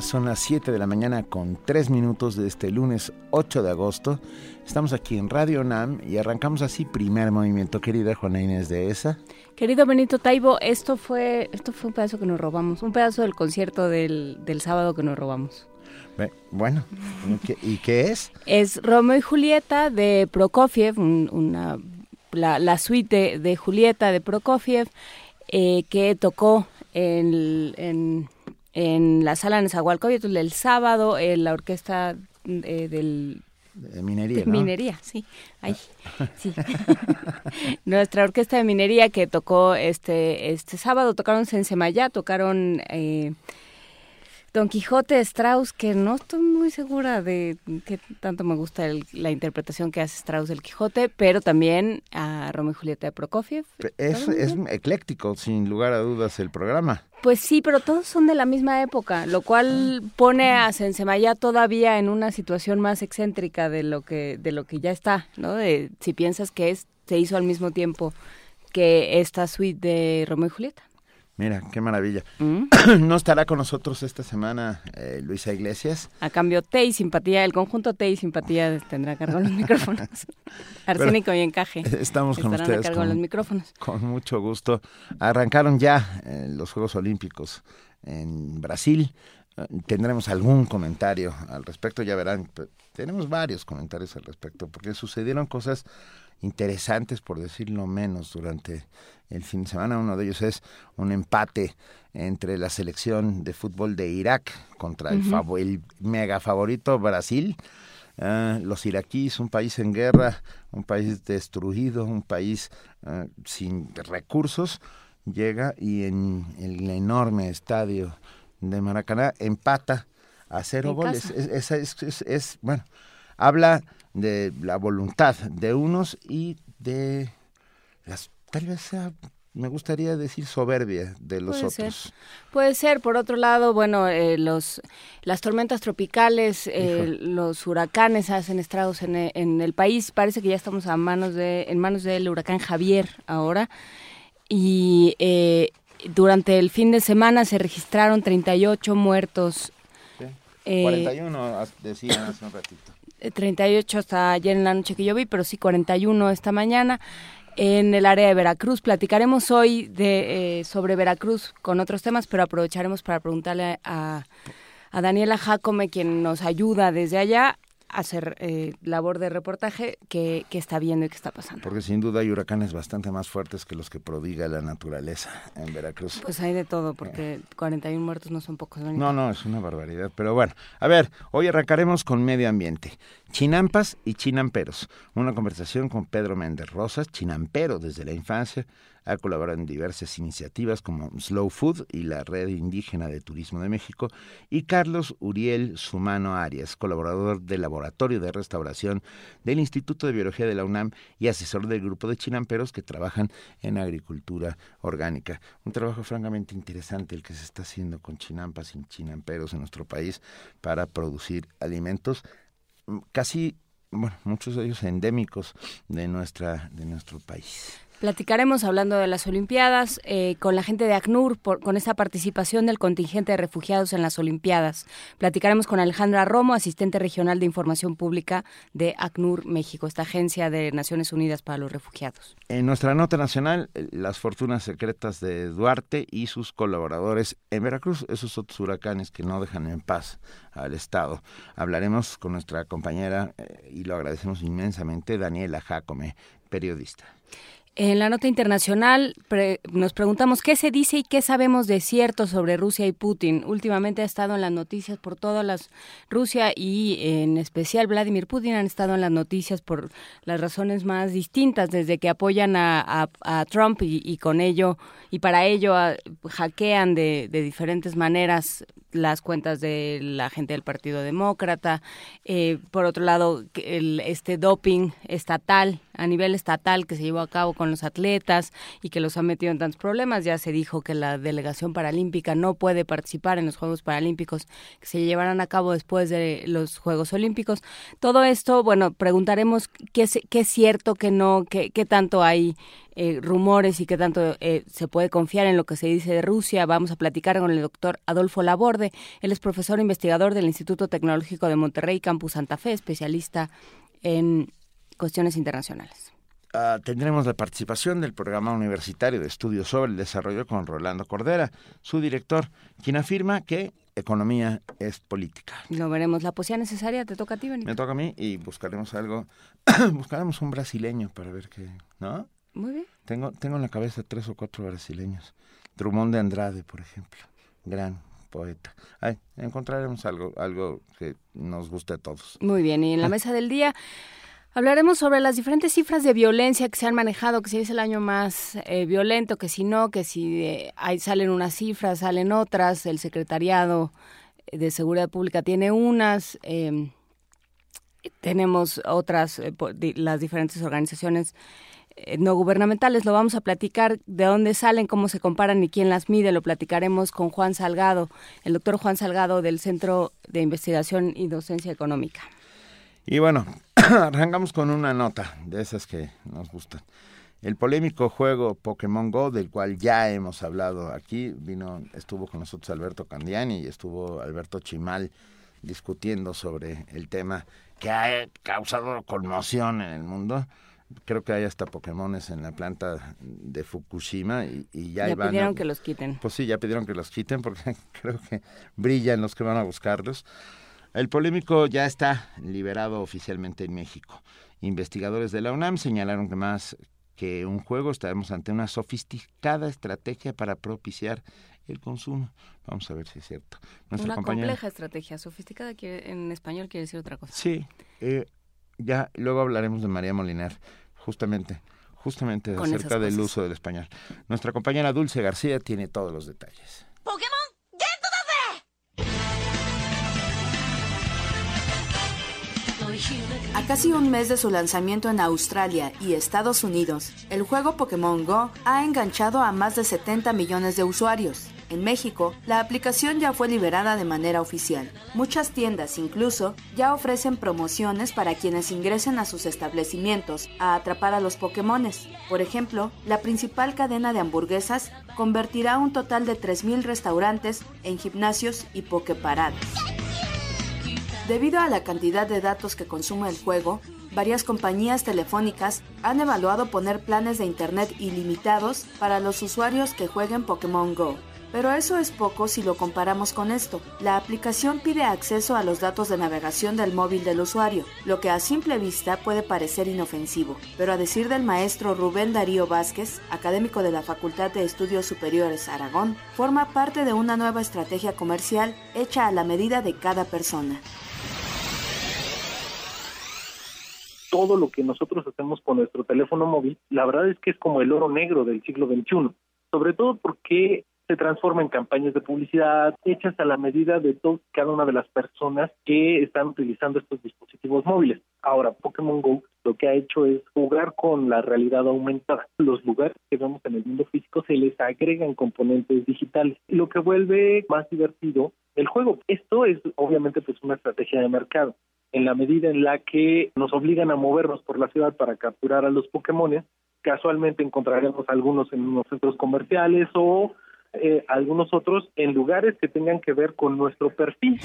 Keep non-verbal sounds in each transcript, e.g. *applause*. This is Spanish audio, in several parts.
Son las 7 de la mañana con 3 minutos de este lunes 8 de agosto. Estamos aquí en Radio NAM y arrancamos así primer movimiento, querida Juana Inés de esa. Querido Benito Taibo, esto fue, esto fue un pedazo que nos robamos, un pedazo del concierto del, del sábado que nos robamos. Bueno, ¿y qué es? Es Romeo y Julieta de Prokofiev, una, la, la suite de, Julieta de Prokofiev, eh, que tocó en, en en la sala Nezahualcóyotl el sábado, en la orquesta eh, del de minería, ¿no? Minería, sí. *laughs* sí. *laughs* Nuestra orquesta de minería que tocó este este sábado, tocaron Sensemayá, tocaron eh, Don Quijote de Strauss, que no estoy muy segura de qué tanto me gusta la interpretación que hace Strauss del Quijote, pero también a Romeo y Julieta de Prokofiev. Es, es ecléctico, sin lugar a dudas, el programa. Pues sí, pero todos son de la misma época, lo cual pone a Sensemaya todavía en una situación más excéntrica de lo que de lo que ya está, ¿no? De, si piensas que es se hizo al mismo tiempo que esta suite de Romeo y Julieta. Mira, qué maravilla. ¿Mm? *clears throat* No estará con nosotros esta semana eh, Luisa Iglesias. A cambio, T y Simpatía, el conjunto T y Simpatía tendrá cargo los *laughs* micrófonos. Arsénico y Encaje. Estamos con ustedes. A cargo con, los micrófonos. Con mucho gusto. Arrancaron ya eh, los Juegos Olímpicos en Brasil. Eh, tendremos algún comentario al respecto, ya verán. Tenemos varios comentarios al respecto, porque sucedieron cosas interesantes, por decirlo menos, durante el fin de semana. Uno de ellos es un empate entre la selección de fútbol de Irak contra el, el mega favorito Brasil. Ah, los iraquíes, un país en guerra, un país destruido, un país ah, sin recursos, llega y en el enorme estadio de Maracaná empata a cero goles. Es, es, es, bueno, habla de la voluntad de unos y de las tal vez sea me gustaría decir soberbia de los otros. Puede ser. Por otro lado, bueno, eh, los las tormentas tropicales, eh, los huracanes hacen estragos en, en, el país. Parece que ya estamos a manos de en manos del huracán Javier ahora. Y eh, durante el fin de semana se registraron 38 muertos. Sí. 41 decían hace un ratito. 38 hasta ayer en la noche que yo vi, pero sí 41 esta mañana en el área de Veracruz. Platicaremos hoy de, eh, sobre Veracruz con otros temas, pero aprovecharemos para preguntarle a, a Daniela Jacome, quien nos ayuda desde allá, hacer eh, labor de reportaje que, está viendo y que está pasando. Porque sin duda hay huracanes bastante más fuertes que los que prodiga la naturaleza en Veracruz. Pues hay de todo, porque 41 muertos no son pocos. No, no, es una barbaridad. Pero bueno, a ver, hoy arrancaremos con medio ambiente. Chinampas y chinamperos. Una conversación con Pedro Méndez Rosas, chinampero desde la infancia, ha colaborado en diversas iniciativas como Slow Food y la Red Indígena de Turismo de México, y Carlos Uriel Sumano Arias, colaborador del Laboratorio de Restauración del Instituto de Biología de la UNAM y asesor del grupo de chinamperos que trabajan en agricultura orgánica. Un trabajo francamente interesante el que se está haciendo con chinampas y chinamperos en nuestro país para producir alimentos casi bueno, muchos de ellos endémicos de nuestra de nuestro país. Platicaremos hablando de las Olimpiadas eh, con la gente de ACNUR, con esta participación del contingente de refugiados en las Olimpiadas. Platicaremos con Alejandra Romo, asistente regional de información pública de ACNUR México, esta agencia de Naciones Unidas para los Refugiados. En nuestra nota nacional, eh, las fortunas secretas de Duarte y sus colaboradores en Veracruz, esos otros huracanes que no dejan en paz al Estado. Hablaremos con nuestra compañera, eh, y lo agradecemos inmensamente, Daniela Jacome, periodista. En la nota internacional nos preguntamos qué se dice y qué sabemos de cierto sobre Rusia y Putin. Últimamente ha estado en las noticias por todas las Rusia y en especial Vladimir Putin han estado en las noticias por las razones más distintas, desde que apoyan a, Trump y, con ello y para ello hackean de, diferentes maneras las cuentas de la gente del Partido Demócrata. Eh, por otro lado, el, este doping estatal a nivel estatal que se llevó a cabo con los atletas y que los ha metido en tantos problemas. Ya se dijo que la delegación paralímpica no puede participar en los Juegos Paralímpicos que se llevarán a cabo después de los Juegos Olímpicos. Todo esto, bueno, preguntaremos qué, qué es cierto, qué no, qué, qué tanto hay eh, rumores y qué tanto eh, se puede confiar en lo que se dice de Rusia. Vamos a platicar con el doctor Adolfo Laborde. Él es profesor investigador del Instituto Tecnológico de Monterrey, Campus Santa Fe, especialista en cuestiones internacionales. Ah, tendremos la participación del Programa Universitario de Estudios sobre el Desarrollo con Rolando Cordera, su director, quien afirma que economía es política. Lo veremos. La poesía necesaria te toca a ti, Benito. Me toca a mí y buscaremos algo, *clears throat* buscaremos un brasileño para ver qué, ¿no? Muy bien. Tengo, tengo en la cabeza tres o cuatro brasileños. Drummond de Andrade, por ejemplo, gran poeta. Ay, encontraremos algo, algo que nos guste a todos. Muy bien, y en la *laughs* mesa del día Hablaremos sobre las diferentes cifras de violencia que se han manejado, que si es el año más eh, violento, que si no, que si eh, hay, salen unas cifras, salen otras, el Secretariado de Seguridad Pública tiene unas, em, tenemos otras, eh, las diferentes organizaciones no gubernamentales, lo vamos a platicar de dónde salen, cómo se comparan y quién las mide, lo platicaremos con Juan Salgado, el doctor Juan Salgado del Centro de Investigación y Docencia Económica. Y bueno, *coughs* arrancamos con una nota de esas que nos gustan. El polémico juego Pokémon Go, del cual ya hemos hablado aquí, vino, estuvo con nosotros Alberto Candiani y estuvo Alberto Chimal discutiendo sobre el tema que ha causado conmoción en el mundo. Creo que hay hasta Pokémones en la planta de Fukushima y, ya, ya pidieron que los quiten. Pues sí, ya pidieron que los quiten porque *laughs* creo que brillan los que van a buscarlos. El polémico ya está liberado oficialmente en México. Investigadores de la UNAM señalaron que más que un juego estaremos ante una sofisticada estrategia para propiciar el consumo. Vamos a ver si es cierto. una compleja estrategia. Sofisticada en español quiere decir otra cosa. Sí. Eh, ya luego hablaremos de María Molinar, justamente, justamente acerca del uso del español. Nuestra compañera Dulce García tiene todos los detalles. Pokémon A casi un mes de su lanzamiento en Australia y Estados Unidos, el juego Pokémon Go ha enganchado a más de 70 millones de usuarios. En México, la aplicación ya fue liberada de manera oficial. Muchas tiendas incluso ya ofrecen promociones para quienes ingresen a sus establecimientos a atrapar a los Pokémones. Por ejemplo, la principal cadena de hamburguesas convertirá un total de 3.000 restaurantes en gimnasios y Poképaradas. Debido a la cantidad de datos que consume el juego, varias compañías telefónicas han evaluado poner planes de Internet ilimitados para los usuarios que jueguen Pokémon Go. Pero eso es poco si lo comparamos con esto. La aplicación pide acceso a los datos de navegación del móvil del usuario, lo que a simple vista puede parecer inofensivo. Pero a decir del maestro Rubén Darío Vázquez, académico de la Facultad de Estudios Superiores Aragón, forma parte de una nueva estrategia comercial hecha a la medida de cada persona. Todo lo que nosotros hacemos con nuestro teléfono móvil, la verdad es que es como el oro negro del siglo XXI, sobre todo porque se transforma en campañas de publicidad hechas a la medida de todo, cada una de las personas que están utilizando estos dispositivos móviles. Ahora, Pokémon Go lo que ha hecho es jugar con la realidad aumentada. Los lugares que vemos en el mundo físico se les agregan componentes digitales, lo que vuelve más divertido el juego. Esto es obviamente pues una estrategia de mercado en la medida en la que nos obligan a movernos por la ciudad para capturar a los Pokémon, casualmente encontraremos algunos en unos centros comerciales o eh, algunos otros en lugares que tengan que ver con nuestro perfil.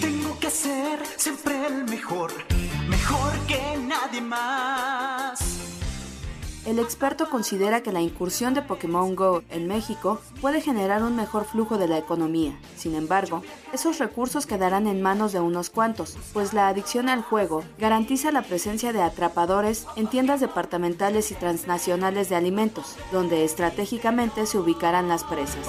Tengo que ser siempre el mejor, mejor que nadie más. El experto considera que la incursión de Pokémon Go en México puede generar un mejor flujo de la economía. Sin embargo, esos recursos quedarán en manos de unos cuantos, pues la adicción al juego garantiza la presencia de atrapadores en tiendas departamentales y transnacionales de alimentos, donde estratégicamente se ubicarán las presas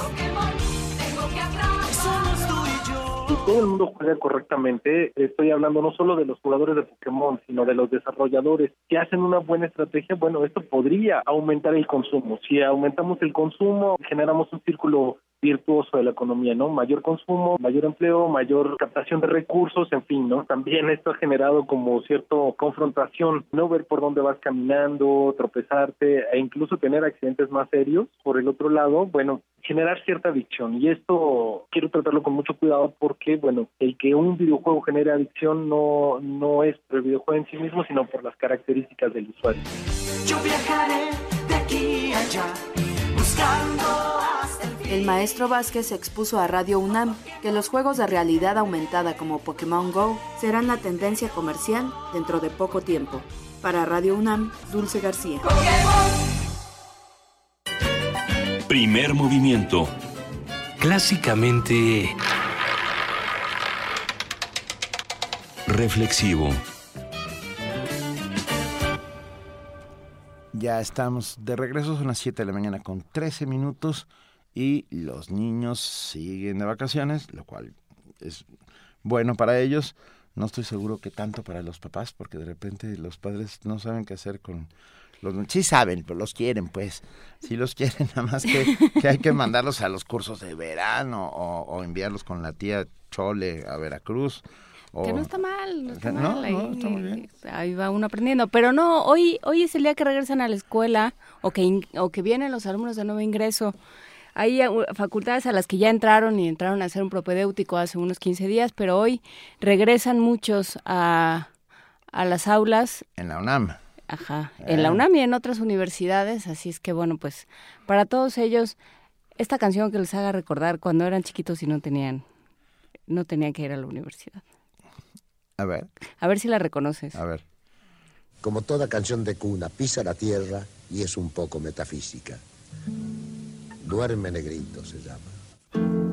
todo el mundo juega correctamente, estoy hablando no solo de los jugadores de Pokémon, sino de los desarrolladores que hacen una buena estrategia, bueno, esto podría aumentar el consumo. Si aumentamos el consumo, generamos un círculo virtuoso de la economía, ¿no? Mayor consumo, mayor empleo, mayor captación de recursos, en fin, ¿no? También esto ha generado como cierto confrontación, no ver por dónde vas caminando, tropezarte e incluso tener accidentes más serios. Por el otro lado, bueno, generar cierta adicción y esto quiero tratarlo con mucho cuidado porque, bueno, el que un videojuego genere adicción no, no es por el videojuego en sí mismo, sino por las características del usuario. Yo viajaré de aquí allá buscando el maestro Vázquez expuso a Radio UNAM que los juegos de realidad aumentada como Pokémon Go serán la tendencia comercial dentro de poco tiempo. Para Radio UNAM, Dulce García. Primer movimiento. Clásicamente... Reflexivo. Ya estamos de regreso, son las 7 de la mañana con 13 minutos y los niños siguen de vacaciones, lo cual es bueno para ellos. No estoy seguro que tanto para los papás, porque de repente los padres no saben qué hacer con los sí saben, pero los quieren, pues. Sí los *laughs* quieren, nada más que, hay que mandarlos a los cursos de verano o, enviarlos con la tía Chole a Veracruz. que no está mal, no está mal. ahí, ahí va uno aprendiendo. Pero no, hoy, hoy es el día que regresan a la escuela o que, o que vienen los alumnos de nuevo ingreso. Hay uh, facultades a las que ya entraron y entraron a hacer un propedéutico hace unos 15 días, pero hoy regresan muchos a, a las aulas. En la UNAM. Ajá, en la eh. UNAM y en otras universidades, así es que bueno, pues para todos ellos, esta canción que les haga recordar cuando eran chiquitos y no tenían, no tenían que ir a la universidad. A ver. A ver si la reconoces. A ver. Como toda canción de cuna, pisa la tierra y es un poco metafísica. Duerme negrito se llama.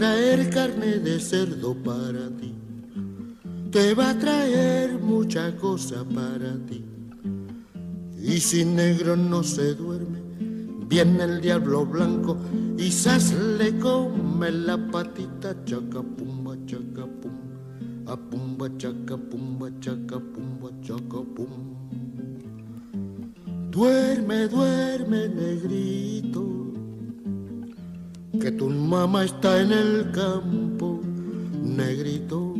Traer carne de cerdo para ti, te va a traer mucha cosa para ti. Y si negro no se duerme, viene el diablo blanco y sas le come la patita chacapumba chacapumba a pumba chaca pumba chaca pumba chaca pum. Duerme, duerme, negrito, que tu mamá está en el campo, negrito,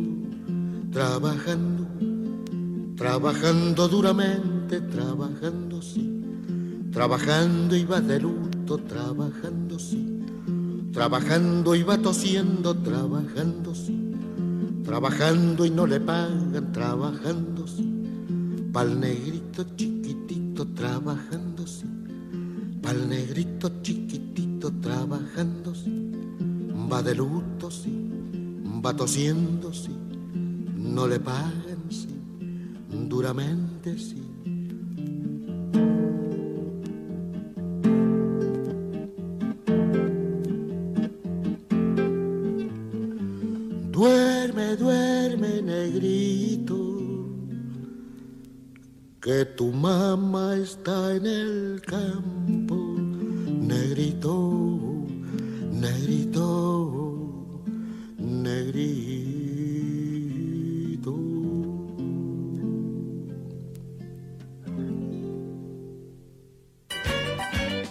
trabajando, trabajando duramente, trabajando sí, trabajando y va de luto, trabajando sí, trabajando y va tosiendo, trabajando sí. Trabajando y no le pagan, trabajando pa'l negrito chiquitito trabajando pa'l negrito chiquitito viento trabajándose, va de luto, sí, va tosiendo, sí, no le paguen sí, duramente, sí. Duerme, duerme, negrito, que tu mamá está en el campo negrito, negrito, negrito.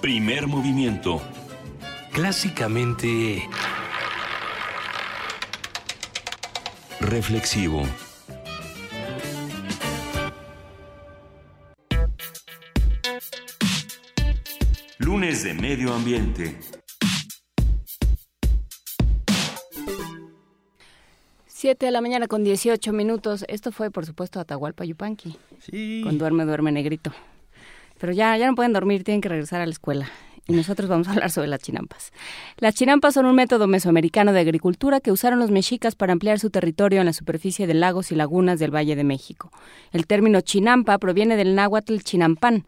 Primer movimiento. Clásicamente Reflexivo. De Medio Ambiente. Siete de la mañana con 18 minutos. Esto fue, por supuesto, Atahualpa Yupanqui. Sí. Con Duerme, Duerme Negrito. Pero ya, ya no pueden dormir, tienen que regresar a la escuela. Y nosotros vamos a hablar sobre las chinampas. Las chinampas son un método mesoamericano de agricultura que usaron los mexicas para ampliar su territorio en la superficie de lagos y lagunas del Valle de México. El término chinampa proviene del náhuatl chinampán,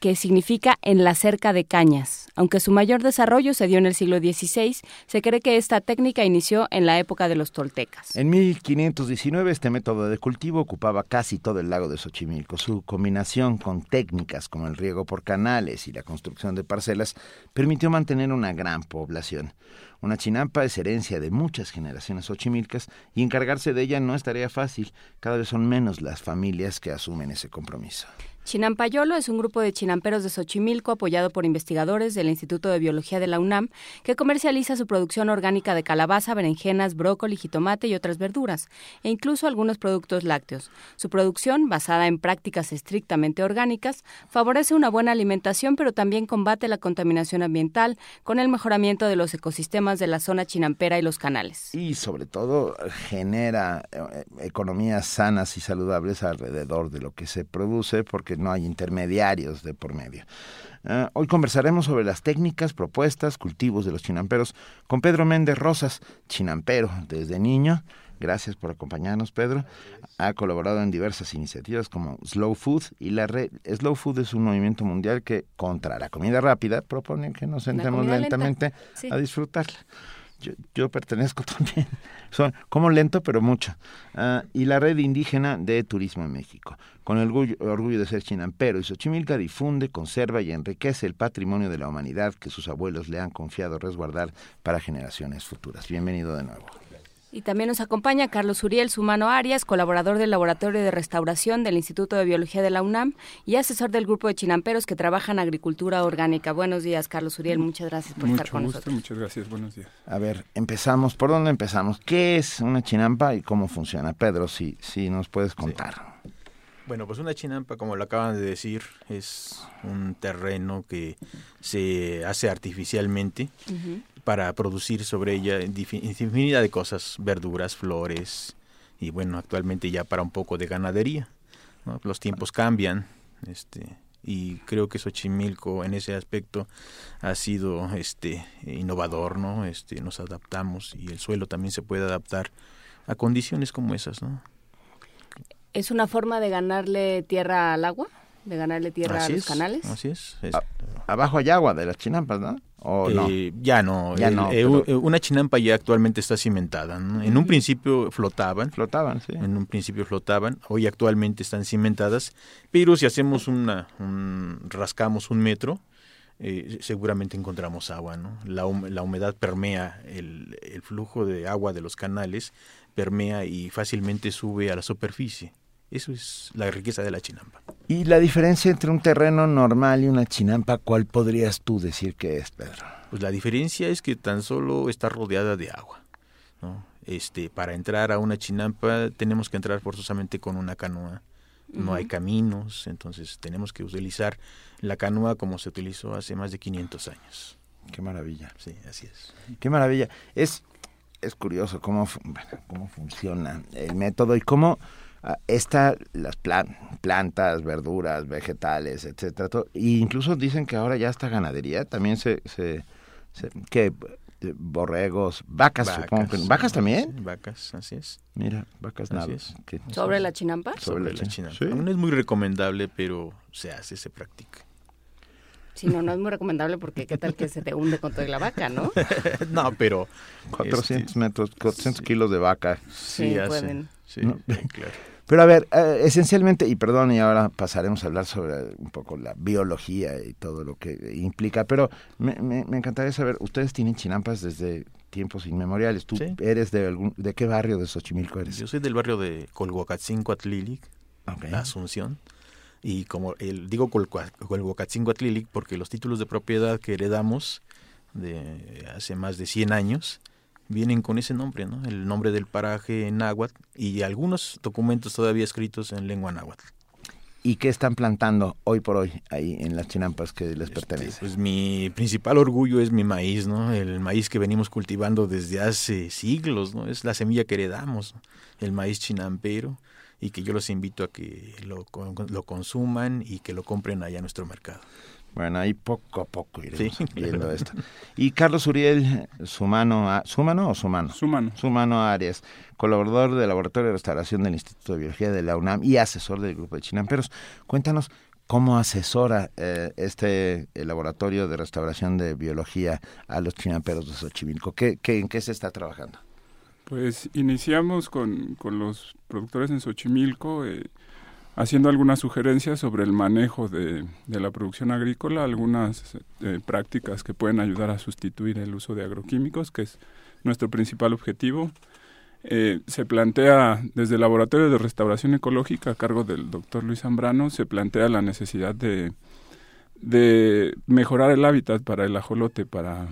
que significa en la cerca de cañas. Aunque su mayor desarrollo se dio en el siglo XVI, se cree que esta técnica inició en la época de los toltecas. En 1519 este método de cultivo ocupaba casi todo el lago de Xochimilco. Su combinación con técnicas como el riego por canales y la construcción de parcelas permitió mantener una gran población. Una chinampa es herencia de muchas generaciones xochimilcas y encargarse de ella no es tarea fácil. Cada vez son menos las familias que asumen ese compromiso. Chinampayolo es un grupo de chinamperos de Xochimilco apoyado por investigadores del Instituto de Biología de la UNAM que comercializa su producción orgánica de calabaza, berenjenas, brócoli, jitomate y otras verduras, e incluso algunos productos lácteos. Su producción, basada en prácticas estrictamente orgánicas, favorece una buena alimentación, pero también combate la contaminación ambiental con el mejoramiento de los ecosistemas de la zona chinampera y los canales. Y sobre todo genera eh, economías sanas y saludables alrededor de lo que se produce porque no hay intermediarios de por medio. Uh, hoy conversaremos sobre las técnicas, propuestas, cultivos de los chinamperos con Pedro Méndez Rosas, chinampero desde niño. Gracias por acompañarnos, Pedro. Ha colaborado en diversas iniciativas como Slow Food y la red Slow Food es un movimiento mundial que contra la comida rápida propone que nos sentemos lentamente sí. a disfrutarla. Yo, yo, pertenezco *laughs* también. Son como lento, pero mucho. Uh, y la red indígena de turismo en México. Con el orgullo, orgullo, de ser chinampero y Xochimilca difunde, conserva y enriquece el patrimonio de la humanidad que sus abuelos le han confiado resguardar para generaciones futuras. Bienvenido de nuevo. Y también nos acompaña Carlos Uriel Sumano Arias, colaborador del Laboratorio de Restauración del Instituto de Biología de la UNAM y asesor del grupo de chinamperos que trabaja en agricultura orgánica. Buenos días, Carlos Uriel. Muchas gracias por Mucho estar con gusto, nosotros. Muchas gracias. Buenos días. A ver, empezamos. ¿Por dónde empezamos? ¿Qué es una chinampa y cómo funciona? Pedro, si, si nos puedes contar. Sí. Bueno, pues una chinampa, como lo acaban de decir, es un terreno que se hace artificialmente uh -huh. Para producir sobre ella infinidad de cosas, verduras, flores y bueno, actualmente ya para un poco de ganadería. Los tiempos cambian, este y creo que Xochimilco en ese aspecto ha sido este innovador, ¿no? Este nos adaptamos y el suelo también se puede adaptar a condiciones como esas, ¿no? ¿Es una forma de ganarle tierra al agua? ¿De ganarle tierra así a los es, canales? Así es. es a, abajo hay agua de las chinampas, ¿no? ¿O eh, no? Ya no. Ya el, no eh, pero... Una chinampa ya actualmente está cimentada. ¿no? En un principio flotaban. Flotaban, sí. En un principio flotaban. Hoy actualmente están cimentadas. Pero si hacemos una, un, rascamos un metro, eh, seguramente encontramos agua, ¿no? La, la humedad permea el, el, flujo de agua de los canales, permea y fácilmente sube a la superficie. Eso es la riqueza de la chinampa. ¿Y la diferencia entre un terreno normal y una chinampa, cuál podrías tú decir que es, Pedro? Pues la diferencia es que tan solo está rodeada de agua. ¿no? Este, para entrar a una chinampa tenemos que entrar forzosamente con una canoa. No uh -huh. hay caminos, entonces tenemos que utilizar la canoa como se utilizó hace más de 500 años. Qué maravilla. Sí, así es. Qué maravilla. Es, es curioso cómo, bueno, cómo funciona el método y cómo uh, esta, las plan, plantas, verduras, vegetales, etcétera, todo, e incluso dicen que ahora ya hasta ganadería también se, se, se que borregos, vacas, vacas, supongo que vacas también. Sí, vacas, así es. Mira, vacas nada. ¿Sobre la chinampa? Sobre, Sobre la chinampa. Sí. No es muy recomendable, pero se hace, se practica. Sí, no, no es muy recomendable porque qué tal que se te hunde con toda la vaca, ¿no? *laughs* no, pero... 400 este, metros, 400 kilos de vaca. Sí, hace- pueden. sí, No. *laughs* claro. Pero a ver, eh, esencialmente, y perdón, y ahora pasaremos a hablar sobre un poco la biología y todo lo que implica, pero me, me- me encantaría saber, ustedes tienen chinampas desde tiempos inmemoriales. ¿Tú Sí. eres de algún, de qué barrio de Xochimilco eres? Yo soy del barrio de Colhuacatzincoatlilic, Ok. Asunción. Y como el, digo Colhua- Colhuacatzincoatlilic porque los títulos de propiedad que heredamos de hace más de 100 años vienen con ese nombre, ¿no? El nombre del paraje en náhuatl y algunos documentos todavía escritos en lengua náhuatl. ¿Y qué están plantando hoy por hoy ahí en las chinampas que les Este, pertenecen? pues mi principal orgullo es mi maíz, ¿no? El maíz que venimos cultivando desde hace siglos, ¿no? Es la semilla que heredamos, ¿no? el maíz chinampero, y que yo los invito a que lo, con- lo consuman y que lo compren allá en nuestro mercado. Bueno, ahí poco a poco iremos Sí, *laughs* viendo claro. esto. Y Carlos Uriel, Sumano, ¿Sumano o Sumano? Sumano. Sumano Arias, colaborador del Laboratorio de Restauración del Instituto de Biología de la UNAM y asesor del Grupo de Chinamperos. Cuéntanos cómo asesora eh, este eh, Laboratorio de Restauración de Biología a los chinamperos de Xochimilco. ¿Qué, qué, ¿En qué se está trabajando? Pues iniciamos con, con los productores en Xochimilco eh, haciendo algunas sugerencias sobre el manejo de, de la producción agrícola, algunas eh, prácticas que pueden ayudar a sustituir el uso de agroquímicos, que es nuestro principal objetivo. Eh, se plantea desde el Laboratorio de Restauración Ecológica a cargo del doctor Luis Zambrano, se plantea la necesidad de, de mejorar el hábitat para el ajolote, para,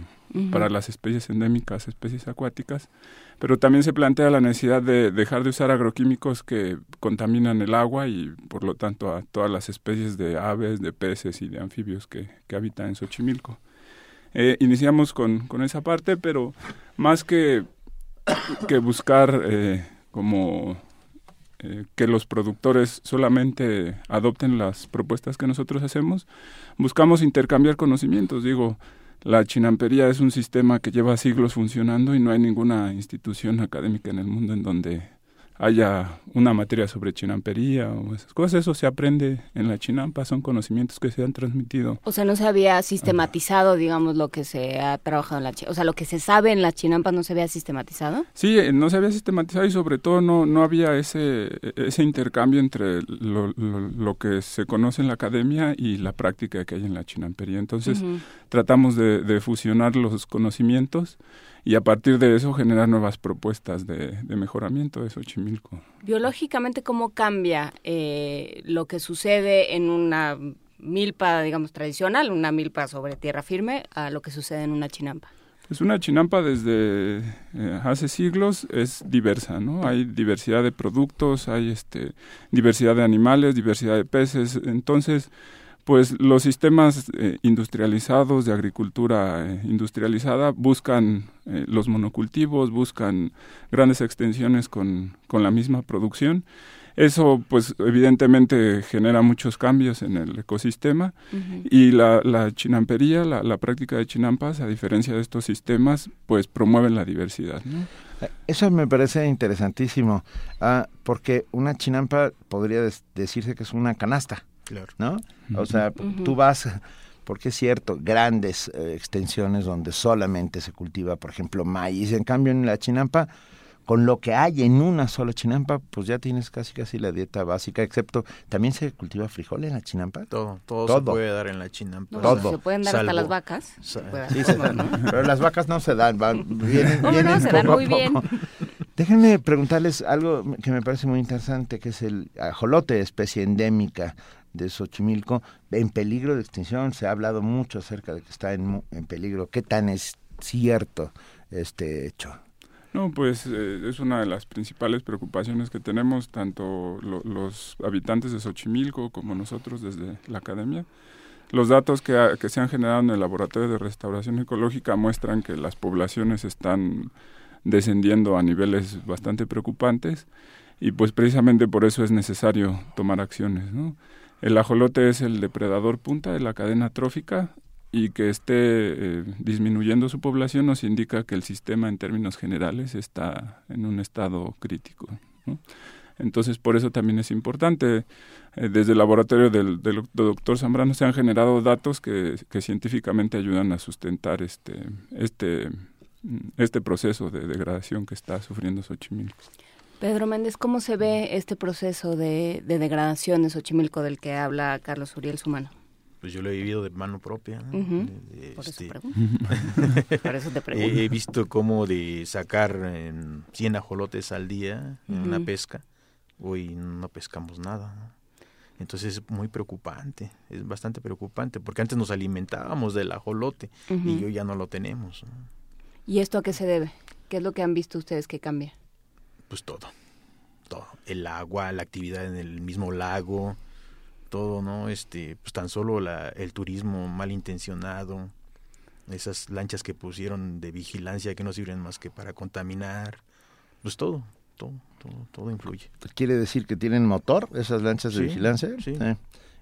para las especies endémicas, especies acuáticas, pero también se plantea la necesidad de dejar de usar agroquímicos que contaminan el agua y por lo tanto a todas las especies de aves, de peces y de anfibios que, que habitan en Xochimilco. Eh, iniciamos con, con esa parte, pero más que, que buscar eh, como eh, que los productores solamente adopten las propuestas que nosotros hacemos, buscamos intercambiar conocimientos. Digo, la chinampería es un sistema que lleva siglos funcionando y no hay ninguna institución académica en el mundo en donde haya una materia sobre chinampería o esas cosas. Eso se aprende en la chinampa, son conocimientos que se han transmitido. O sea, no se había sistematizado, digamos, lo que se ha trabajado en la chi- O sea, lo que se sabe en las chinampas no se había sistematizado. Sí, eh, no se había sistematizado y sobre todo no, no había ese, ese intercambio entre lo, lo, lo que se conoce en la academia y la práctica que hay en la chinampería. Entonces tratamos de, de fusionar los conocimientos y a partir de eso generar nuevas propuestas de, de mejoramiento de Xochimilco. Biológicamente, ¿cómo cambia eh, lo que sucede en una milpa, digamos, tradicional, una milpa sobre tierra firme, a lo que sucede en una chinampa? Pues una chinampa desde eh, hace siglos es diversa, ¿no? Hay diversidad de productos, hay este diversidad de animales, diversidad de peces, entonces pues los sistemas eh, industrializados de agricultura eh, industrializada buscan eh, los monocultivos, buscan grandes extensiones con, con la misma producción. Eso pues evidentemente genera muchos cambios en el ecosistema y la, la chinampería, la, la práctica de chinampas, a diferencia de estos sistemas, pues promueven la diversidad. ¿no? Eso me parece interesantísimo, ah, porque una chinampa podría des- decirse que es una canasta, Claro. ¿no? O sea, Ujú. tú vas, porque es cierto, grandes eh, extensiones donde solamente se cultiva, por ejemplo, maíz. En cambio, en la chinampa, con lo que hay en una sola chinampa, pues ya tienes casi casi la dieta básica, excepto, ¿también se cultiva frijol en la chinampa? Todo, todo, Todo. se puede dar en la chinampa. No, Todo. Se pueden dar hasta las vacas. pero las vacas no se dan, van, *laughs* vienen, No, no, vienen se dan poco a muy bien. poco. Déjenme preguntarles algo que me parece muy interesante, que es el ajolote, especie endémica de Xochimilco, en peligro de extinción. Se ha hablado mucho acerca de que está en, en peligro. ¿Qué tan es cierto este hecho? No, pues eh, es una de las principales preocupaciones que tenemos tanto lo- los habitantes de Xochimilco como nosotros desde la academia. Los datos que, que se han generado en el laboratorio de restauración ecológica muestran que las poblaciones están descendiendo a niveles bastante preocupantes y pues precisamente por eso es necesario tomar acciones. El ajolote es el depredador punta de la cadena trófica y que esté eh, disminuyendo su población nos indica que el sistema en términos generales está en un estado crítico. Entonces, por eso también es importante. Eh, desde el laboratorio del, doctor Zambrano se han generado datos que, que científicamente ayudan a sustentar este, este, este proceso de degradación que está sufriendo Xochimilco. Pedro Méndez, ¿cómo se ve este proceso de, de degradación de Xochimilco del que habla Carlos Uriel Sumano? Pues yo lo he vivido de mano propia. ¿no? De- Por eso este, pregunto. *laughs* Por eso te pregunto. He, visto cómo de sacar en 100 ajolotes al día en una pesca, hoy no pescamos nada. ¿no? Entonces es muy preocupante, es bastante preocupante, porque antes nos alimentábamos del ajolote y hoy ya no lo tenemos. ¿no? ¿Y esto a qué se debe? ¿Qué es lo que han visto ustedes que cambia? Pues todo, todo. El agua, la actividad en el mismo lago, todo, ¿no? Este, pues tan solo la, el turismo malintencionado, esas lanchas que pusieron de vigilancia que no sirven más que para contaminar, pues todo, todo, todo, todo influye. ¿Quiere decir que tienen motor esas lanchas de Sí, vigilancia? sí. Eh,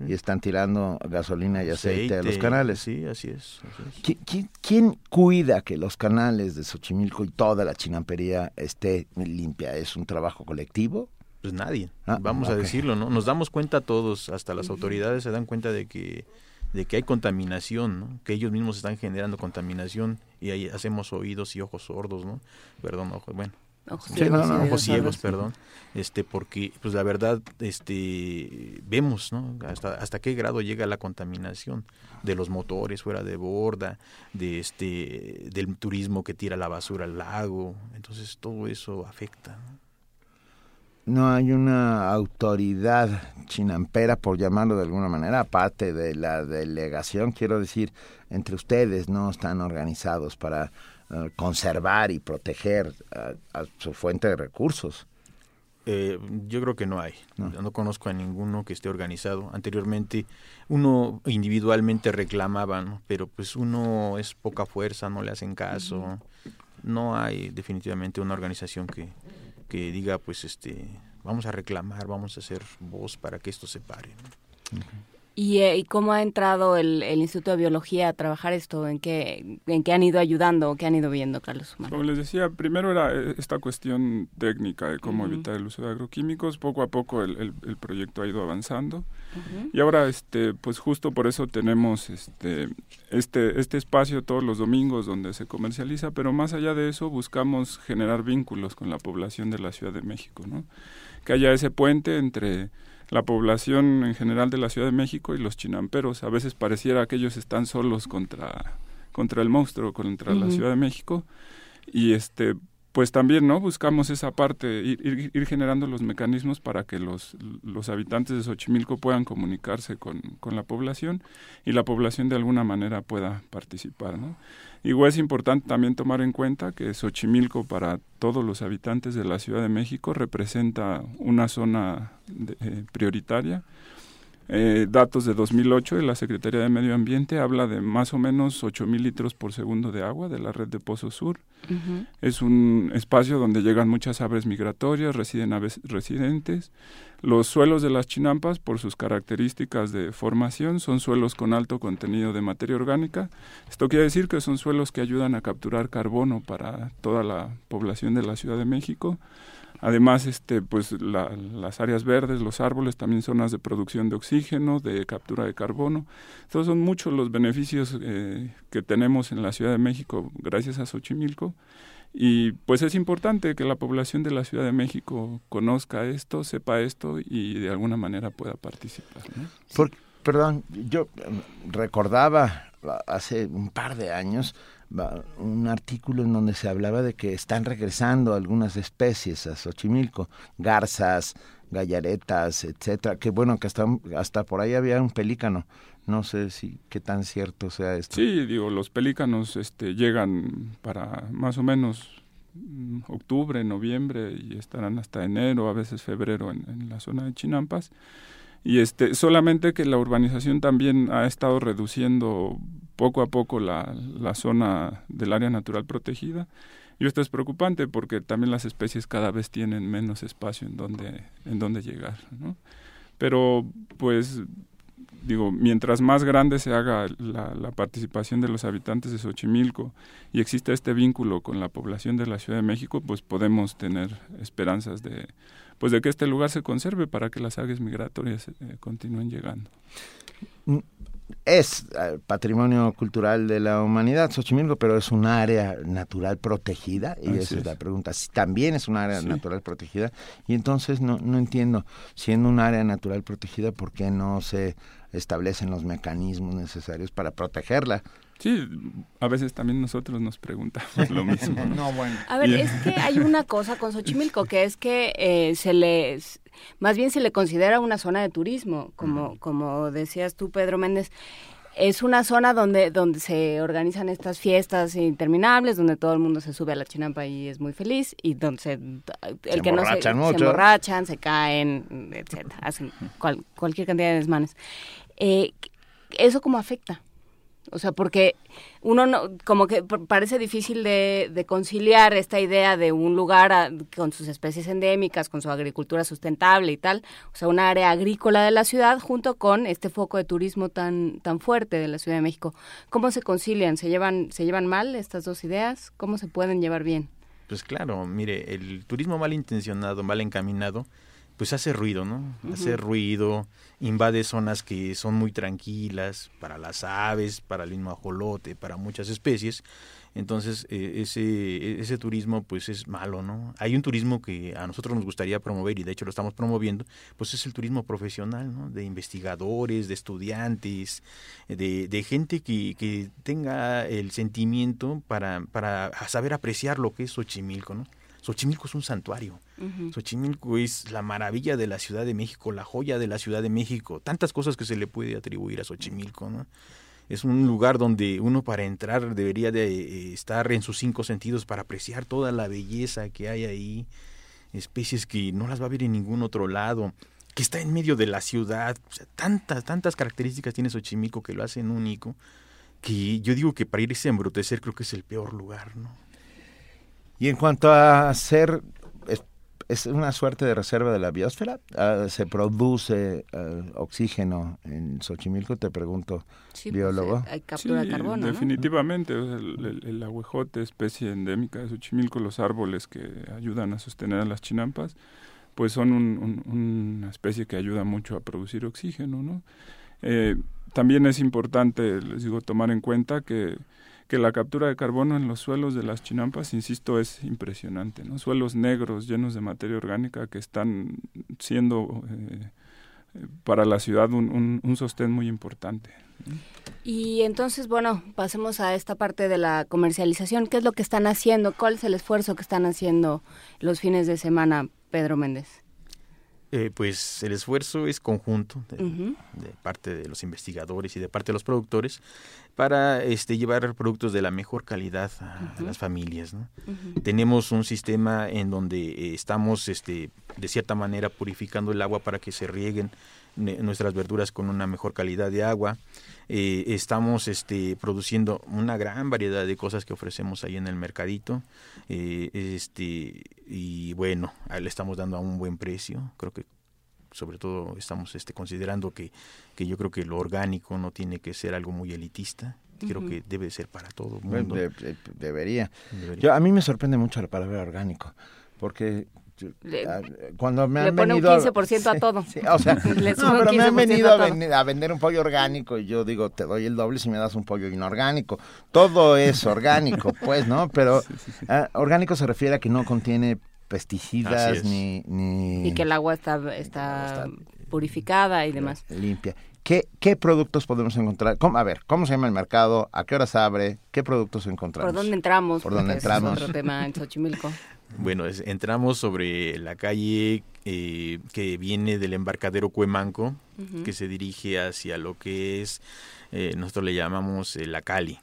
Y están tirando gasolina y aceite, a los Aceite, canales. Sí, así es. así es. ¿Qui- qui- ¿Quién cuida que los canales de Xochimilco y toda la chinampería esté limpia? ¿Es un trabajo colectivo? Pues nadie, Ah, vamos a decirlo, ¿no? Nos damos cuenta todos, hasta las autoridades se dan cuenta de que de que hay contaminación, ¿no? Que ellos mismos están generando contaminación y ahí hacemos oídos y ojos sordos, ¿no? Perdón, ojos, bueno. Ojos Sí, ciegos no, no, ojos ciegos, perdón. Este, porque, pues la verdad, este, vemos, ¿no? Hasta, hasta qué grado llega la contaminación de los motores fuera de borda, de este, del turismo que tira la basura al lago. Entonces, todo eso afecta, ¿no? No hay una autoridad chinampera, por llamarlo de alguna manera, aparte de la delegación, quiero decir, entre ustedes no están organizados para eh, conservar y proteger a, a su fuente de recursos. Eh, yo creo que no hay. No. No. conozco a ninguno que esté organizado. Anteriormente uno individualmente reclamaba, ¿no? pero pues uno es poca fuerza, no le hacen caso. No hay definitivamente una organización que, que diga, pues, este, vamos a reclamar, vamos a hacer voz para que esto se pare. ¿no? ¿Y, eh, y cómo ha entrado el, el Instituto de Biología a trabajar esto? ¿En qué, en qué han ido ayudando o qué han ido viendo, Carlos Humano? Como les decía, primero era eh, esta cuestión técnica de cómo evitar el uso de agroquímicos. Poco a poco el, el- el proyecto ha ido avanzando. Y ahora, este, pues justo por eso tenemos este, este, este espacio todos los domingos donde se comercializa, pero más allá de eso buscamos generar vínculos con la población de la Ciudad de México, ¿no? Que haya ese puente entre la población en general de la Ciudad de México y los chinamperos. A veces pareciera que ellos están solos contra, contra el monstruo, contra la. Ciudad de México. Y este pues también no buscamos esa parte ir, generando los mecanismos para que los, los habitantes de Xochimilco puedan comunicarse con, con la población y la población de alguna manera pueda participar ¿no? igual es importante también tomar en cuenta que Xochimilco para todos los habitantes de la Ciudad de México representa una zona de- eh, prioritaria eh, datos de 2008 de la Secretaría de Medio Ambiente habla de más o menos 8 mil litros por segundo de agua de la red de Pozo Sur. Es un espacio donde llegan muchas aves migratorias, residen aves residentes. Los suelos de las chinampas, por sus características de formación, son suelos con alto contenido de materia orgánica. Esto quiere decir que son suelos que ayudan a capturar carbono para toda la población de la Ciudad de México. Además, este, pues la- las áreas verdes, los árboles, también zonas de producción de oxígeno, de captura de carbono. Entonces son muchos los beneficios eh, que tenemos en la Ciudad de México gracias a Xochimilco. Y pues es importante que la población de la Ciudad de México conozca esto, sepa esto y de alguna manera pueda participar. ¿no? Perdón, yo eh, recordaba ah, hace un par de años un artículo en donde se hablaba de que están regresando algunas especies a Xochimilco, garzas, gallaretas, etcétera. Que bueno que hasta, hasta por ahí había un pelícano. No sé si qué tan cierto sea esto. Sí, digo, los pelícanos este, llegan para más o menos mm, octubre, noviembre y estarán hasta enero, a veces febrero en, en la zona de Chinampas. Y este, solamente que la urbanización también ha estado reduciendo poco a poco la, la zona del área natural protegida. Y esto es preocupante porque también las especies cada vez tienen menos espacio en donde, en donde llegar. ¿no? Pero pues digo, mientras más grande se haga la, la, participación de los habitantes de Xochimilco y existe este vínculo con la población de la Ciudad de México, pues podemos tener esperanzas de, pues de que este lugar se conserve para que las aves migratorias eh, continúen llegando. Mm, es eh, patrimonio cultural de la humanidad, Xochimilco, pero es un área natural protegida, y esa es, la pregunta. Si también es un área natural protegida, y entonces no, no entiendo, siendo un área natural protegida, ¿por qué no se establecen los mecanismos necesarios para protegerla? Sí, a veces también nosotros nos preguntamos lo mismo. ¿no? *laughs* bueno. A ver, es que hay una cosa con Xochimilco, que es que eh, se les más bien se le considera una zona de turismo, como, como decías tú, Pedro Méndez. Es una zona donde, donde se organizan estas fiestas interminables, donde todo el mundo se sube a la chinampa y es muy feliz, y donde se, el que no se, se emborrachan, se caen, etcétera, hacen cualquier cantidad de desmanes. Eh, ¿Eso cómo afecta? O sea, porque uno no, como que parece difícil de, conciliar esta idea de un lugar con sus especies endémicas, con su agricultura sustentable y tal, o sea, una área agrícola de la ciudad junto con este foco de turismo tan tan fuerte de la Ciudad de México. ¿Cómo se concilian? ¿Se llevan se llevan mal estas dos ideas? ¿Cómo se pueden llevar bien? Pues claro, mire, el turismo mal intencionado, mal encaminado, pues hace ruido, ¿no? Hace ruido, invade zonas que son muy tranquilas para las aves, para el mismo ajolote, para muchas especies. Entonces, eh, ese, ese turismo pues es malo, ¿no? Hay un turismo que a nosotros nos gustaría promover y de hecho lo estamos promoviendo, pues es el turismo profesional, ¿no? De investigadores, de estudiantes, de, de gente que, que tenga el sentimiento para, para saber apreciar lo que es Xochimilco, ¿no? Xochimilco es un santuario. Xochimilco es la maravilla de la Ciudad de México, la joya de la Ciudad de México. Tantas cosas que se le puede atribuir a Xochimilco, ¿no? Es un lugar donde uno para entrar debería de eh, estar en sus cinco sentidos para apreciar toda la belleza que hay ahí, especies que no las va a ver en ningún otro lado, que está en medio de la ciudad. tantas, tantas características tiene Xochimilco que lo hacen único, que yo digo que para irse a embrutecer creo que es el peor lugar, ¿no? Y en cuanto a ser, es, una suerte de reserva de la biosfera, ah, se produce ah, oxígeno en Xochimilco, te pregunto, pues, biólogo. hay captura de carbono. Definitivamente, el, el, aguejote, especie endémica de Xochimilco, los árboles que ayudan a sostener a las chinampas, pues son una especie que ayuda mucho a producir oxígeno, ¿no? Eh, también es importante, les digo, tomar en cuenta que que la captura de carbono en los suelos de las chinampas, insisto, es impresionante, ¿no? Suelos negros llenos de materia orgánica que están siendo eh, para la ciudad un, un, sostén muy importante. Y entonces, bueno, pasemos a esta parte de la comercialización. ¿Qué es lo que están haciendo? ¿Cuál es el esfuerzo que están haciendo los fines de semana, Pedro Méndez? Eh, pues el esfuerzo es conjunto de, parte de los investigadores y de parte de los productores para este, llevar productos de la mejor calidad a, las familias. Tenemos un sistema en donde eh, estamos este, de cierta manera purificando el agua para que se rieguen nuestras verduras con una mejor calidad de agua. Eh, estamos este, produciendo una gran variedad de cosas que ofrecemos ahí en el mercadito. Eh, este, y bueno, le estamos dando a un buen precio. Creo que sobre todo estamos este, considerando que, que yo creo que lo orgánico no tiene que ser algo muy elitista. Creo que debe ser para todo el mundo. debería. Yo, a mí me sorprende mucho la palabra orgánico, porque Ah, cuando me han venido un 15% a, todo. o sea, *laughs* pero me han venido a, vender un pollo orgánico y yo digo, te doy el doble si me das un pollo inorgánico. Todo es orgánico, *laughs* pues, ¿no? Pero ah, orgánico se refiere a que no contiene pesticidas ni, ni... Y que el agua está, está, purificada y demás. Limpia. ¿Qué, ¿Qué productos podemos encontrar? ¿Cómo, a ver, ¿cómo se llama el mercado? ¿A qué horas abre? ¿Qué productos encontramos? ¿Por dónde entramos? ¿Por dónde entramos? Es otro tema en Xochimilco. *laughs* Bueno, entramos sobre la calle eh, que viene del embarcadero Cuemanco, que se dirige hacia lo que es, eh, nosotros le llamamos La Cali.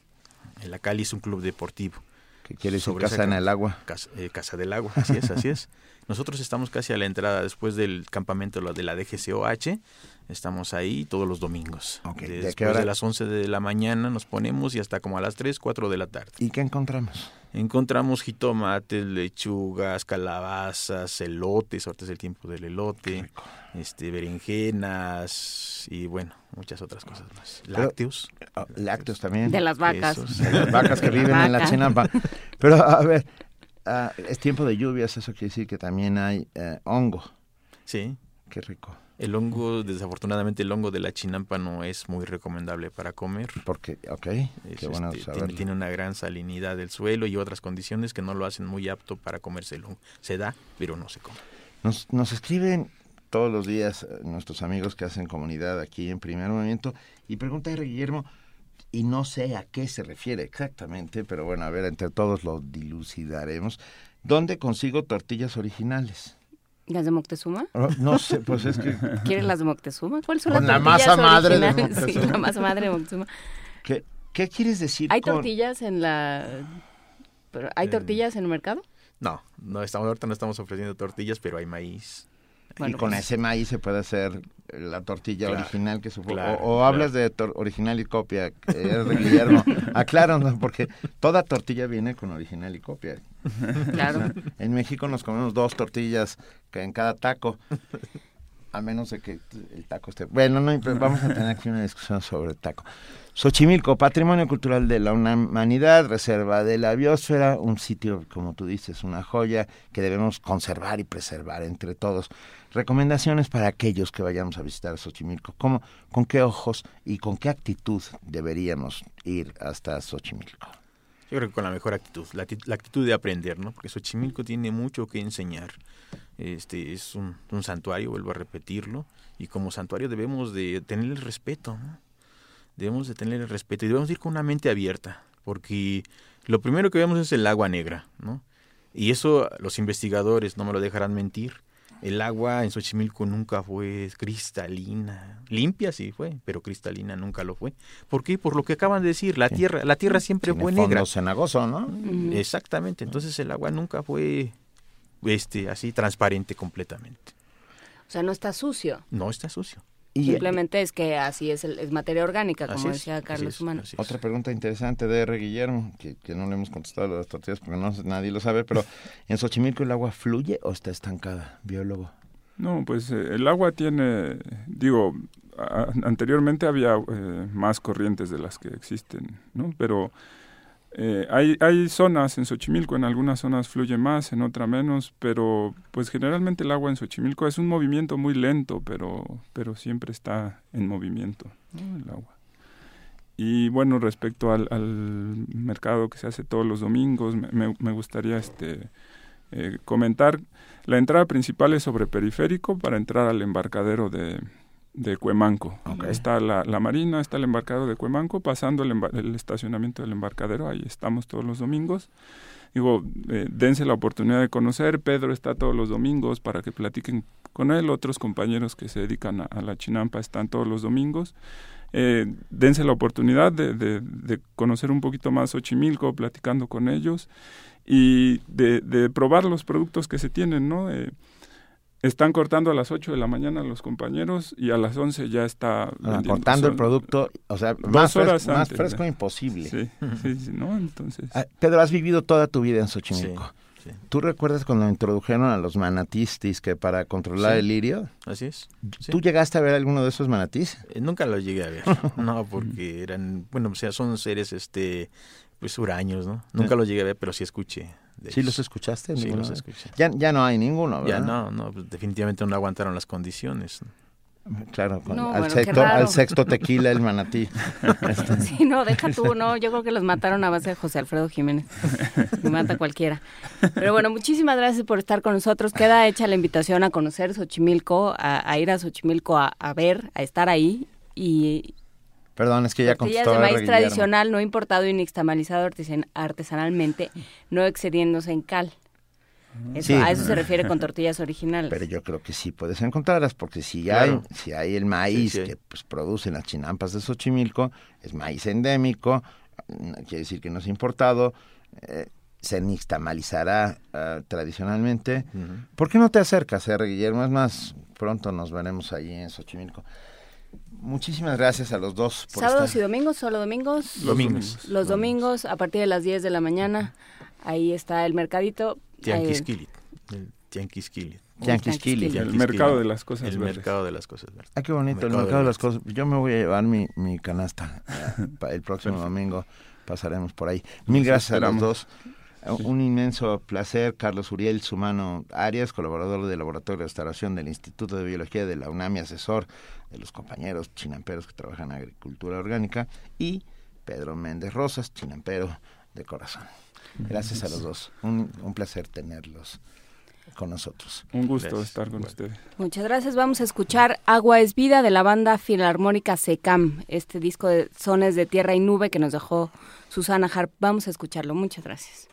La Cali es un club deportivo. ¿Qué quiere decir casa en el agua? Eh, casa, del agua, así es, así es. *laughs* Nosotros estamos casi a la entrada después del campamento de la DGCOH. Estamos ahí todos los domingos. Después ¿De, las 11 de la mañana nos ponemos y hasta como a las 3, 4 de la tarde. ¿Y qué encontramos? Encontramos jitomates, lechugas, calabazas, elotes, ahorita es el tiempo del elote, este, berenjenas y bueno, muchas otras cosas más. Pero- Lácteos. Ah, lácteos también. De las vacas. quesos. De las vacas que viven en la chinampa. Pero a ver, ah, es tiempo de lluvias, eso quiere decir que también hay eh, hongo. Sí. Qué rico. El hongo, desafortunadamente el hongo de la chinampa no es muy recomendable para comer. Porque, ok, Es, qué bueno este, tiene una gran salinidad del suelo y otras condiciones que no lo hacen muy apto para comerse el hongo. Se da, pero no se come. Nos, nos escriben todos los días eh, nuestros amigos que hacen comunidad aquí en Primer Movimiento y pregunta a Guillermo, y no sé a qué se refiere exactamente, pero bueno, a ver, entre todos lo dilucidaremos. ¿Dónde consigo tortillas originales? ¿Las de Moctezuma? No, sé, pues es que... *laughs* ¿Quieres las de Moctezuma? ¿Cuáles son Con las la masa madre de originales? *laughs* Sí, Moctezuma. la masa madre de Moctezuma. ¿Qué, qué quieres decir ¿Hay con- tortillas en la... pero ¿Hay Eh, tortillas en el mercado? No, no estamos, ahorita no estamos ofreciendo tortillas, pero hay maíz. Y con pues, ese maíz se puede hacer la tortilla Claro, original que supo. claro, o o claro. hablas de tor- original y copia, es de Guillermo. *laughs* Acláranos, porque toda tortilla viene con original y copia. Claro. O sea, en México nos comemos dos tortillas que en cada taco. A menos de que el taco esté... Bueno, no, vamos a tener aquí una discusión sobre el taco. Xochimilco, Patrimonio Cultural de la Humanidad, Reserva de la Biosfera, un sitio, como tú dices, una joya que debemos conservar y preservar entre todos. Recomendaciones para aquellos que vayamos a visitar Xochimilco. ¿Cómo, ¿Con qué ojos y con qué actitud deberíamos ir hasta Xochimilco? Yo creo que con la mejor actitud, la, acti- la actitud de aprender, ¿no? Porque Xochimilco tiene mucho que enseñar. Este es un, un santuario, vuelvo a repetirlo, y como santuario debemos de tener el respeto, ¿no? Debemos de tener el respeto y debemos ir con una mente abierta, porque lo primero que vemos es el agua negra, ¿no? Y eso los investigadores no me lo dejarán mentir. El agua en Xochimilco nunca fue cristalina. Limpia sí fue, pero cristalina nunca lo fue. ¿Por qué? Por lo que acaban de decir, la tierra, la tierra siempre Tiene fue fondo negra. cenagoso, ¿no? Exactamente, entonces el agua nunca fue este así transparente completamente. O sea, no está sucio. No está sucio. Y Simplemente es que así es, el- es materia orgánica, como es, decía Carlos Humano. es. Otra pregunta interesante de R. Guillermo, que, que no le hemos contestado de las tortillas porque no, nadie lo sabe, pero *laughs* ¿en Xochimilco el agua fluye o está estancada, biólogo? No, pues eh, el agua tiene, digo, a- anteriormente había eh, más corrientes de las que existen, ¿no? Pero eh, hay, hay zonas en Xochimilco, en algunas zonas fluye más, en otras menos, pero pues generalmente el agua en Xochimilco es un movimiento muy lento, pero, pero siempre está en movimiento. El agua. Y bueno, respecto al, al mercado que se hace todos los domingos, me, me- me gustaría este, eh, comentar, la entrada principal es sobre periférico para entrar al embarcadero de, de Cuemanco. Está la, la marina, está el embarcadero de Cuemanco, pasando el, emba- el estacionamiento del embarcadero, ahí estamos todos los domingos. Digo, eh, dense la oportunidad de conocer, Pedro está todos los domingos para que platiquen con él, otros compañeros que se dedican a, a la chinampa están todos los domingos. Eh, dense la oportunidad de, de- de conocer un poquito más Xochimilco, platicando con ellos y de, de probar los productos que se tienen, ¿no? Eh, están cortando a las 8 de la mañana los compañeros y a las 11 ya está Ah, cortando el producto, o sea, dos más, fres- horas más antes, fresco ¿no? imposible. Sí, sí, sí, ¿no? Entonces... Ah, Pedro, has vivido toda tu vida en Xochimilco. Sí, sí. ¿Tú recuerdas cuando introdujeron a los manatistis que para controlar Sí. el lirio? Así es. sí. ¿Tú llegaste a ver alguno de esos manatís? Eh, nunca los llegué a ver. *laughs* No, porque eran, bueno, o sea, son seres este pues huraños, ¿no? Nunca los llegué a ver, pero sí escuché. de ¿Sí ellos. los escuchaste? Sí, los escuché. Ya, ya no hay ninguno, Ya ¿verdad? no, no, pues, definitivamente no aguantaron las condiciones. Claro, con- No, al, bueno, sexto, raro. al sexto tequila el manatí. *laughs* *laughs* Sí, no, deja tú, no, yo creo que los mataron a base de José Alfredo Jiménez. Me mata cualquiera. Pero bueno, muchísimas gracias por estar con nosotros. Queda hecha la invitación a conocer Xochimilco, a, a ir a Xochimilco a, a ver, a estar ahí y Perdón, es que ya tortillas contestó de maíz tradicional no importado y nixtamalizado artesan- artesanalmente, no excediéndose en cal. Eso, Sí. A eso se refiere con tortillas originales. Pero yo creo que sí puedes encontrarlas, porque si Claro. hay, si hay el maíz Sí, sí. que pues, producen las chinampas de Xochimilco, es maíz endémico, mm, quiere decir que no es importado, eh, se nixtamalizará ah, tradicionalmente. ¿Por qué no te acercas, R. Guillermo? Es más, pronto nos veremos ahí en Xochimilco. Muchísimas gracias a los dos por Sábados y domingos, solo domingos. Domingos. Los domingos a partir de las 10 de la mañana. Ahí está el mercadito. Tianquisquilit. El Tianquisquilit. Tianquisquilit. El mercado de las cosas el verdes. mercado de las cosas verdes. Ah, qué bonito, el mercado, de, las cosas. Yo me voy a llevar mi, mi canasta *laughs* el próximo domingo. Pasaremos por ahí. Mil gracias a los dos. Un inmenso placer, Carlos Uriel Sumano Arias, colaborador del Laboratorio de Restauración del Instituto de Biología de la UNAM y asesor de los compañeros chinamperos que trabajan en agricultura orgánica, y Pedro Méndez Rosas, chinampero de corazón. Gracias a los dos. Un, un placer tenerlos con nosotros. Un gusto estar con ustedes. Muchas gracias. Vamos a escuchar Agua es Vida de la banda filarmónica SECAM, este disco de sones de tierra y nube que nos dejó Susana Harp. Vamos a escucharlo. Muchas gracias.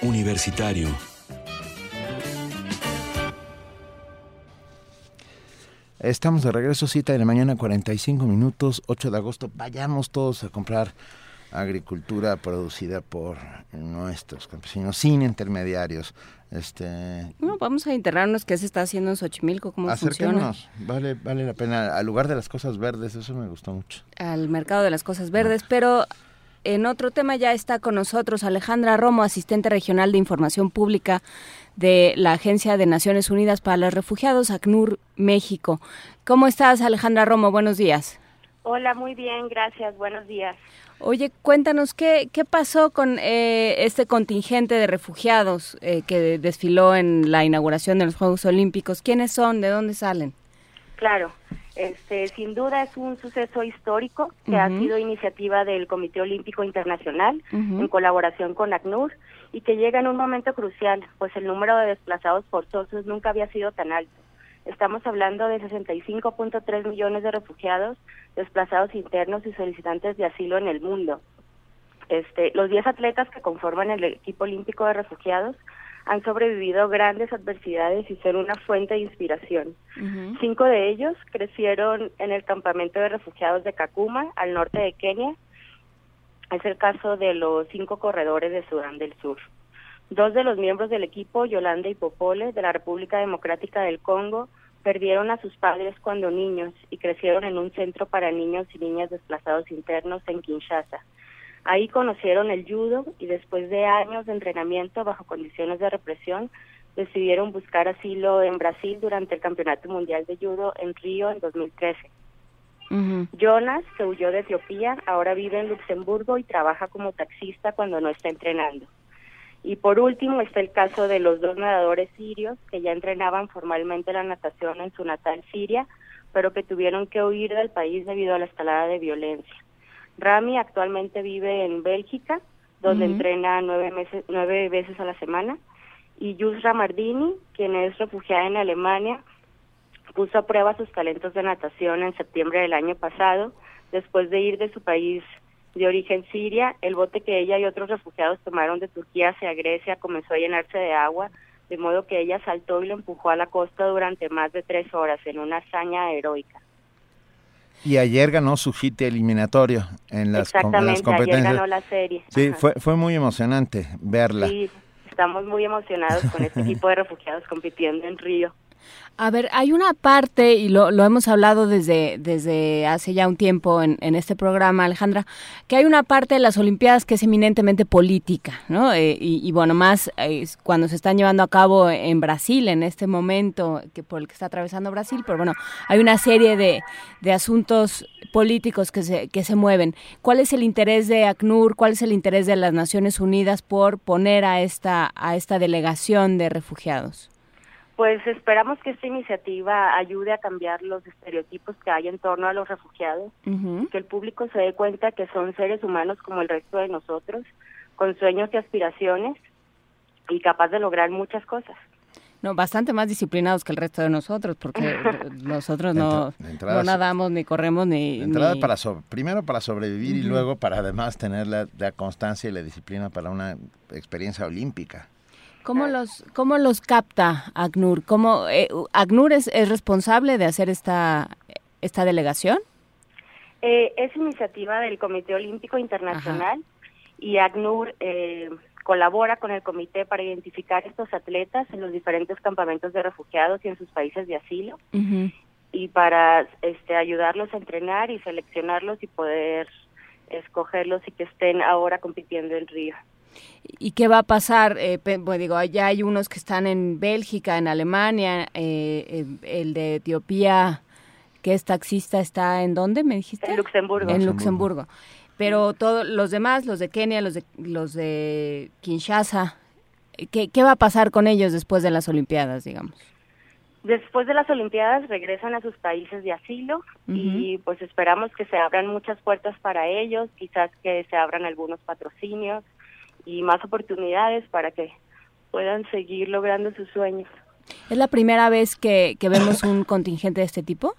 Universitario. Estamos de regreso, cita de la mañana, 45 minutos, 8 de agosto. Vayamos todos a comprar agricultura producida por nuestros campesinos, sin intermediarios. Este, bueno, vamos a enterrarnos qué se está haciendo en Xochimilco, cómo funciona. Vale, vale la pena. Al lugar de las cosas verdes, eso me gustó mucho. Al mercado de las cosas verdes, pero en otro tema ya está con nosotros Alejandra Romo, asistente regional de información pública de la Agencia de Naciones Unidas para los Refugiados, ACNUR, México. ¿Cómo estás, Alejandra Romo? Buenos días. Hola, muy bien, gracias. Buenos días. Oye, cuéntanos, ¿qué, qué pasó con eh, este contingente de refugiados eh, que desfiló en la inauguración de los Juegos Olímpicos? ¿Quiénes son? ¿De dónde salen? Claro, este, sin duda es un suceso histórico que ha sido iniciativa del Comité Olímpico Internacional en colaboración con ACNUR y que llega en un momento crucial, pues el número de desplazados forzosos nunca había sido tan alto. Estamos hablando de 65.3 millones de refugiados, desplazados internos y solicitantes de asilo en el mundo. Este, los 10 atletas que conforman el equipo olímpico de refugiados han sobrevivido grandes adversidades y son una fuente de inspiración. Cinco de ellos crecieron en el campamento de refugiados de Kakuma, al norte de Kenia. Es el caso de los cinco corredores de Sudán del Sur. Dos de los miembros del equipo, Yolanda y Popole, de la República Democrática del Congo, perdieron a sus padres cuando niños y crecieron en un centro para niños y niñas desplazados internos en Kinshasa. Ahí conocieron el judo y después de años de entrenamiento bajo condiciones de represión, decidieron buscar asilo en Brasil durante el Campeonato Mundial de Judo en Río en 2013. Jonas se huyó de Etiopía, ahora vive en Luxemburgo y trabaja como taxista cuando no está entrenando. Y por último está el caso de los dos nadadores sirios que ya entrenaban formalmente la natación en su natal Siria, pero que tuvieron que huir del país debido a la escalada de violencia. Rami actualmente vive en Bélgica, donde entrena nueve, meses, nueve veces a la semana. Y Yusra Mardini, quien es refugiada en Alemania, puso a prueba sus talentos de natación en septiembre del año pasado, después de ir de su país de origen Siria. El bote que ella y otros refugiados tomaron de Turquía hacia Grecia comenzó a llenarse de agua, de modo que ella saltó y lo empujó a la costa durante más de tres horas en una hazaña heroica. Y ayer ganó su hit eliminatorio en las, com- en las Exactamente, ayer competencias. ganó la serie. Sí, Ajá. fue, fue muy emocionante verla. Sí, estamos muy emocionados con este *laughs* equipo de refugiados compitiendo en Río. A ver, hay una parte, y lo, lo hemos hablado desde, desde hace ya un tiempo en, en este programa, Alejandra, que hay una parte de las Olimpiadas que es eminentemente política, ¿no? Eh, y, y bueno, más eh, cuando se están llevando a cabo en Brasil en este momento, que por el que está atravesando Brasil, pero bueno, hay una serie de, de asuntos políticos que se, que se mueven. ¿Cuál es el interés de ACNUR? ¿Cuál es el interés de las Naciones Unidas por poner a esta, a esta delegación de refugiados? Pues esperamos que esta iniciativa ayude a cambiar los estereotipos que hay en torno a los refugiados, que el público se dé cuenta que son seres humanos como el resto de nosotros, con sueños y aspiraciones y capaz de lograr muchas cosas. No, bastante más disciplinados que el resto de nosotros, porque *laughs* nosotros no, entrada, no nadamos ni corremos ni... Entrada ni- para so- primero para sobrevivir y luego para además tener la, la constancia y la disciplina para una experiencia olímpica. ¿Cómo los, cómo los capta ACNUR? ¿Cómo, eh, ¿ACNUR es, es responsable de hacer esta, esta delegación? Eh, es iniciativa del Comité Olímpico Internacional y ACNUR eh, colabora con el comité para identificar estos atletas en los diferentes campamentos de refugiados y en sus países de asilo y para este, ayudarlos a entrenar y seleccionarlos y poder escogerlos y que estén ahora compitiendo en Río. ¿Y qué va a pasar? Eh, bueno, digo, ya hay unos que están en Bélgica, en Alemania, eh, eh, el de Etiopía, que es taxista, está en dónde, me dijiste? En Luxemburgo. En Luxemburgo. Pero todos los demás, los de Kenia, los de, los de Kinshasa, ¿qué, ¿qué va a pasar con ellos después de las Olimpiadas, digamos? Después de las Olimpiadas regresan a sus países de asilo y pues esperamos que se abran muchas puertas para ellos, quizás que se abran algunos patrocinios y más oportunidades para que puedan seguir logrando sus sueños. ¿Es la primera vez que, que vemos un *laughs* contingente de este tipo?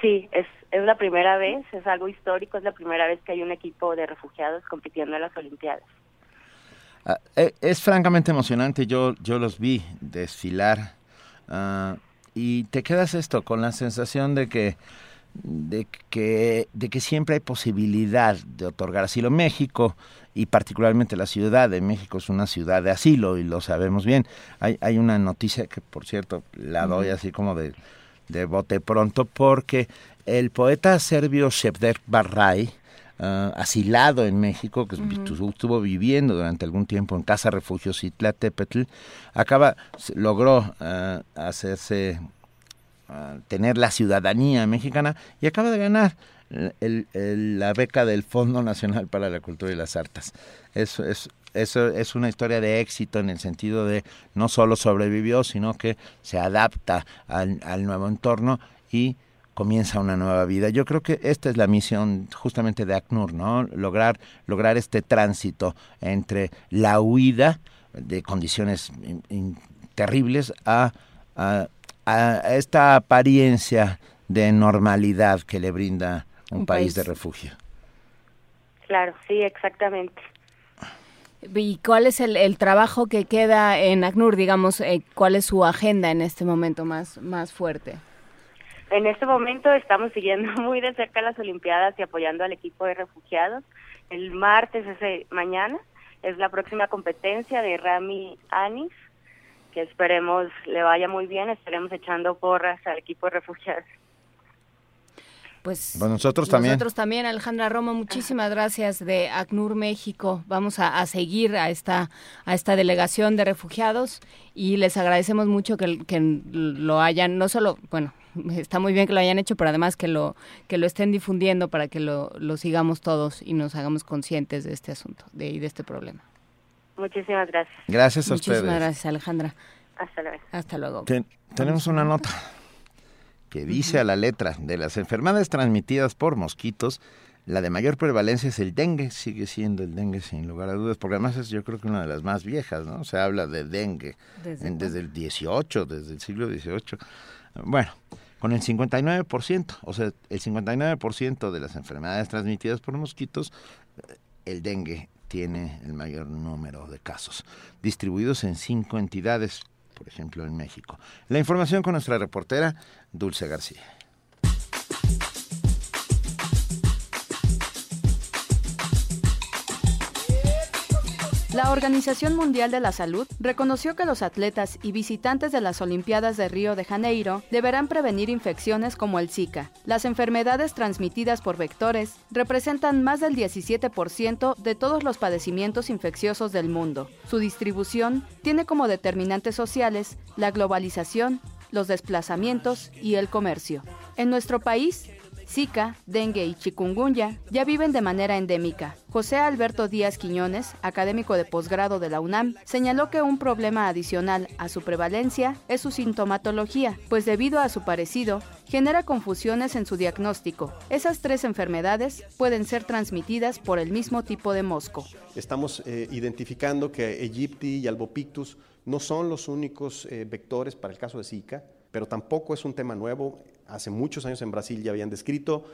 Sí, es, es la primera vez, es algo histórico, es la primera vez que hay un equipo de refugiados compitiendo en las Olimpiadas. Ah, eh, es francamente emocionante, yo, yo los vi desfilar ah, y te quedas esto con la sensación de que, de, que, de que siempre hay posibilidad de otorgar asilo. México y particularmente la Ciudad de México es una ciudad de asilo y lo sabemos bien. Hay, hay una noticia que por cierto la doy así como de, de bote pronto porque el poeta serbio Shevder Barray, ah, asilado en México, que estu- estuvo viviendo durante algún tiempo en Casa Refugio Citlatepetl, acaba, logró ah, hacerse, tener la ciudadanía mexicana y acaba de ganar el- la beca del Fondo Nacional para la Cultura y las Artes. Eso es, eso es una historia de éxito en el sentido de no solo sobrevivió, sino que se adapta al, al nuevo entorno y comienza una nueva vida. Yo creo que esta es la misión justamente de ACNUR, ¿no? Lograr, lograr este tránsito entre la huida de condiciones terribles a, a- a esta apariencia de normalidad que le brinda un, Un país, país. de refugio. Claro, sí, exactamente. ¿Y cuál es el, el trabajo que queda en ACNUR, digamos, eh, cuál es su agenda en este momento más, más fuerte? En este momento estamos siguiendo *laughs* muy de cerca las Olimpiadas y apoyando al equipo de refugiados. El martes, ese mañana, es la próxima competencia de Rami Anis, que esperemos le vaya muy bien, estaremos echando porras al equipo de refugiados. Pues, Bueno, nosotros también. Nosotros también, Alejandra Romo, muchísimas gracias de ACNUR México. Vamos a, a seguir a esta, a esta delegación de refugiados y les agradecemos mucho que, que lo hayan, no solo, bueno, está muy bien que lo hayan hecho, pero además que lo, que lo estén difundiendo para que lo, lo sigamos todos y nos hagamos conscientes de este asunto de, y de este problema. Muchísimas gracias. Gracias a Muchísimas ustedes. gracias, Alejandra. Hasta luego. Hasta luego. Ten- tenemos una nota que dice a la letra de las enfermedades transmitidas por mosquitos, la de mayor prevalencia es el dengue, sigue siendo el dengue sin lugar a dudas, porque además es yo creo que una de las más viejas, ¿no? Se habla de dengue Desde en- desde el 18, desde el siglo XVIII. Bueno, con el 59%, o sea, el 59% de las enfermedades transmitidas por mosquitos, eh, el dengue tiene el mayor número de casos, distribuidos en cinco entidades, por ejemplo en México. La información con nuestra reportera Dulce García. La Organización Mundial de la Salud reconoció que los atletas y visitantes de las Olimpiadas de Río de Janeiro deberán prevenir infecciones como el Zika. Las enfermedades transmitidas por vectores representan más del 17% de todos los padecimientos infecciosos del mundo. Su distribución tiene como determinantes sociales la globalización, los desplazamientos y el comercio. En nuestro país, Zika, dengue y chikungunya ya viven de manera endémica. José Alberto Díaz Quiñones, académico de posgrado de la UNAM, señaló que un problema adicional a su prevalencia es su sintomatología, pues debido a su parecido, genera confusiones en su diagnóstico. Esas tres enfermedades pueden ser transmitidas por el mismo tipo de mosco. Estamos eh, identificando que Aegypti y Albopictus no son los únicos eh, vectores para el caso de Zika, pero tampoco es un tema nuevo. Hace muchos años en Brasil ya habían descrito.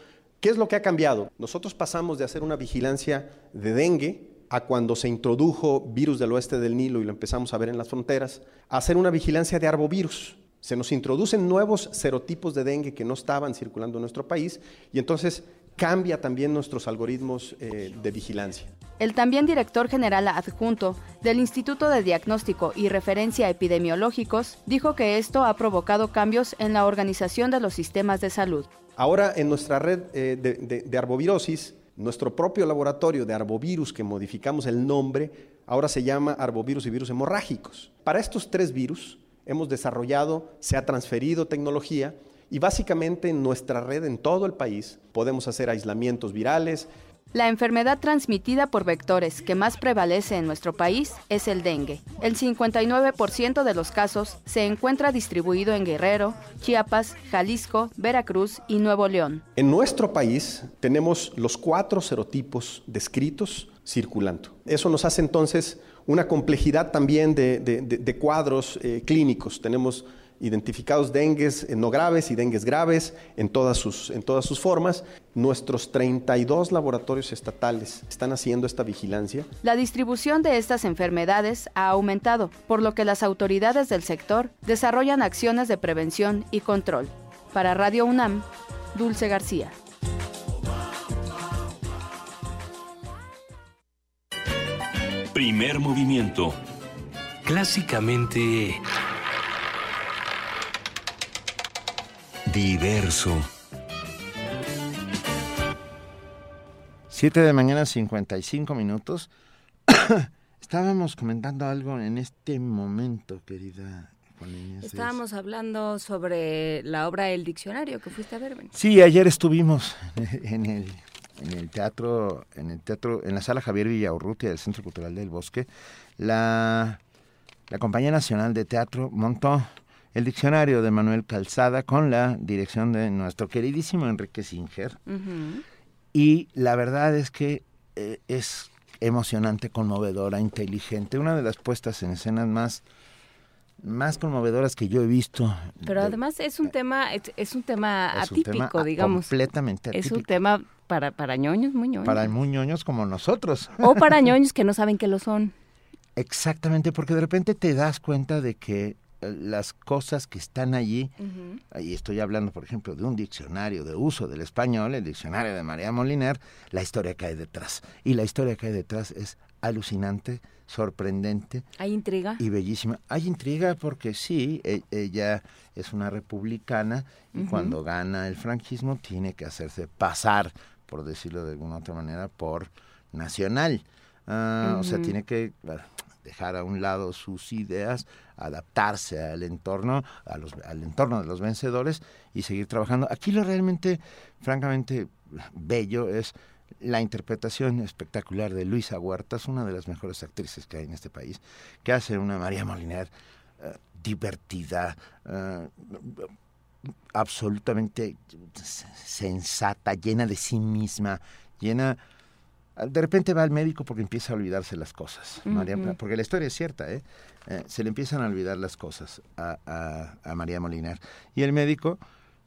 ¿Qué es lo que ha cambiado? Nosotros pasamos de hacer una vigilancia de dengue a cuando se introdujo virus del oeste del Nilo y lo empezamos a ver en las fronteras, a hacer una vigilancia de arbovirus. Se nos introducen nuevos serotipos de dengue que no estaban circulando en nuestro país y entonces cambia también nuestros algoritmos eh, de vigilancia. El también director general adjunto del Instituto de Diagnóstico y Referencia Epidemiológicos dijo que esto ha provocado cambios en la organización de los sistemas de salud. Ahora en nuestra red eh, de, de, de arbovirosis, nuestro propio laboratorio de arbovirus que modificamos el nombre, ahora se llama arbovirus y virus hemorrágicos. Para estos tres virus hemos desarrollado, se ha transferido tecnología y básicamente en nuestra red en todo el país podemos hacer aislamientos virales. La enfermedad transmitida por vectores que más prevalece en nuestro país es el dengue. El 59% de los casos se encuentra distribuido en Guerrero, Chiapas, Jalisco, Veracruz y Nuevo León. En nuestro país tenemos los cuatro serotipos descritos circulando. Eso nos hace entonces una complejidad también de, de, de, de cuadros eh, clínicos. Tenemos identificados dengues eh, no graves y dengues graves en todas, sus, en todas sus formas. Nuestros 32 laboratorios estatales están haciendo esta vigilancia. La distribución de estas enfermedades ha aumentado, por lo que las autoridades del sector desarrollan acciones de prevención y control. Para Radio UNAM, Dulce García. Primer movimiento. Clásicamente... Diverso. 7 de mañana, 55 minutos. *coughs* Estábamos comentando algo en este momento, querida. Estábamos hablando sobre la obra El Diccionario que fuiste a ver. Ben. Sí, ayer estuvimos *laughs* en el, en el teatro, en el teatro, en la sala Javier Villaurrutia del Centro Cultural del Bosque. La, la Compañía Nacional de Teatro montó el diccionario de Manuel Calzada con la dirección de nuestro queridísimo Enrique Singer. Uh -huh. Y la verdad es que eh, es emocionante, conmovedora, inteligente, una de las puestas en escenas más más conmovedoras que yo he visto. Pero de, además es un tema es, es un tema es atípico, un tema digamos. Completamente atípico. Es un tema para para ñoños, muy ñoños. Para muy ñoños como nosotros. O para *laughs* ñoños que no saben que lo son. Exactamente, porque de repente te das cuenta de que las cosas que están allí, uh -huh. y estoy hablando, por ejemplo, de un diccionario de uso del español, el diccionario de María Moliner, la historia que hay detrás. Y la historia que hay detrás es alucinante, sorprendente. ¿Hay intriga? Y bellísima. Hay intriga porque sí, e- ella es una republicana y cuando gana el franquismo tiene que hacerse pasar, por decirlo de alguna otra manera, por nacional. Ah, O sea, tiene que dejar a un lado sus ideas, adaptarse al entorno, a los, al entorno de los vencedores y seguir trabajando. Aquí lo realmente, francamente, bello es la interpretación espectacular de Luisa Huertas, una de las mejores actrices que hay en este país, que hace una María Moliner eh, divertida, eh, absolutamente sensata, llena de sí misma, llena... De repente va al médico porque empieza a olvidarse las cosas, María- porque la historia es cierta, ¿eh? Eh, se le empiezan a olvidar las cosas a, a- a María Molinar. Y el médico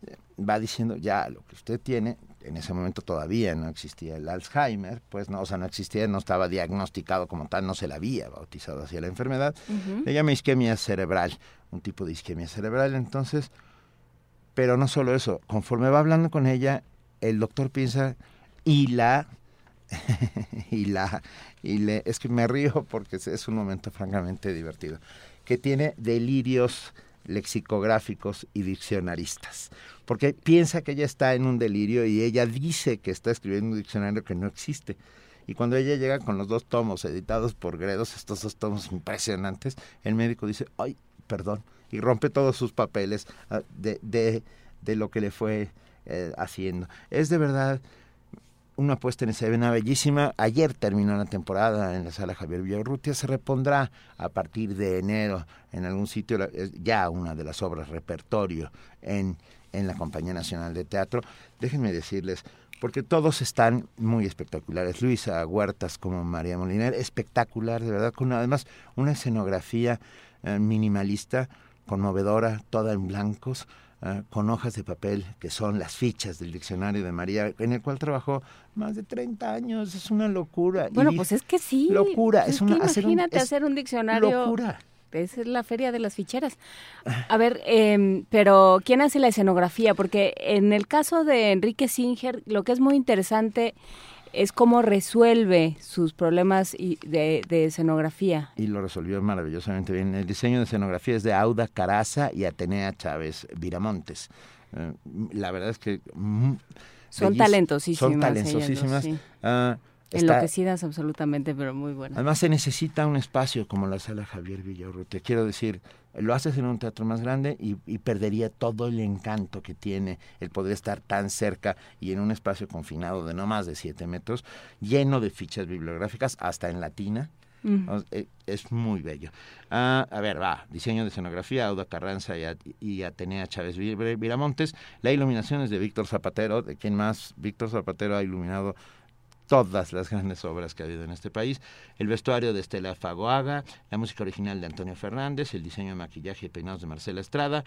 eh, va diciendo, ya, lo que usted tiene, en ese momento todavía no existía el Alzheimer, pues no, o sea, no existía, no estaba diagnosticado como tal, no se le había bautizado así la enfermedad. Le llama isquemia cerebral, un tipo de isquemia cerebral. Entonces, pero no solo eso, conforme va hablando con ella, el doctor piensa y la *laughs* y la y le es que me río porque es- un momento francamente divertido que tiene delirios lexicográficos y diccionaristas porque piensa que ella está en un delirio y ella dice que está escribiendo un diccionario que no existe y cuando ella llega con los dos tomos editados por Gredos, estos dos tomos impresionantes, el médico dice, ay, perdón, y rompe todos sus papeles ah, de, de, de lo que le fue eh, haciendo. Es de verdad una puesta en escena bellísima. Ayer terminó la temporada en la sala Javier Villarrutia. Se repondrá a partir de enero en algún sitio, ya una de las obras repertorio en, en la Compañía Nacional de Teatro. Déjenme decirles, porque todos están muy espectaculares. Luisa Huertas como María Moliner, espectacular, de verdad, con además una escenografía eh, minimalista, conmovedora, toda en blancos, eh, con hojas de papel que son las fichas del diccionario de María, en el cual trabajó más de 30 años. Es una locura. Bueno, pues es que sí. Locura. Pues es una, hacer un- imagínate es hacer un diccionario. Locura. Esa es la feria de las ficheras. A ver, em, pero ¿quién hace la escenografía? Porque en el caso de Enrique Singer, lo que es muy interesante es cómo resuelve sus problemas y- de, de escenografía. y lo resolvió maravillosamente bien. El diseño de escenografía es de Auda Caraza y Atenea Chávez Viramontes. Eh, la verdad es que... mm, Son talentosísimas. Son talentosísimas. sí. Ah, está- Enloquecidas absolutamente, pero muy buenas. Además se necesita un espacio como la sala Javier Villarrutia. Quiero decir, lo haces en un teatro más grande y, y perdería todo el encanto que tiene el poder estar tan cerca y en un espacio confinado de no más de siete metros, lleno de fichas bibliográficas, hasta en latina. Eh, Es muy bello. Ah, a ver, va. Diseño de escenografía, Auda Carranza y, y Atenea Chávez Vir- Viramontes. La iluminación es de Víctor Zapatero, de quien más Víctor Zapatero ha iluminado todas las grandes obras que ha habido en este país. El vestuario de Estela Fagoaga, la música original de Antonio Fernández, el diseño de maquillaje y peinados de Marcela Estrada,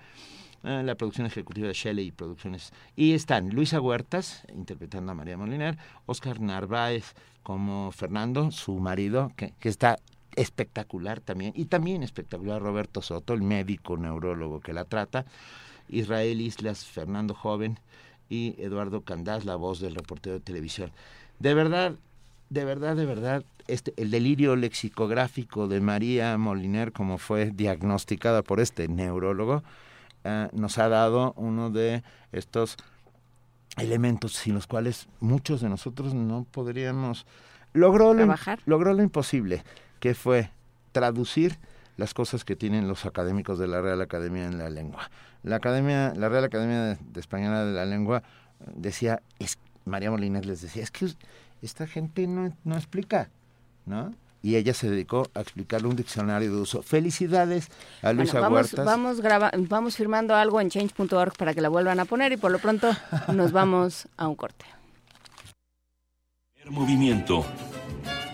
eh, la producción ejecutiva de Shelley y Producciones. Y están Luisa Huertas, interpretando a María Molinar, Oscar Narváez como Fernando, su marido, que, que está espectacular también, y también espectacular Roberto Soto, el médico neurólogo que la trata, Israel Islas, Fernando Joven y Eduardo Candás, la voz del reportero de televisión. De verdad, de verdad, de verdad, este, el delirio lexicográfico de María Moliner, como fue diagnosticada por este neurólogo, eh, nos ha dado uno de estos elementos sin los cuales muchos de nosotros no podríamos logró lo, logró lo imposible que fue traducir las cosas que tienen los académicos de la Real Academia en la Lengua. La academia la Real Academia de, de Española de la Lengua eh, decía es María Moliner les decía es que esta gente no, no explica no y ella se dedicó a explicarle un diccionario de uso felicidades a Bueno, Luisa vamos, Huertas vamos, graba- vamos firmando algo en change.org para que la vuelvan a poner y por lo pronto *laughs* nos vamos a un corte. Movimiento.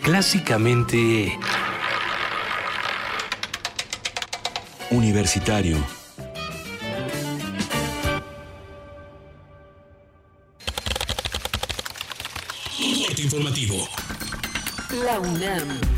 Clásicamente Universitario. Informativo. La UNAM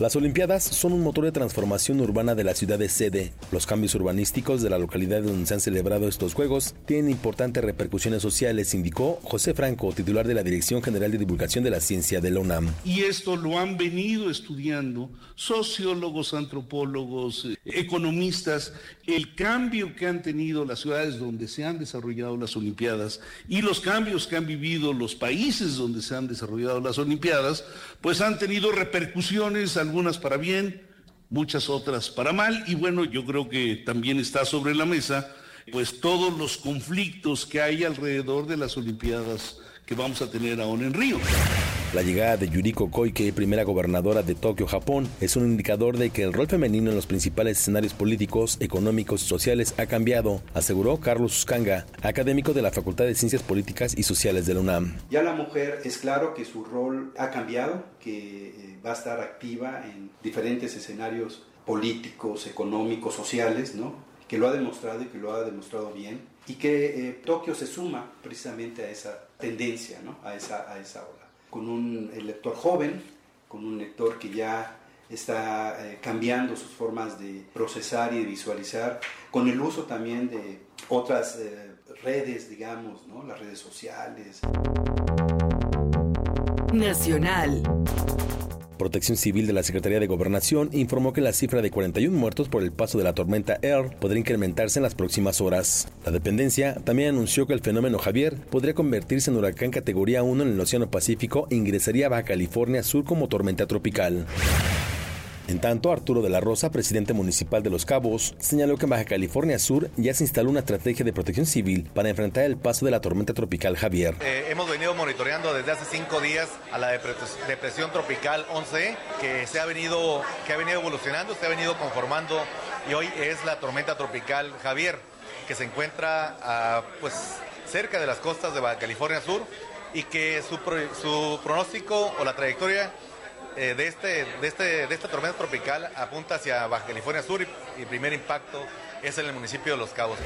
Las Olimpiadas son un motor de transformación urbana de la ciudad de sede. Los cambios urbanísticos de la localidad donde se han celebrado estos Juegos tienen importantes repercusiones sociales, indicó José Franco, titular de la Dirección General de Divulgación de la Ciencia de la UNAM. Y esto lo han venido estudiando sociólogos, antropólogos, economistas, el cambio que han tenido las ciudades donde se han desarrollado las Olimpiadas y los cambios que han vivido los países donde se han desarrollado las Olimpiadas, pues han tenido repercusiones, algunas para bien, muchas otras para mal, y bueno, yo creo que también está sobre la mesa, pues todos los conflictos que hay alrededor de las Olimpiadas que vamos a tener ahora en Río. La llegada de Yuriko Koike, primera gobernadora de Tokio, Japón, es un indicador de que el rol femenino en los principales escenarios políticos, económicos y sociales ha cambiado, aseguró Carlos Uscanga, académico de la Facultad de Ciencias Políticas y Sociales de la UNAM. Ya la mujer es claro que su rol ha cambiado, que eh, va a estar activa en diferentes escenarios políticos, económicos, sociales, ¿no? que lo ha demostrado y que lo ha demostrado bien, y que eh, Tokio se suma precisamente a esa tendencia, ¿no? a, esa, a esa ola con un lector joven, con un lector que ya está eh, cambiando sus formas de procesar y de visualizar, con el uso también de otras eh, redes, digamos, ¿no? las redes sociales. Nacional. Protección Civil de la Secretaría de Gobernación informó que la cifra de 41 muertos por el paso de la tormenta Earl podría incrementarse en las próximas horas. La dependencia también anunció que el fenómeno Javier podría convertirse en huracán categoría 1 en el Océano Pacífico e ingresaría a Baja California Sur como tormenta tropical. En tanto, Arturo de la Rosa, presidente municipal de Los Cabos, señaló que en Baja California Sur ya se instaló una estrategia de protección civil para enfrentar el paso de la tormenta tropical Javier. Eh, hemos venido monitoreando desde hace cinco días a la depresión tropical 11 que se ha venido que ha venido evolucionando, se ha venido conformando y hoy es la tormenta tropical Javier que se encuentra pues cerca de las costas de Baja California Sur y que su, su pronóstico o la trayectoria eh, de, este, de, este, de esta tormenta tropical apunta hacia Baja California Sur y, el primer impacto es en el municipio de Los Cabos.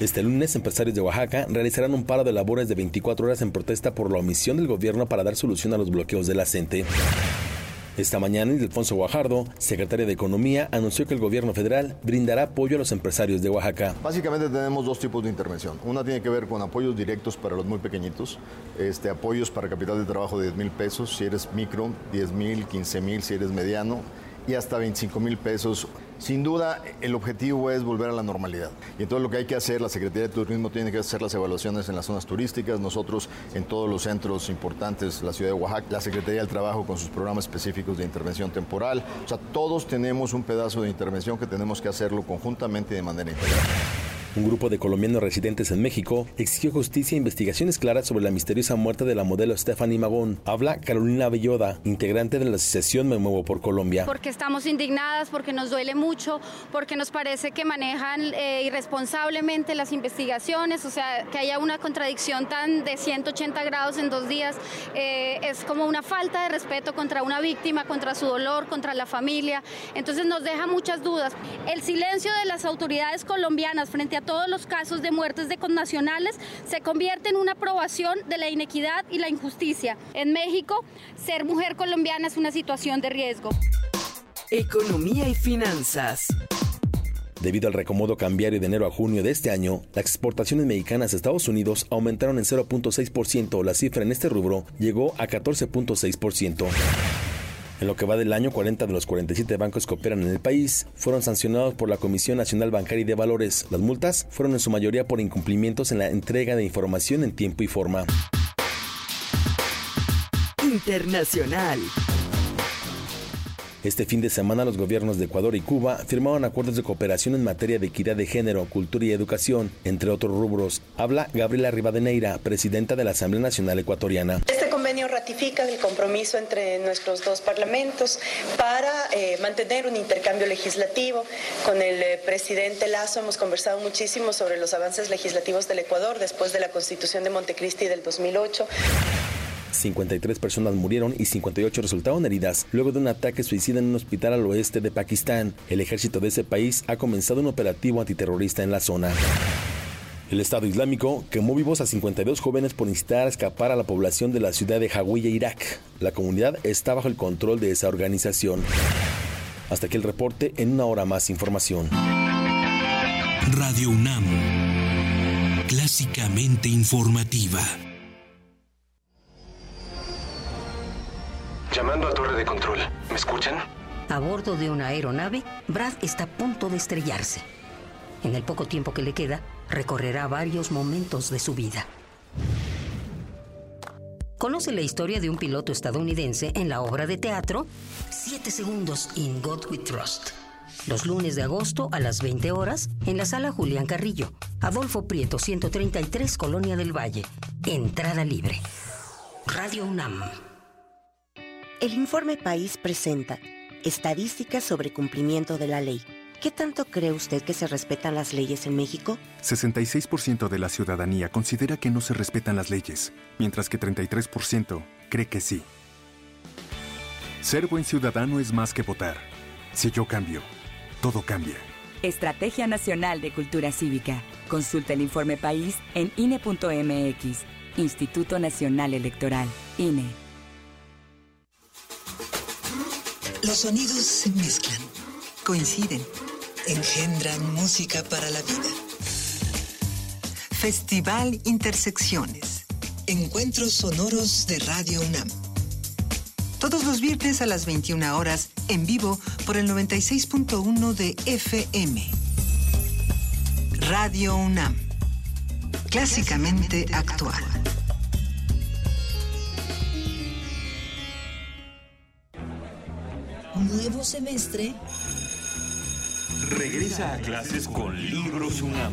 Este lunes, empresarios de Oaxaca realizarán un paro de labores de 24 horas en protesta por la omisión del gobierno para dar solución a los bloqueos de la. Esta mañana, Ildefonso Guajardo, secretario de Economía, anunció que el gobierno federal brindará apoyo a los empresarios de Oaxaca. Básicamente tenemos dos tipos de intervención. Una tiene que ver con apoyos directos para los muy pequeñitos, este, apoyos para capital de trabajo de 10 mil pesos si eres micro, 10 mil, 15 mil si eres mediano y hasta 25 mil pesos sin duda, el objetivo es volver a la normalidad. Y entonces lo que hay que hacer, la Secretaría de Turismo tiene que hacer las evaluaciones en las zonas turísticas, nosotros en todos los centros importantes, la ciudad de Oaxaca, la Secretaría del Trabajo con sus programas específicos de intervención temporal. O sea, todos tenemos un pedazo de intervención que tenemos que hacerlo conjuntamente y de manera integral. Un grupo de colombianos residentes en México exigió justicia e investigaciones claras sobre la misteriosa muerte de la modelo Stephanie Magón. Habla Carolina Belloda, integrante de la asociación Me Muevo por Colombia. Porque estamos indignadas, porque nos duele mucho, porque nos parece que manejan eh, irresponsablemente las investigaciones, o sea, que haya una contradicción tan de 180 grados en dos días, eh, es como una falta de respeto contra una víctima, contra su dolor, contra la familia. Entonces nos deja muchas dudas. El silencio de las autoridades colombianas frente a todos los casos de muertes de connacionales se convierte en una aprobación de la inequidad y la injusticia. En México, ser mujer colombiana es una situación de riesgo. Economía y finanzas. Debido al recomodo cambiario de enero a junio de este año, las exportaciones mexicanas a Estados Unidos aumentaron en 0.6%. La cifra en este rubro llegó a 14.6%. En lo que va del año, 40 de los 47 bancos que operan en el país fueron sancionados por la Comisión Nacional Bancaria y de Valores. Las multas fueron en su mayoría por incumplimientos en la entrega de información en tiempo y forma. Internacional. Este fin de semana los gobiernos de Ecuador y Cuba firmaron acuerdos de cooperación en materia de equidad de género, cultura y educación, entre otros rubros. Habla Gabriela Rivadeneira, presidenta de la Asamblea Nacional Ecuatoriana. Este convenio ratifica el compromiso entre nuestros dos parlamentos para eh, mantener un intercambio legislativo. Con el eh, presidente Lazo hemos conversado muchísimo sobre los avances legislativos del Ecuador después de la constitución de Montecristi del 2008. 53 personas murieron y 58 resultaron heridas luego de un ataque suicida en un hospital al oeste de Pakistán. El ejército de ese país ha comenzado un operativo antiterrorista en la zona. El Estado Islámico quemó vivos a 52 jóvenes por incitar a escapar a la población de la ciudad de Hawija, Irak. La comunidad está bajo el control de esa organización. Hasta aquí el reporte, en una hora más información. Radio UNAM, clásicamente informativa. Llamando a torre de control. ¿Me escuchan? A bordo de una aeronave, Brad está a punto de estrellarse. En el poco tiempo que le queda, recorrerá varios momentos de su vida. Conoce la historia de un piloto estadounidense en la obra de teatro Siete segundos in God We Trust. Los lunes de agosto a las 20 horas en la sala Julián Carrillo, Adolfo Prieto 133, Colonia del Valle. Entrada libre. Radio UNAM. El informe País presenta estadísticas sobre cumplimiento de la ley. ¿Qué tanto cree usted que se respetan las leyes en México? 66% de la ciudadanía considera que no se respetan las leyes, mientras que 33% cree que sí. Ser buen ciudadano es más que votar. Si yo cambio, todo cambia. Estrategia Nacional de Cultura Cívica. Consulta el informe país en INE.mx. Instituto Nacional Electoral. INE. Los sonidos se mezclan, coinciden, engendran música para la vida. Festival Intersecciones. Encuentros sonoros de Radio UNAM. Todos los viernes a las 21 horas, en vivo por el 96.1 de FM. Radio UNAM. Clásicamente actual. Nuevo semestre. Regresa a clases con Libros UNAM.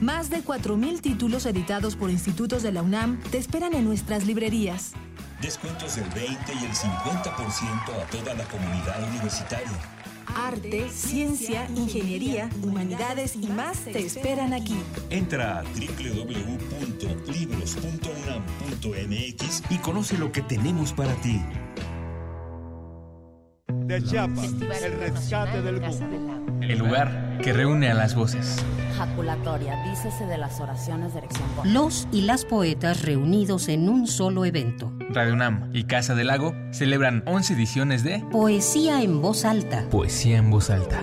Más de 4.000 títulos editados por institutos de la UNAM te esperan en nuestras librerías. Descuentos del 20 y el 50% a toda la comunidad universitaria. Arte, ciencia, ingeniería, humanidades y más te esperan aquí. Entra a www.libros.unam.mx y conoce lo que tenemos para ti. De Chiapas, el rescate del mundo. El lugar que reúne a las voces. Jaculatoria, dícese de las oraciones de erección. Los y las poetas reunidos en un solo evento. Radio UNAM y Casa del Lago celebran 11 ediciones de Poesía en voz alta. Poesía en voz alta.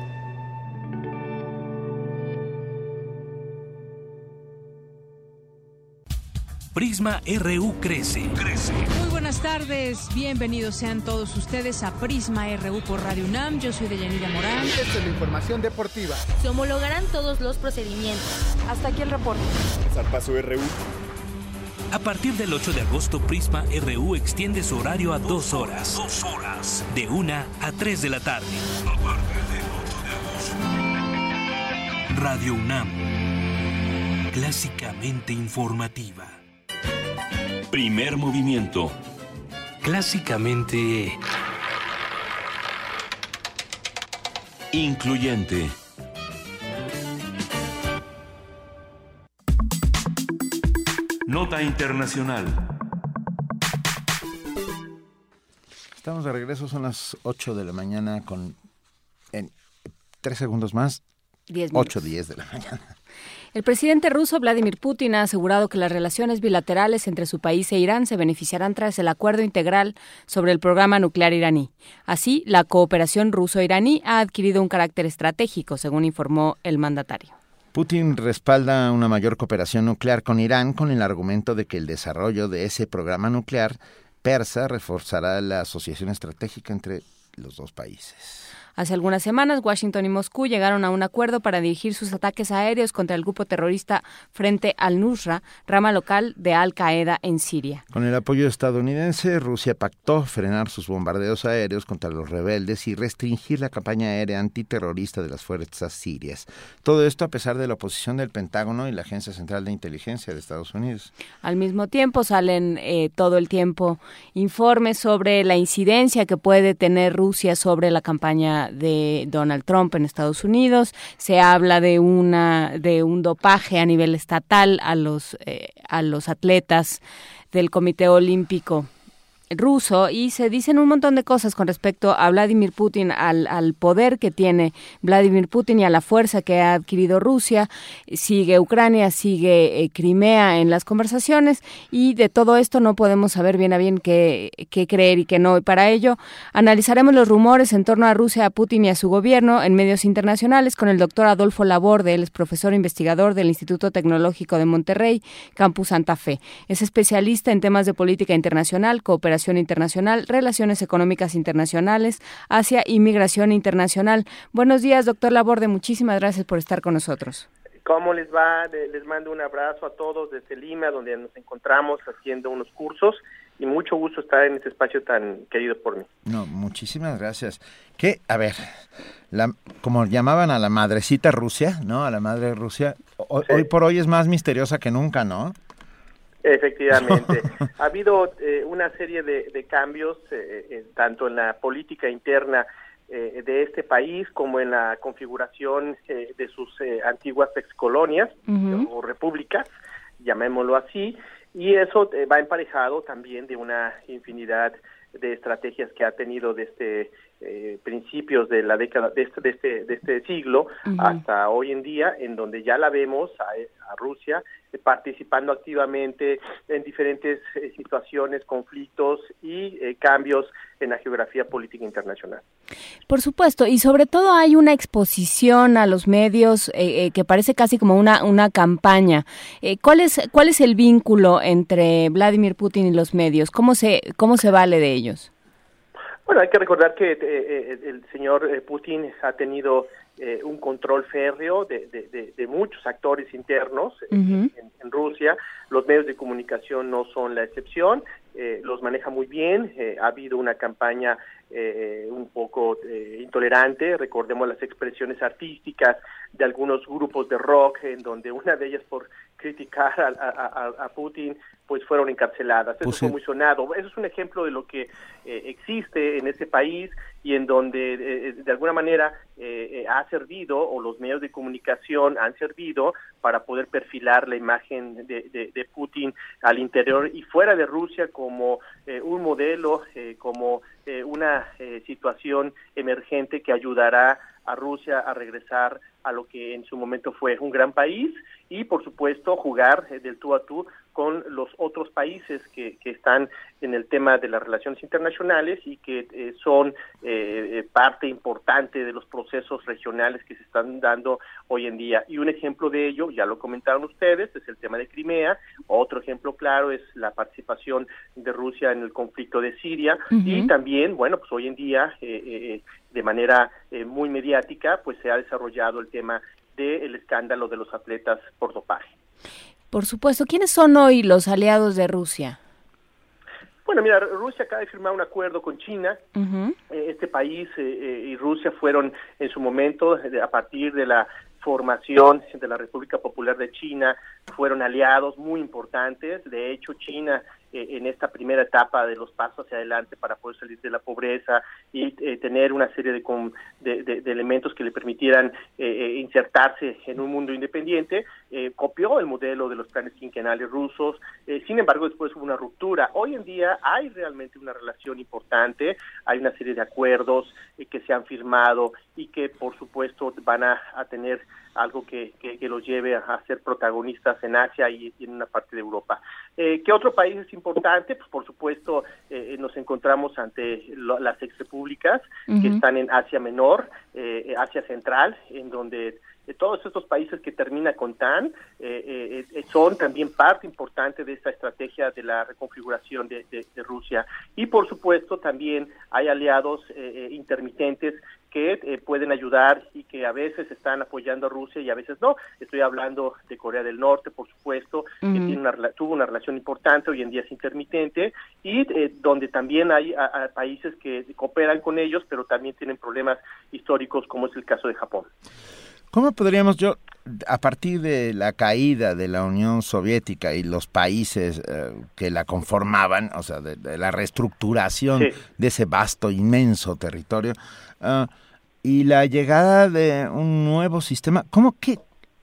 Prisma RU crece. Crece. Muy buenas tardes, bienvenidos sean todos ustedes a Prisma RU por Radio UNAM. Yo soy Deyanira Morán. Esta es la información deportiva. Se homologarán todos los procedimientos. Hasta aquí el reporte. Zarpazo RU. A partir del 8 de agosto, Prisma RU extiende su horario a dos horas. Dos horas. De una a 3 de la tarde. A partir del 8 de agosto. Radio UNAM. Clásicamente informativa. Primer movimiento. Clásicamente... Incluyente. Nota Internacional. Estamos de regreso, son las 8 de la mañana con... En tres segundos más. 10 8, 10 de la mañana. El presidente ruso Vladimir Putin ha asegurado que las relaciones bilaterales entre su país e Irán se beneficiarán tras el acuerdo integral sobre el programa nuclear iraní. Así, la cooperación ruso-iraní ha adquirido un carácter estratégico, según informó el mandatario. Putin respalda una mayor cooperación nuclear con Irán con el argumento de que el desarrollo de ese programa nuclear persa reforzará la asociación estratégica entre los dos países. Hace algunas semanas, Washington y Moscú llegaron a un acuerdo para dirigir sus ataques aéreos contra el grupo terrorista Frente al-Nusra, rama local de Al-Qaeda en Siria. Con el apoyo estadounidense, Rusia pactó frenar sus bombardeos aéreos contra los rebeldes y restringir la campaña aérea antiterrorista de las fuerzas sirias. Todo esto a pesar de la oposición del Pentágono y la Agencia Central de Inteligencia de Estados Unidos. Al mismo tiempo, salen eh, todo el tiempo informes sobre la incidencia que puede tener Rusia sobre la campaña de Donald Trump en Estados Unidos. Se habla de una de un dopaje a nivel estatal a los eh, a los atletas del Comité Olímpico ruso y se dicen un montón de cosas con respecto a Vladimir Putin, al, al, poder que tiene Vladimir Putin y a la fuerza que ha adquirido Rusia. Sigue Ucrania, sigue eh, Crimea en las conversaciones y de todo esto no podemos saber bien a bien qué, qué creer y qué no. Y para ello analizaremos los rumores en torno a Rusia, a Putin y a su gobierno en medios internacionales con el doctor Adolfo Laborde, él es profesor investigador del Instituto Tecnológico de Monterrey, Campus Santa Fe. Es especialista en temas de política internacional, cooperación Internacional, Relaciones Económicas Internacionales, Asia y Migración Internacional. Buenos días, doctor Laborde. Muchísimas gracias por estar con nosotros. ¿Cómo les va? Les mando un abrazo a todos desde Lima, donde nos encontramos haciendo unos cursos y mucho gusto estar en este espacio tan querido por mí. No, muchísimas gracias. Que, a ver, la, como llamaban a la madrecita Rusia, ¿no? A la madre Rusia, hoy, hoy por hoy es más misteriosa que nunca, ¿no? Efectivamente. *laughs* ha habido eh, una serie de, cambios, eh, eh, tanto en la política interna de este país como en la configuración de sus antiguas excolonias o repúblicas, llamémoslo así, y eso va emparejado también de una infinidad de estrategias que ha tenido desde principios de la década de este de este, de este siglo hasta hoy en día en donde ya la vemos a Rusia participando activamente en diferentes eh, situaciones, conflictos y eh, cambios en la geografía política internacional. Por supuesto, y sobre todo hay una exposición a los medios eh, que parece casi como una, una campaña. ¿cuál, es, ¿Cuál es el vínculo entre Vladimir Putin y los medios? ¿Cómo se, cómo se vale de ellos? Bueno, hay que recordar que el señor Putin ha tenido eh, un control férreo de, de, muchos actores internos en, Rusia. Los medios de comunicación no son la excepción, eh, los maneja muy bien. Eh, ha habido una campaña un poco intolerante, recordemos las expresiones artísticas de algunos grupos de rock, en donde una de ellas por criticar a, Putin, pues fueron encarceladas. Eso pues fue muy sonado. Eso es un ejemplo de lo que existe en ese país y en donde de alguna manera ha servido o los medios de comunicación han servido para poder perfilar la imagen de, de, Putin al interior y fuera de Rusia como eh, un modelo, eh, como eh, una situación emergente que ayudará a Rusia a regresar a lo que en su momento fue un gran país y por supuesto jugar del tú a tú con los otros países que, que están en el tema de las relaciones internacionales y que eh, son eh, eh, parte importante de los procesos regionales que se están dando hoy en día. Y un ejemplo de ello, ya lo comentaron ustedes, es el tema de Crimea. Otro ejemplo claro es la participación de Rusia en el conflicto de Siria. Y también, bueno, pues hoy en día, de manera muy mediática, pues se ha desarrollado el tema del escándalo de los atletas por dopaje. Por supuesto. ¿Quiénes son hoy los aliados de Rusia? Bueno, mira, Rusia acaba de firmar un acuerdo con China. Eh, este país eh, eh, y Rusia fueron en su momento, a partir de la formación de la República Popular de China, fueron aliados muy importantes. De hecho, China en esta primera etapa de los pasos hacia adelante para poder salir de la pobreza y eh, tener una serie de, de, elementos que le permitieran eh, insertarse en un mundo independiente, copió el modelo de los planes quinquenales rusos, sin embargo después hubo una ruptura. Hoy en día hay realmente una relación importante, hay una serie de acuerdos que se han firmado y que por supuesto van a, tener algo que, que, los lleve a, ser protagonistas en Asia y, en una parte de Europa. ¿Qué otro país es pues por supuesto eh, nos encontramos ante las ex repúblicas que están en Asia Menor, eh, Asia Central, en donde eh, todos estos países que termina con TAN son también parte importante de esta estrategia de la reconfiguración de, de Rusia. Y por supuesto también hay aliados intermitentes que eh, pueden ayudar y que a veces están apoyando a Rusia y a veces no. Estoy hablando de Corea del Norte, por supuesto, que tiene una, tuvo una relación importante, hoy en día es intermitente, y eh, donde también hay países que cooperan con ellos, pero también tienen problemas históricos, como es el caso de Japón. ¿Cómo podríamos yo, a partir de la caída de la Unión Soviética y los países eh, que la conformaban, o sea, de, la reestructuración de ese vasto, inmenso territorio, ah, y la llegada de un nuevo sistema, ¿cómo que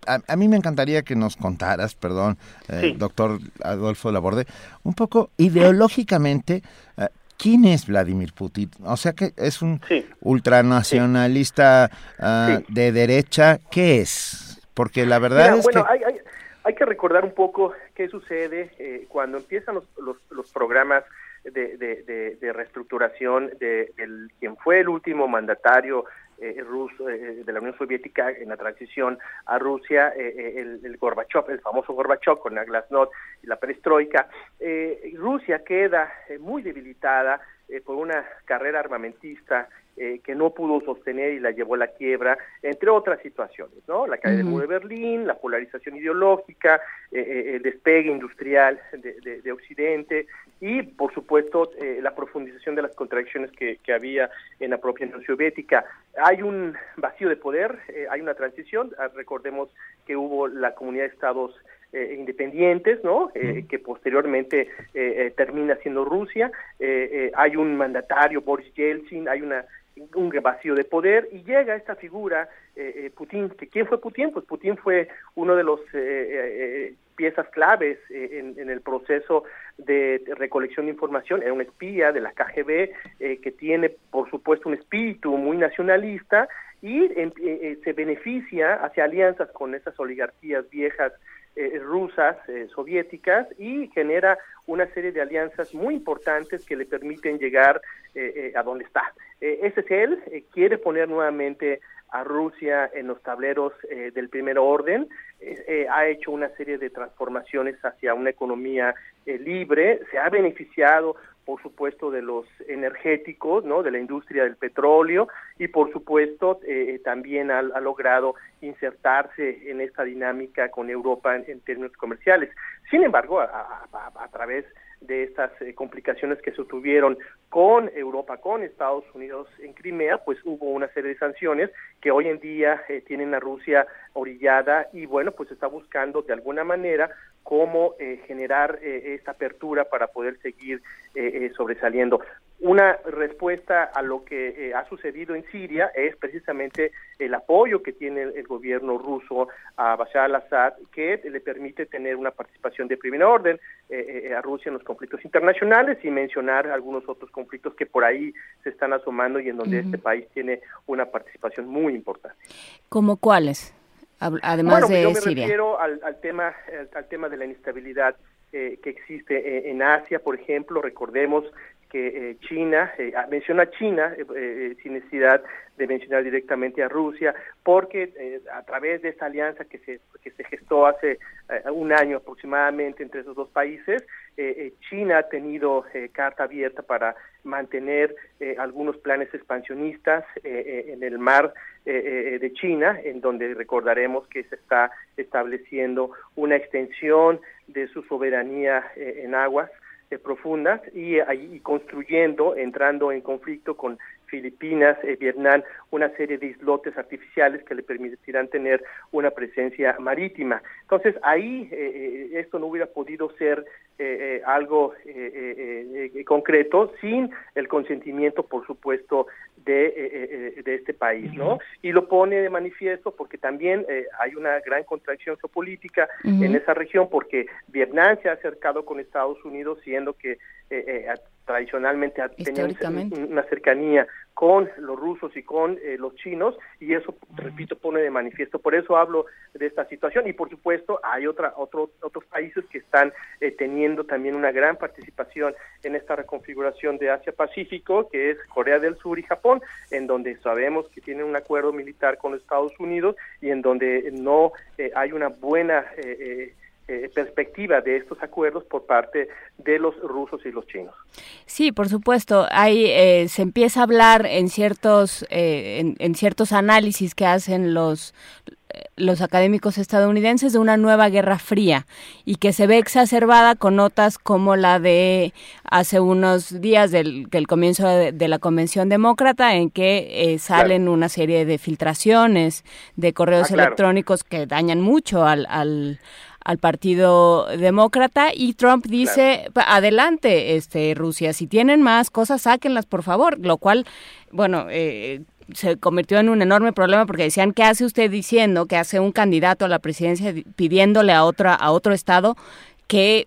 a, mí me encantaría que nos contaras, perdón, eh, doctor Adolfo Laborde, un poco ideológicamente, eh, ¿quién es Vladimir Putin? O sea que es un ultranacionalista ah, de derecha, ¿qué es? Porque la verdad es bueno, que... Hay, hay, hay, que recordar un poco qué sucede eh, cuando empiezan los, los, los programas de, de, de, reestructuración de, de, quien fue el último mandatario eh, ruso, eh, de la Unión Soviética en la transición a Rusia, eh, el, el, Gorbachev, el famoso Gorbachev con la Glasnost y la perestroika. Rusia queda muy debilitada por una carrera armamentista eh, que no pudo sostener y la llevó a la quiebra, entre otras situaciones, ¿no? La caída del muro de Berlín, la polarización ideológica, eh, eh, el despegue industrial de, de, Occidente y, por supuesto, la profundización de las contradicciones que, que, había en la propia Unión Soviética. Hay un vacío de poder, hay una transición, ah, recordemos que hubo la comunidad de estados independientes, ¿no? que posteriormente termina siendo Rusia. hay un mandatario, Boris Yeltsin, hay una un vacío de poder y llega esta figura, eh, eh, Putin, que ¿quién fue Putin? Pues Putin fue uno de los eh, piezas claves en, el proceso de recolección de información, era un espía de la KGB que tiene por supuesto un espíritu muy nacionalista y se beneficia hacia alianzas con esas oligarquías viejas rusas, soviéticas, y genera una serie de alianzas muy importantes que le permiten llegar a donde está. Eh, ese es él, eh, quiere poner nuevamente a Rusia en los tableros eh, del primer orden, ha hecho una serie de transformaciones hacia una economía libre, se ha beneficiado por supuesto de los energéticos, ¿no? de la industria del petróleo y por supuesto también ha, logrado insertarse en esta dinámica con Europa en, términos comerciales. Sin embargo, a, través estas eh, complicaciones que se tuvieron con Europa, con Estados Unidos en Crimea, pues hubo una serie de sanciones que hoy en día eh, tienen a Rusia orillada y bueno, pues está buscando de alguna manera cómo eh, generar esta apertura para poder seguir sobresaliendo. Una respuesta a lo que ha sucedido en Siria es precisamente el apoyo que tiene el, gobierno ruso a Bashar al-Assad, que le permite tener una participación de primer orden a Rusia en los conflictos internacionales y mencionar algunos otros conflictos que por ahí se están asomando y en donde este país tiene una participación muy importante. ¿Como cuáles? Además bueno, de yo me refiero al, tema al, tema de la inestabilidad eh, que existe eh, en Asia, por ejemplo, recordemos que eh, China, eh, ah, menciona China eh, sin necesidad de mencionar directamente a Rusia, porque a través de esta alianza que se, que se gestó hace un año aproximadamente entre esos dos países, China ha tenido carta abierta para mantener algunos planes expansionistas en el mar de China, en donde recordaremos que se está estableciendo una extensión de su soberanía en aguas eh, profundas y, ahí construyendo, entrando en conflicto con Filipinas, eh, Vietnam, una serie de islotes artificiales que le permitirán tener una presencia marítima. Entonces ahí eh, esto no hubiera podido ser algo concreto sin el consentimiento, por supuesto, de, de, este país, ¿no? Y lo pone de manifiesto porque también hay una gran contracción geopolítica en esa región porque Vietnam se ha acercado con Estados Unidos siendo que tradicionalmente ha tenido una cercanía con los rusos y con eh, los chinos y eso repito pone de manifiesto. Por eso hablo de esta situación y por supuesto hay otra otros otros países que están eh, teniendo también una gran participación en esta reconfiguración de Asia Pacífico que es Corea del Sur y Japón en donde sabemos que tienen un acuerdo militar con Estados Unidos y en donde no eh, hay una buena eh, perspectiva de estos acuerdos por parte de los rusos y los chinos. Sí, por supuesto. Hay, eh, se empieza a hablar en ciertos, eh, en, ciertos análisis que hacen los los académicos estadounidenses de una nueva guerra fría y que se ve exacerbada con notas como la de hace unos días del, comienzo de, la Convención Demócrata en que eh, salen una serie de filtraciones de correos ah, electrónicos que dañan mucho al, al al Partido Demócrata y Trump dice, adelante, este Rusia, si tienen más cosas, sáquenlas, por favor, lo cual, bueno, eh, se convirtió en un enorme problema porque decían, ¿qué hace usted diciendo que hace un candidato a la presidencia pidiéndole a otra a otro estado que,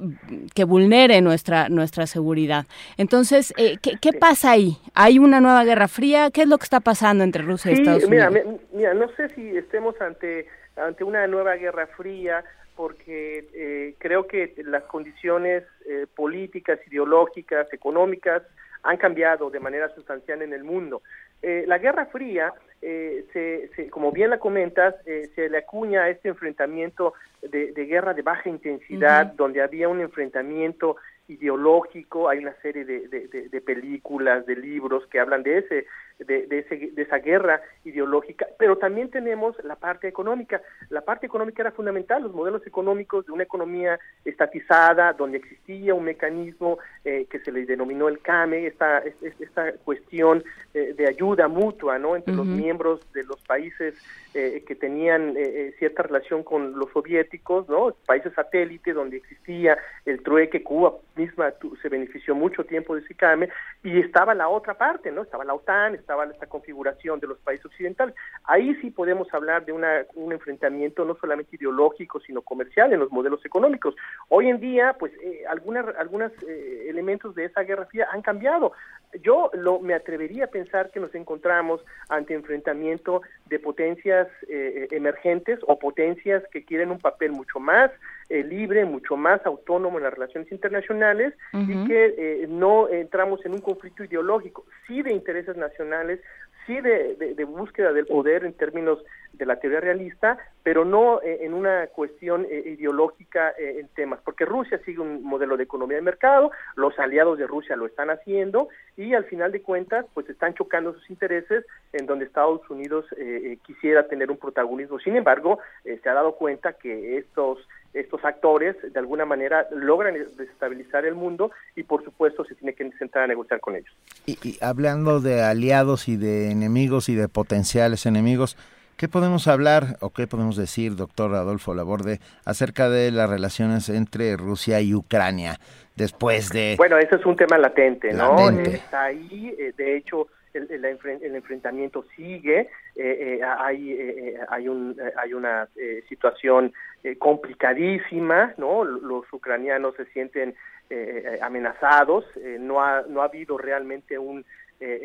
que vulnere nuestra nuestra seguridad. Entonces, eh, ¿qué, ¿qué, pasa ahí? ¿Hay una nueva guerra fría? ¿Qué es lo que está pasando entre Rusia y Estados Unidos? Mira, mira, no sé si estemos ante ante una nueva guerra fría porque eh, creo que las condiciones eh, políticas, ideológicas, económicas han cambiado de manera sustancial en el mundo. Eh, la Guerra Fría, se, como bien la comentas, se le acuña a este enfrentamiento de, guerra de baja intensidad, donde había un enfrentamiento ideológico, hay una serie de, de, películas, de libros que hablan de ese, de, de, esa guerra ideológica, pero también tenemos la parte económica. La parte económica era fundamental, los modelos económicos de una economía estatizada, donde existía un mecanismo eh, que se le denominó el CAME, esta, esta cuestión eh, de ayuda mutua ¿no? entre los miembros de los países eh, que tenían cierta relación con los soviéticos, ¿no? países satélites donde existía el trueque, Cuba misma se benefició mucho tiempo de ese CAME, y estaba la otra parte, ¿no? estaba la OTAN, estaba esta configuración de los países occidentales. Ahí sí podemos hablar de una, un enfrentamiento no solamente ideológico, sino comercial en los modelos económicos. Hoy en día, pues, eh, algunas, algunos eh, elementos de esa guerra fría han cambiado. Yo lo, me atrevería a pensar que nos encontramos ante enfrentamiento de potencias eh, emergentes o potencias que quieren un papel mucho más libre, mucho más autónomo en las relaciones internacionales y que no entramos en un conflicto ideológico, sí de intereses nacionales, sí de, de, búsqueda del poder en términos de la teoría realista, pero no eh, en una cuestión eh, ideológica eh, en temas, porque Rusia sigue un modelo de economía de mercado, los aliados de Rusia lo están haciendo y al final de cuentas pues están chocando sus intereses en donde Estados Unidos quisiera tener un protagonismo. Sin embargo, se ha dado cuenta que estos estos actores de alguna manera logran desestabilizar el mundo y por supuesto se tiene que sentar a negociar con ellos. Y, hablando de aliados y de enemigos y de potenciales enemigos, ¿qué podemos hablar o qué podemos decir, doctor Adolfo Laborde, acerca de las relaciones entre Rusia y Ucrania después de... Bueno, ese es un tema latente, ¿no? Está ahí, eh, de hecho el, el, enfrentamiento sigue, eh, eh, hay, eh, hay, un, hay una situación complicadísima, ¿no? Los ucranianos se sienten amenazados, no, ha, no ha habido realmente un,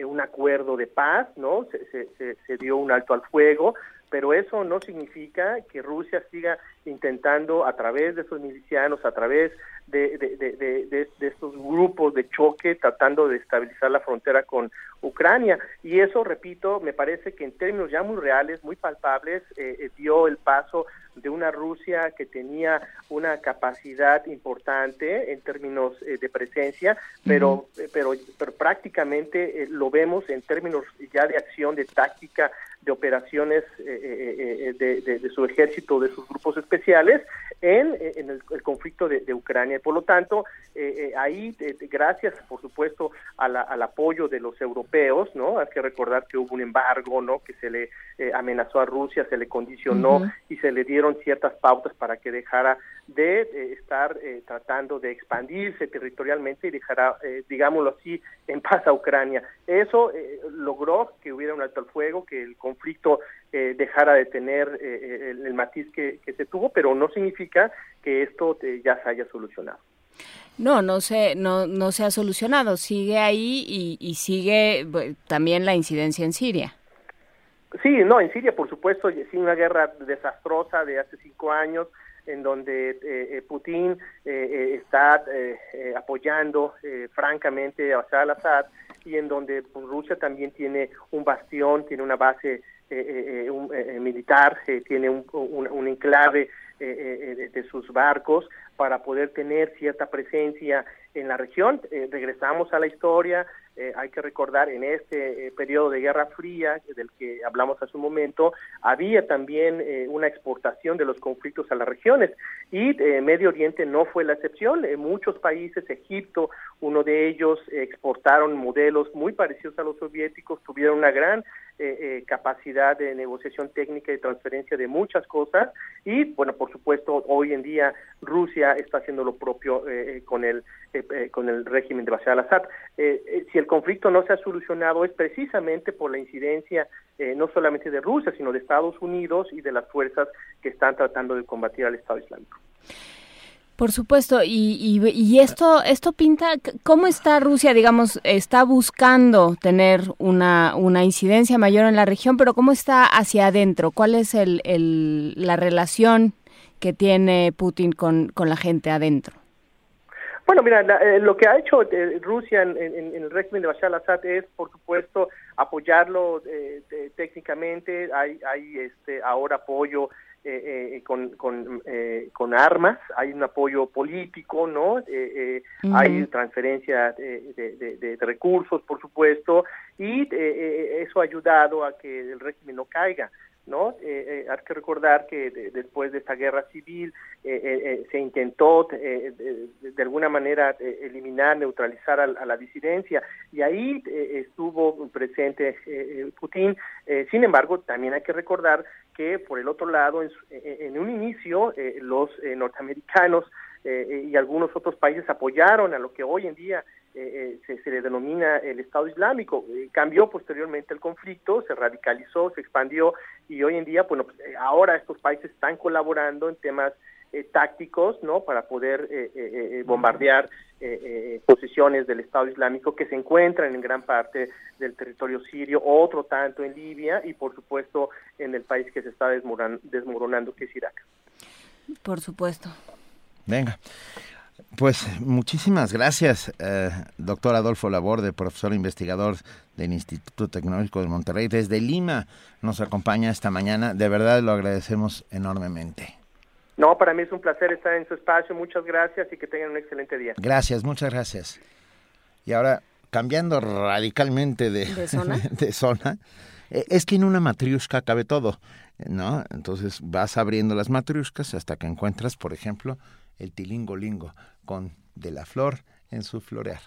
un acuerdo de paz, ¿no? Se, se, se, dio un alto al fuego, pero eso no significa que Rusia siga intentando a través de esos milicianos, a través de, de, de, de, estos grupos de choque, tratando de estabilizar la frontera con Ucrania. Y eso, repito, me parece que en términos ya muy reales, muy palpables, eh, eh, dio el paso de una Rusia que tenía una capacidad importante en términos eh, de presencia, pero, pero, pero prácticamente lo vemos en términos ya de acción, de táctica, de operaciones de, de, su ejército, de sus grupos especiales en, en el, conflicto de, Ucrania. Por lo tanto, ahí, gracias, por supuesto, al apoyo de los europeos, ¿no? Hay que recordar que hubo un embargo, ¿no? Que se le amenazó a Rusia, se le condicionó y se le dieron ciertas pautas para que dejara de eh, estar eh, tratando de expandirse territorialmente y dejara, eh, digámoslo así, en paz a Ucrania. Eso logró que hubiera un alto al fuego, que el conflicto dejara de tener el, matiz que, se tuvo, pero no significa que esto ya se haya solucionado. No, no se, no, no se ha solucionado, sigue ahí y, y sigue también la incidencia en Siria. Sí, no, en Siria, por supuesto, sí, una guerra desastrosa de hace cinco años, en donde eh, eh, Putin eh, está apoyando francamente a Bashar al-Assad y en donde pues, Rusia también tiene un bastión, tiene una base militar, tiene un, un, enclave de sus barcos para poder tener cierta presencia en la región. regresamos a la historia, eh, hay que recordar, en este eh, periodo de Guerra Fría, del que hablamos hace un momento, había también eh, una exportación de los conflictos a las regiones y Medio Oriente no fue la excepción. muchos países, Egipto, uno de ellos, exportaron modelos muy parecidos a los soviéticos, tuvieron una gran capacidad de negociación técnica y transferencia de muchas cosas y, bueno, por supuesto, hoy en día Rusia está haciendo lo propio con el con el régimen de Bashar al-Assad. si el conflicto no se ha solucionado es precisamente por la incidencia eh, no solamente de Rusia, sino de Estados Unidos y de las fuerzas que están tratando de combatir al Estado Islámico. Por supuesto, y, y, esto esto pinta, ¿cómo está Rusia, digamos, está buscando tener una, una incidencia mayor en la región, pero cómo está hacia adentro? ¿Cuál es el, el, la relación que tiene Putin con, con la gente adentro? Bueno, mira, eh, lo que ha hecho eh, Rusia en, el régimen de Bashar al-Assad es, por supuesto, apoyarlo eh, técnicamente. Hay, hay este, ahora apoyo con, con, con, armas, hay un apoyo político, ¿no? Hay transferencia de, de, recursos, por supuesto, y eso ha ayudado a que el régimen no caiga. ¿no? Eh, eh, hay que recordar que después de esta guerra civil eh, se intentó de, alguna manera eliminar, neutralizar a, la disidencia y ahí estuvo presente Putin. sin embargo, también hay que recordar que por el otro lado, en, en un inicio, los norteamericanos y algunos otros países apoyaron a lo que hoy en día eh, eh, se, le denomina el Estado Islámico. Eh, cambió posteriormente el conflicto, se radicalizó, se expandió y hoy en día, bueno, pues, ahora estos países están colaborando en temas tácticos, ¿no? Para poder bombardear posiciones del Estado Islámico que se encuentran en gran parte del territorio sirio, otro tanto en Libia y por supuesto en el país que se está desmoronando, que es Irak. Por supuesto. Venga. Pues muchísimas gracias, eh, doctor Adolfo Laborde, profesor investigador del Instituto Tecnológico de Monterrey. Desde Lima nos acompaña esta mañana. De verdad lo agradecemos enormemente. No, para mí es un placer estar en su espacio. Muchas gracias y que tengan un excelente día. Gracias, muchas gracias. Y ahora, cambiando radicalmente de, *laughs* ¿De zona, eh, es que en una matriusca cabe todo, ¿no? Entonces vas abriendo las matriuscas hasta que encuentras, por ejemplo, el tilingolingo con De la Flor en su florear.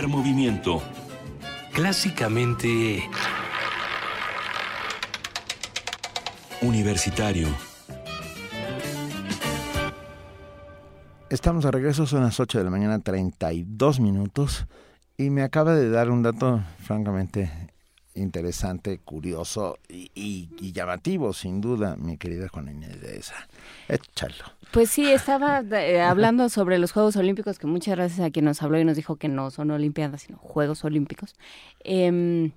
Primer movimiento. Clásicamente... Universitario. Estamos de regreso, son las 8 de la mañana, 32 minutos, y me acaba de dar un dato francamente interesante, curioso y, llamativo, sin duda, mi querida Juana Inés de esa. Échalo. Pues sí, estaba eh, hablando sobre los Juegos Olímpicos, que muchas gracias a quien nos habló y nos dijo que no son Olimpiadas, sino Juegos Olímpicos. Em,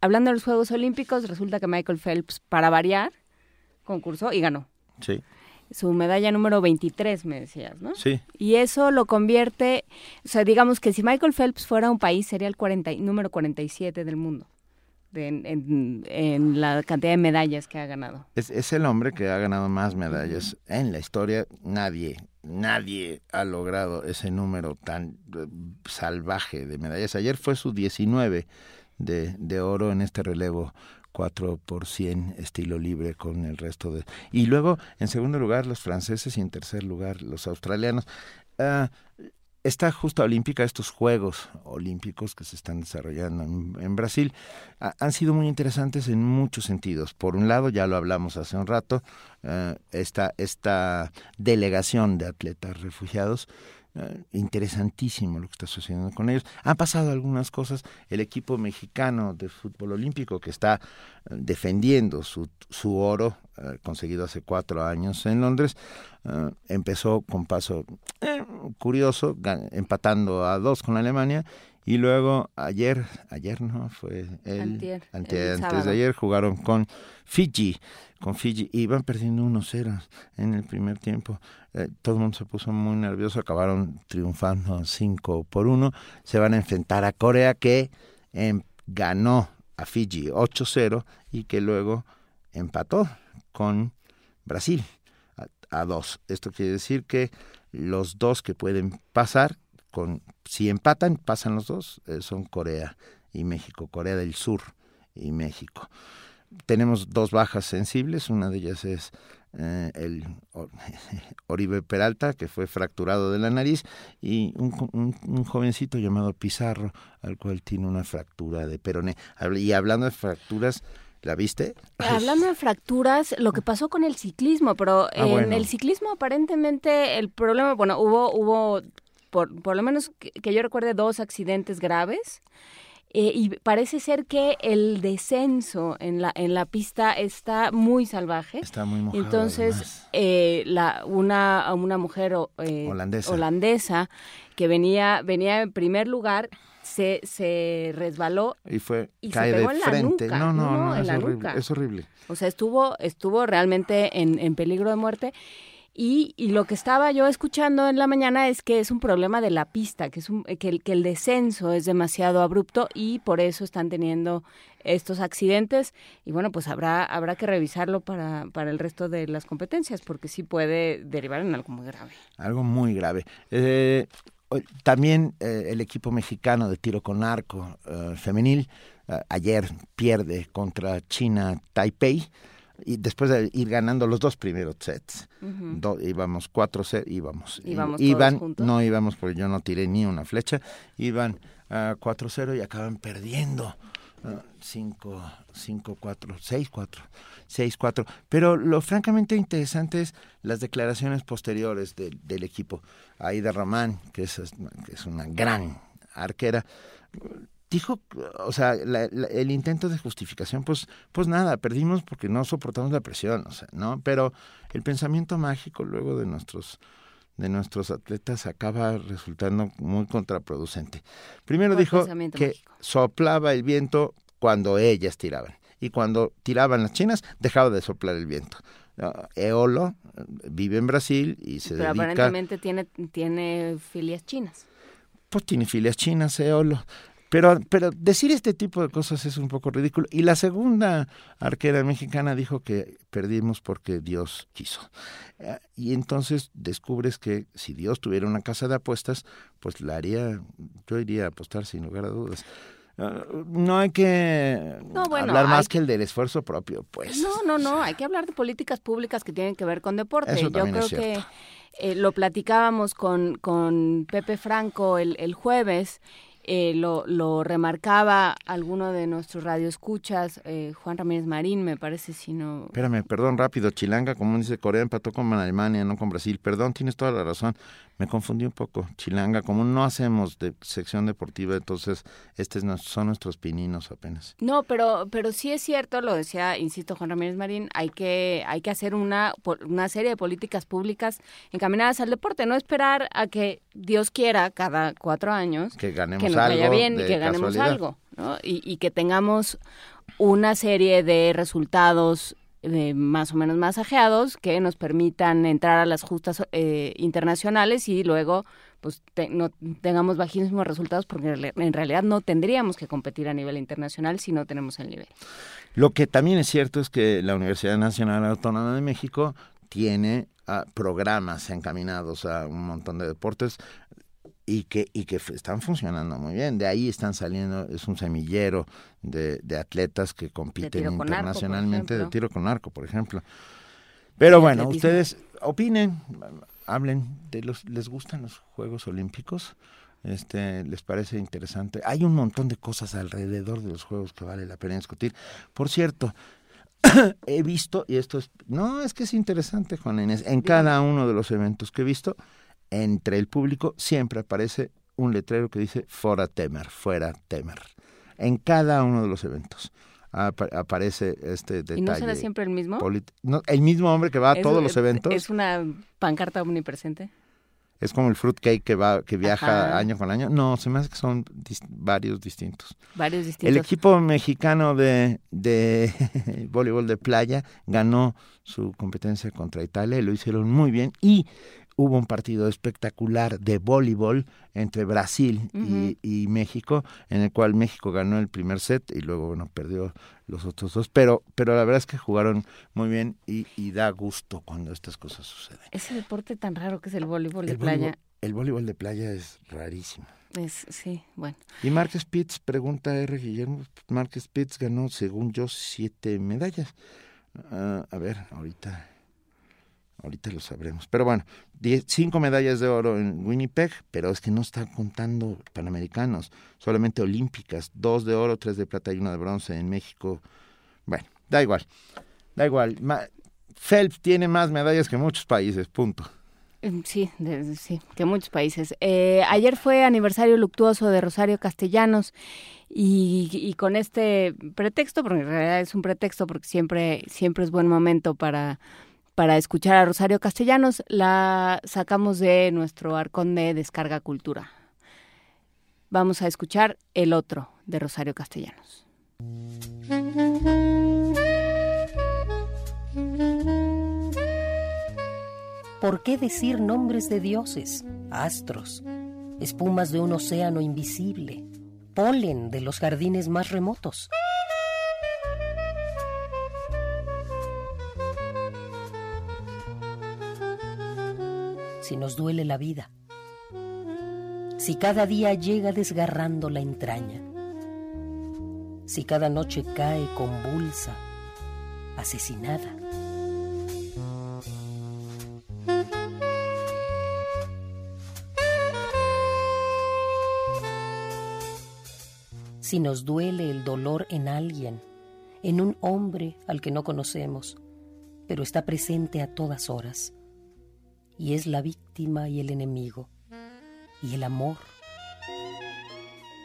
hablando de los Juegos Olímpicos, resulta que Michael Phelps, para variar, concursó y ganó. Sí. Su medalla número 23, me decías, ¿no? Sí. Y eso lo convierte, o sea, digamos que si Michael Phelps fuera un país, sería el 40, número 47 del mundo en, la cantidad de medallas que ha ganado. Es, es el hombre que ha ganado más medallas en la historia. Nadie, nadie ha logrado ese número tan eh, salvaje de medallas. Ayer fue su 19 de, de oro en este relevo 4 por 100 estilo libre con el resto de... Y luego, en segundo lugar, los franceses y en tercer lugar, los australianos. Ah, esta justa olímpica, estos Juegos Olímpicos que se están desarrollando en, Brasil, han sido muy interesantes en muchos sentidos. Por un lado, ya lo hablamos hace un rato, eh, esta, esta delegación de atletas refugiados interesantísimo lo que está sucediendo con ellos. Han pasado algunas cosas. El equipo mexicano de fútbol olímpico que está eh, defendiendo su, su oro, eh, conseguido hace cuatro años en Londres, empezó con paso curioso, empatando a dos con Alemania. Y luego ayer, ayer no, fue el, antes de ayer, jugaron con Fiji, con Fiji, iban perdiendo 1-0 en el primer tiempo. Eh, todo el mundo se puso muy nervioso, acabaron triunfando 5 por 1, se van a enfrentar a Corea que em, ganó a Fiji 8-0 y que luego empató con Brasil a 2. Esto quiere decir que los dos que pueden pasar, con si empatan, pasan los dos, eh, son Corea y México, Corea del Sur y México. Tenemos dos bajas sensibles, una de ellas es eh, el *laughs* Oribe Peralta, que fue fracturado de la nariz, y un, un, jovencito llamado Pizarro, al cual tiene una fractura de peroné. Y hablando de fracturas, ¿la viste? Hablando de fracturas, lo que pasó con el ciclismo, pero ah, en el ciclismo aparentemente el problema, bueno, hubo, hubo por, por lo menos que yo recuerde dos accidentes graves. Eh, y parece ser que el descenso en la en la pista está muy salvaje. Está muy mojado. Entonces, eh, la una una mujer eh, holandesa. holandesa que venía venía en primer lugar se, se resbaló y fue y cae se pegó de en frente. La nuca, no, no, no, no, es horrible, nuca. es horrible. O sea, estuvo estuvo realmente en, en peligro de muerte y, y, lo que estaba yo escuchando en la mañana es que es un problema de la pista, que, es un, que, el, que el descenso es demasiado abrupto y por eso están teniendo estos accidentes. Y bueno, pues habrá, habrá que revisarlo para, para el resto de las competencias, porque sí puede derivar en algo muy grave. Algo muy grave. Eh, también eh, el equipo mexicano de tiro con arco eh, femenil ayer pierde contra China Taipei y después de ir ganando los dos primeros sets, íbamos cuatro sets, íbamos. Iban, no íbamos porque yo no tiré ni una flecha, iban a 4-0 y acaban perdiendo. 5, 5, 4, 6, 4, 6, 4. Pero lo francamente interesante es las declaraciones posteriores del equipo. Aida Román, que es, que es una gran arquera, dijo, o sea, el intento de justificación, pues, pues nada, perdimos porque no soportamos la presión, o sea, ¿no? Pero el pensamiento mágico luego de nuestros de nuestros atletas acaba resultando muy contraproducente. Primero dijo que soplaba el viento cuando ellas tiraban y cuando tiraban las chinas dejaba de soplar el viento. Eolo vive en Brasil y se Pero dedica... aparentemente tiene, tiene filias chinas. Pues tiene filias chinas, Eolo. Pero, pero decir este tipo de cosas es un poco ridículo. Y la segunda arquera mexicana dijo que perdimos porque Dios quiso. Eh, y entonces descubres que si Dios tuviera una casa de apuestas, pues la haría, yo iría a apostar sin lugar a dudas. Ah, no hay que hablar más que el del esfuerzo propio, pues. No, no, no, hay que hablar de políticas públicas que tienen que ver con deporte. Eso yo creo que eh, lo platicábamos con, con Pepe Franco el, el jueves eh, lo, lo, remarcaba alguno de nuestros radioescuchas, eh, Juan Ramírez Marín, me parece, si no... Espérame, perdón, rápido, Chilanga, como dice Corea, empató con Alemania, no con Brasil. Perdón, tienes toda la razón, me confundí un poco. Chilanga, como no hacemos de sección deportiva, entonces estos son nuestros pininos apenas. No, pero, pero sí es cierto, lo decía, insisto, Juan Ramírez Marín, hay que, hay que hacer una, una serie de políticas públicas encaminadas al deporte, no esperar a que Dios quiera cada cuatro años que ganemos nos vaya bien y que ganemos algo, ¿no? y, y que tengamos una serie de resultados eh, más o menos masajeados que nos permitan entrar a las justas eh, internacionales y luego pues no tengamos bajísimos resultados porque en realidad no tendríamos que competir a nivel internacional si no tenemos el nivel. Lo que también es cierto es que la Universidad Nacional Autónoma de México tiene ah, programas encaminados a un montón de deportes y que, y que están funcionando muy bien. De ahí están saliendo, es un semillero de, de atletas que compiten internacionalmente de tiro con arco, por ejemplo. Pero bueno, ustedes opinen, hablen de los, ¿les gustan los Juegos Olímpicos? Este, les parece interesante. Hay un montón de cosas alrededor de los juegos que vale la pena discutir. Por cierto, *coughs* he visto, y esto es, no, es que es interesante, Juan Inés, en cada uno de los eventos que he visto, entre el público siempre aparece un letrero que dice Fora Temer, fuera Temer. En cada uno de los eventos aparece este detalle. ¿Y no será siempre el mismo? el mismo hombre que va a todos los eventos. ¿Es una pancarta omnipresente? Es como el fruitcake que va que viaja año con año. No, se me hace que son varios distintos. Varios distintos. El equipo mexicano de, de *laughs* voleibol de playa ganó su competencia contra Italia y lo hicieron muy bien. Y hubo un partido espectacular de voleibol entre Brasil y, México, en el cual México ganó el primer set y luego bueno perdió los otros dos, pero pero la verdad es que jugaron muy bien y, da gusto cuando estas cosas suceden. Ese deporte tan raro que es el voleibol de playa. el voleibol de playa es rarísimo. Es, sí, bueno. Y Mark Spitz, pregunta R. Guillermo, Mark Spitz ganó, según yo, siete medallas. Ah, a ver, ahorita Ahorita lo sabremos. Pero bueno, cinco medallas de oro en Winnipeg, pero es que no están contando panamericanos, solamente olímpicas, dos de oro, tres de plata y una de bronce en México. Bueno, da igual, da igual. Phelps tiene más medallas que muchos países, punto. Em, sí, sí, que muchos países. Eh, ayer fue aniversario luctuoso de Rosario Castellanos y, y, con este pretexto, porque en realidad es un pretexto porque siempre, siempre es buen momento para para escuchar a Rosario Castellanos, la sacamos de nuestro arcón de Descarga Cultura. Vamos a escuchar El Otro de Rosario Castellanos. ¿Por qué decir nombres de dioses, astros, espumas de un océano invisible, polen de los jardines más remotos? Si nos duele la vida, si cada día llega desgarrando la entraña, si cada noche cae convulsa, asesinada. Si nos duele el dolor en alguien, en un hombre al que no conocemos, pero está presente a todas horas y es la víctima y el enemigo, y el amor,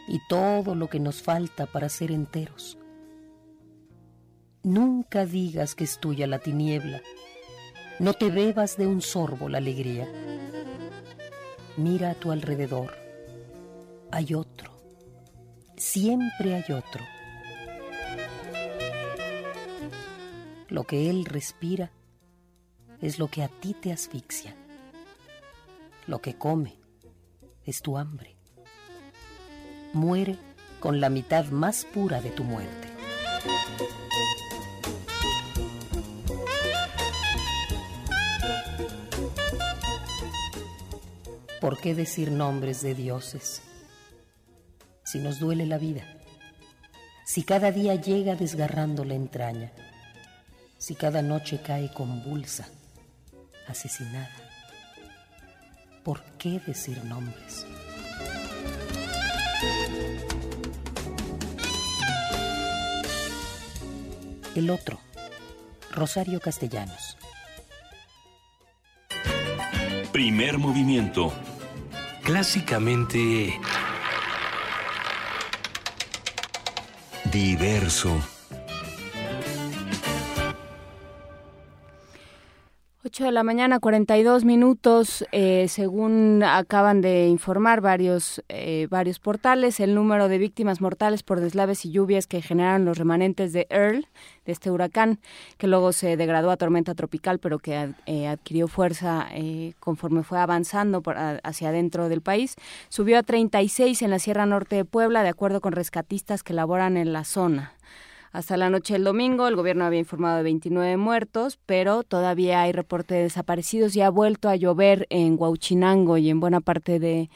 y todo lo que nos falta para ser enteros. Nunca digas que es tuya la tiniebla, no te bebas de un sorbo la alegría. Mira a tu alrededor, hay otro, siempre hay otro. Lo que él respira es lo que a ti te asfixia. Lo que come es tu hambre. Muere con la mitad más pura de tu muerte. ¿Por qué decir nombres de dioses? Si nos duele la vida, si cada día llega desgarrando la entraña, si cada noche cae convulsa, asesinada. ¿por qué decir nombres? El otro, Rosario Castellanos. Primer movimiento. Clásicamente... Diverso. 8 de la mañana, 42 minutos. Eh, según acaban de informar varios, eh, varios portales, el número de víctimas mortales por deslaves y lluvias que generaron los remanentes de Earl, de este huracán, que luego se degradó a tormenta tropical, pero que eh, adquirió fuerza conforme fue avanzando hacia adentro del país, subió a 36 en la Sierra Norte de Puebla, de acuerdo con rescatistas que laboran en la zona. Hasta la noche del domingo, el gobierno había informado de 29 muertos, pero todavía hay reporte de desaparecidos y ha vuelto a llover en Huauchinango y en buena parte de,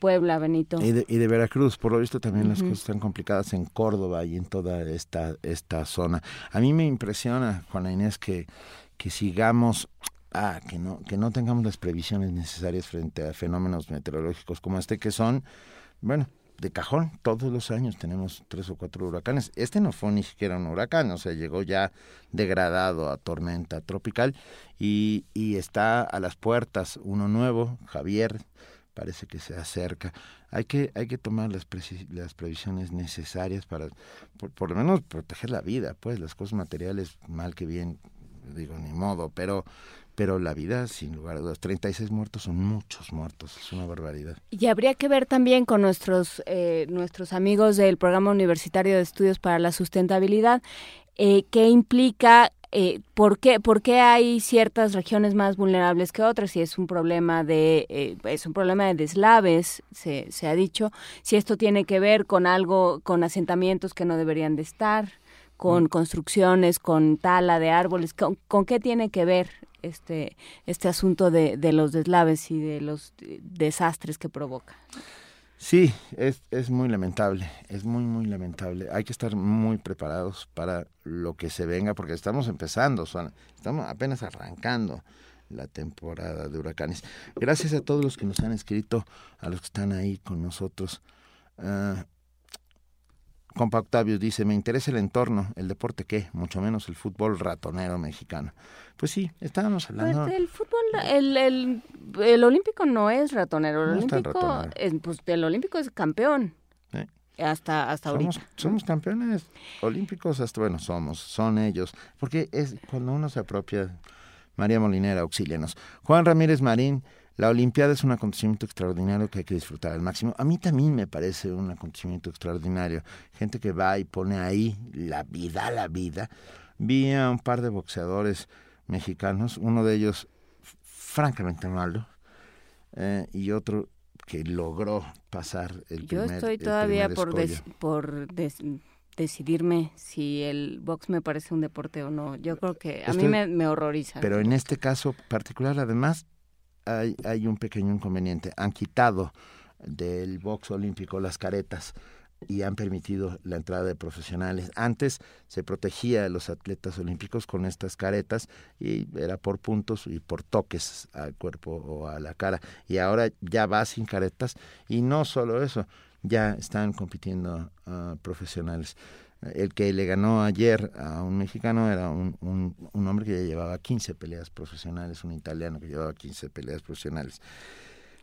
Puebla, Benito. Y de, Veracruz, por lo visto también las cosas están complicadas en Córdoba y en toda esta, esta zona. A mí me impresiona, Juana Inés, que, que sigamos ah, que no, que no tengamos las previsiones necesarias frente a fenómenos meteorológicos como este, que son, bueno, de cajón, todos los años tenemos tres o cuatro huracanes. Este no fue ni siquiera un huracán, o sea, llegó ya degradado a tormenta tropical y, y está a las puertas uno nuevo, Javier, parece que se acerca. Hay que, hay que tomar las, las previsiones necesarias para, por, por, lo menos, proteger la vida, pues las cosas materiales, mal que bien, digo, ni modo, pero pero la vida, sin lugar a dudas, 36 muertos son muchos muertos, es una barbaridad. Y habría que ver también con nuestros, eh, nuestros amigos del Programa Universitario de Estudios para la Sustentabilidad, eh, qué implica eh, ¿por, qué, ¿por, qué, hay ciertas regiones más vulnerables que otras? Si es un problema de eh, es un problema de deslaves, se, se, ha dicho. Si esto tiene que ver con algo, con asentamientos que no deberían de estar, con mm. construcciones, con tala de árboles, ¿con, qué tiene que ver este, este asunto de, de los deslaves y de los desastres que provoca. Sí, es, es muy lamentable, es muy, muy lamentable. Hay que estar muy preparados para lo que se venga, porque estamos empezando, estamos apenas arrancando la temporada de huracanes. Gracias a todos los que nos han escrito, a los que están ahí con nosotros. Uh, Compa Octavio dice, me interesa el entorno, el deporte qué, mucho menos el fútbol ratonero mexicano. Pues sí, estábamos hablando... Pues el fútbol, el, el, el, olímpico no es ratonero, el olímpico, es, pues el olímpico es campeón. Hasta, hasta somos, ahorita. Somos campeones olímpicos, hasta bueno, somos, son ellos. Porque es cuando uno se apropia, María Molinera, auxílianos. Juan Ramírez Marín, la Olimpiada es un acontecimiento extraordinario que hay que disfrutar al máximo. A mí también me parece un acontecimiento extraordinario. Gente que va y pone ahí la vida, la vida. Vi a un par de boxeadores mexicanos, uno de ellos francamente malo eh, y otro que logró pasar el Yo estoy todavía por, por decidirme si el box me parece un deporte o no. Yo creo que a mí me, me horroriza. Pero en este caso particular, además, hay, un pequeño inconveniente. Han quitado del box olímpico las caretas y han permitido la entrada de profesionales. Antes se protegía a los atletas olímpicos con estas caretas y era por puntos y por toques al cuerpo o a la cara. Y ahora ya va sin caretas y no solo eso, ya están compitiendo uh, profesionales. El que le ganó ayer a un mexicano era un, un, hombre que ya llevaba 15 peleas profesionales, un italiano que llevaba 15 peleas profesionales.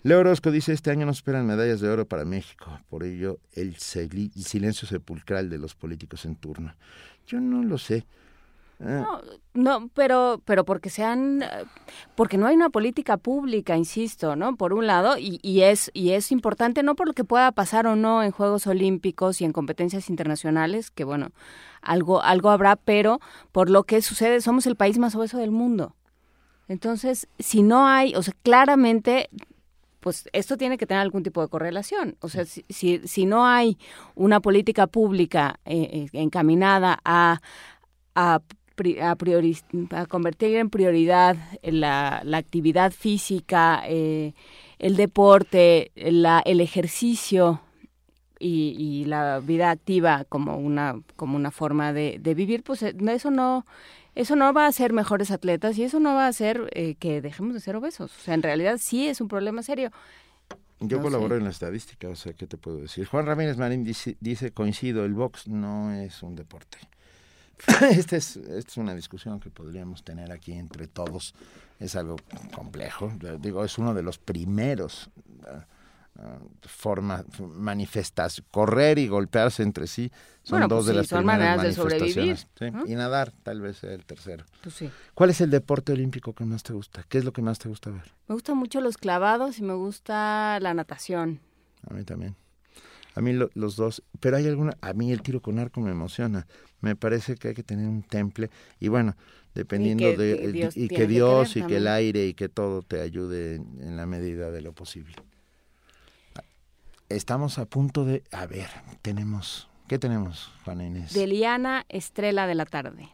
Leo Orozco dice, este año nos esperan medallas de oro para México, por ello el silencio sepulcral de los políticos en turno. Yo no lo sé. No, no, pero, pero porque sean, porque no hay una política pública, insisto, ¿no? Por un lado, y, y, es, y es importante no por lo que pueda pasar o no en Juegos Olímpicos y en competencias internacionales, que bueno, algo, algo habrá, pero por lo que sucede, somos el país más obeso del mundo. Entonces, si no hay, o sea, claramente pues esto tiene que tener algún tipo de correlación. O sea, si, si, no hay una política pública eh, eh, encaminada a, a a, convertir en prioridad la, la actividad física, eh, el deporte, la, el ejercicio y, y, la vida activa como una, como una forma de, de, vivir, pues eh, eso no, eso no va a ser mejores atletas y eso no va a hacer eh, que dejemos de ser obesos. O sea, en realidad sí es un problema serio. Yo colaboro en la estadística, o sea, ¿qué te puedo decir? Juan Ramírez Marín dice, dice, coincido, el box no es un deporte *laughs* esta es, es una discusión que podríamos tener aquí entre todos. Es algo complejo. Digo, es uno de los primeros uh, formas, manifestas, correr y golpearse entre sí son dos pues de las son primeras maneras de sobrevivir. Sí, Y nadar, tal vez el tercero. Pues sí. ¿Cuál es el deporte olímpico que más te gusta? ¿Qué es lo que más te gusta ver? Me gustan mucho los clavados y me gusta la natación. A mí también. A mí lo, los dos, pero hay alguna, a mí el tiro con arco me emociona. Me parece que hay que tener un temple y bueno, dependiendo Y que- de Dios y que Dios y que el aire y que todo te ayude en, en la medida de lo posible. Estamos a punto de, a ver, tenemos, ¿qué tenemos, Juana Inés? De Liana Estrella de la Tarde.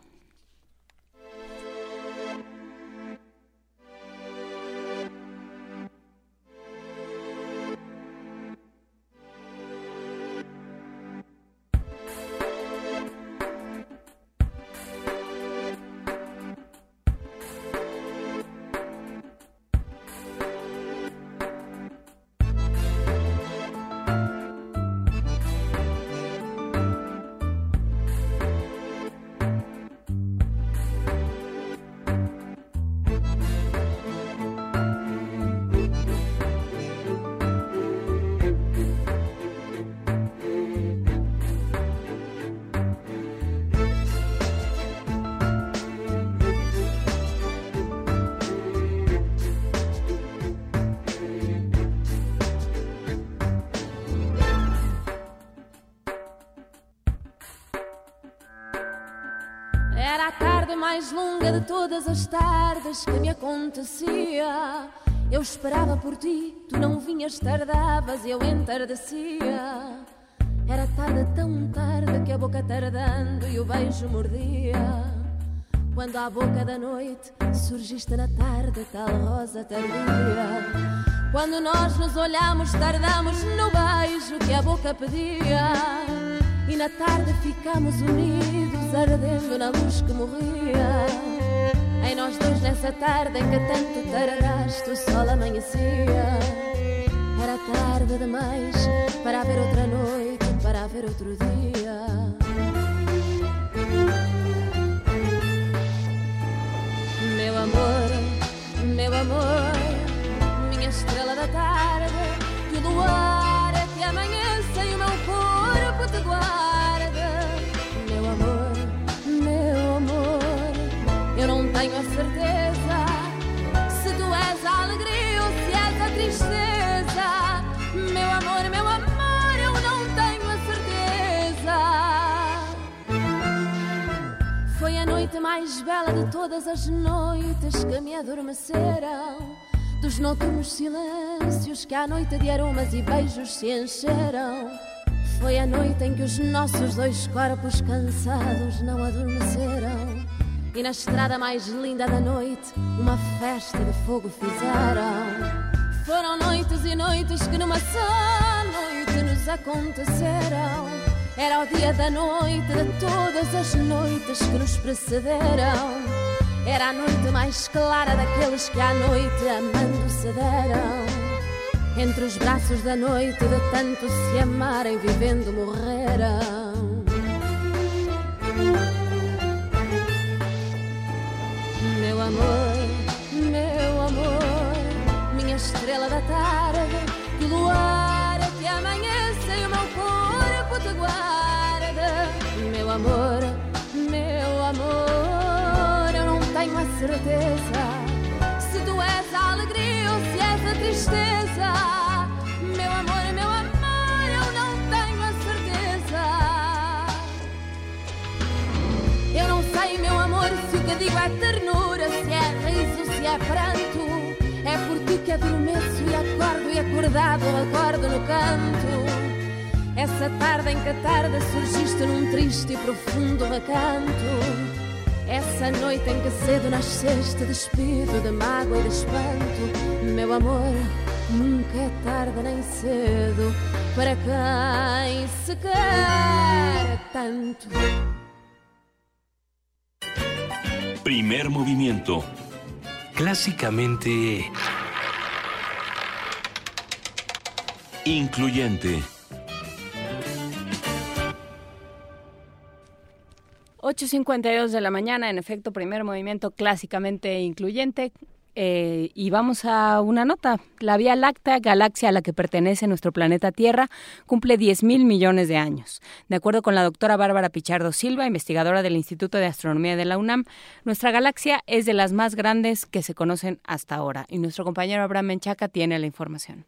Mais longa de todas as tardes que me acontecia. Eu esperava por ti, tu não vinhas, tardavas e eu entardecia. Era tarde tão tarde que a boca tardando e o beijo mordia. Quando à boca da noite surgiste na tarde, tal rosa tardia. Quando nós nos olhamos, tardamos no beijo que a boca pedia. E na tarde ficamos unidos, ardendo na luz que morria. Em nós dois, nessa tarde em que tanto tardaste, o sol amanhecia. Era tarde demais para haver outra noite, para haver outro dia. Meu amor, meu amor, minha estrela da tarde, que o luar é que amanheça e o meu corpo te guarda. Tenho a certeza se tu és a alegria ou se és a tristeza. Meu amor, meu amor, eu não tenho a certeza. Foi a noite mais bela de todas as noites que me adormeceram. Dos noturnos silêncios que à noite de aromas e beijos se encheram. Foi a noite em que os nossos dois corpos cansados não adormeceram. E na estrada mais linda da noite, uma festa de fogo fizeram. Foram noites e noites que numa só noite nos aconteceram. Era o dia da noite de todas as noites que nos precederam. Era a noite mais clara daqueles que à noite amando se deram. Entre os braços da noite, de tanto se amarem, vivendo morreram. Amor, meu amor, minha estrela da tarde, que luar que amanheça e o meu corpo te guarda. Meu amor, meu amor, eu não tenho a certeza se tu és a alegria ou se és a tristeza. Digo é ternura, se é riso, se é pranto. É por ti que adormeço e acordo e acordado acordo no canto. Essa tarde em que a tarde surgiste num triste e profundo recanto. Essa noite em que cedo nasceste despido de mágoa e de espanto. Meu amor, nunca é tarde nem cedo para quem se quer tanto. Primer movimiento. Clásicamente... Incluyente. 8.52 de la mañana, en efecto, primer movimiento clásicamente incluyente. Eh, y vamos a una nota. La Vía Láctea, galaxia a la que pertenece nuestro planeta Tierra, cumple 10 mil millones de años. De acuerdo con la doctora Bárbara Pichardo Silva, investigadora del Instituto de Astronomía de la UNAM, nuestra galaxia es de las más grandes que se conocen hasta ahora. Y nuestro compañero Abraham Menchaca tiene la información.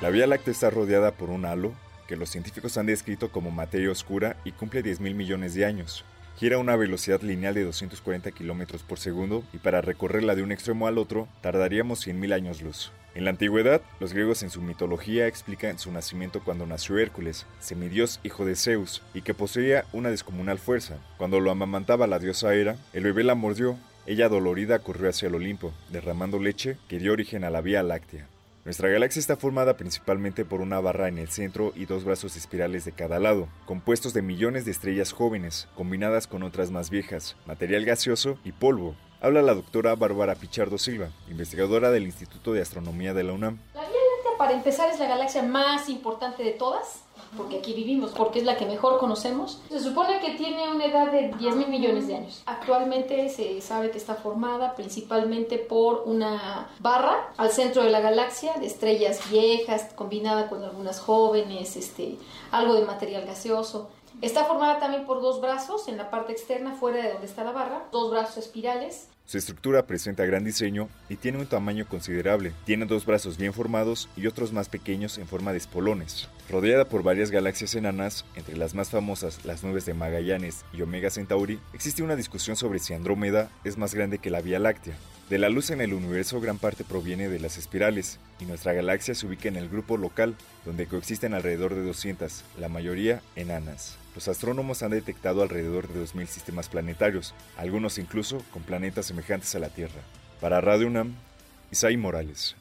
La Vía Láctea está rodeada por un halo que los científicos han descrito como materia oscura y cumple 10 mil millones de años. Gira a una velocidad lineal de 240 kilómetros por segundo y para recorrerla de un extremo al otro tardaríamos 100.000 años luz. En la antigüedad, los griegos en su mitología explican su nacimiento cuando nació Hércules, semidios hijo de Zeus, y que poseía una descomunal fuerza. Cuando lo amamantaba la diosa Hera, el bebé la mordió. Ella dolorida corrió hacia el Olimpo, derramando leche que dio origen a la Vía Láctea. Nuestra galaxia está formada principalmente por una barra en el centro y dos brazos espirales de cada lado, compuestos de millones de estrellas jóvenes, combinadas con otras más viejas, material gaseoso y polvo. Habla la doctora Bárbara Pichardo Silva, investigadora del Instituto de Astronomía de la UNAM. La Vía Láctea, para empezar, es la galaxia más importante de todas porque aquí vivimos, porque es la que mejor conocemos. Se supone que tiene una edad de 10 mil millones de años. Actualmente se sabe que está formada principalmente por una barra al centro de la galaxia de estrellas viejas combinada con algunas jóvenes, este, algo de material gaseoso. Está formada también por dos brazos en la parte externa, fuera de donde está la barra, dos brazos espirales su estructura presenta gran diseño y tiene un tamaño considerable. Tiene dos brazos bien formados y otros más pequeños en forma de espolones. Rodeada por varias galaxias enanas, entre las más famosas las nubes de Magallanes y Omega Centauri, existe una discusión sobre si Andrómeda es más grande que la Vía Láctea. De la luz en el universo gran parte proviene de las espirales, y nuestra galaxia se ubica en el grupo local, donde coexisten alrededor de 200, la mayoría enanas. Los astrónomos han detectado alrededor de 2.000 sistemas planetarios, algunos incluso con planetas semejantes a la Tierra. Para Radio UNAM, Isai Morales.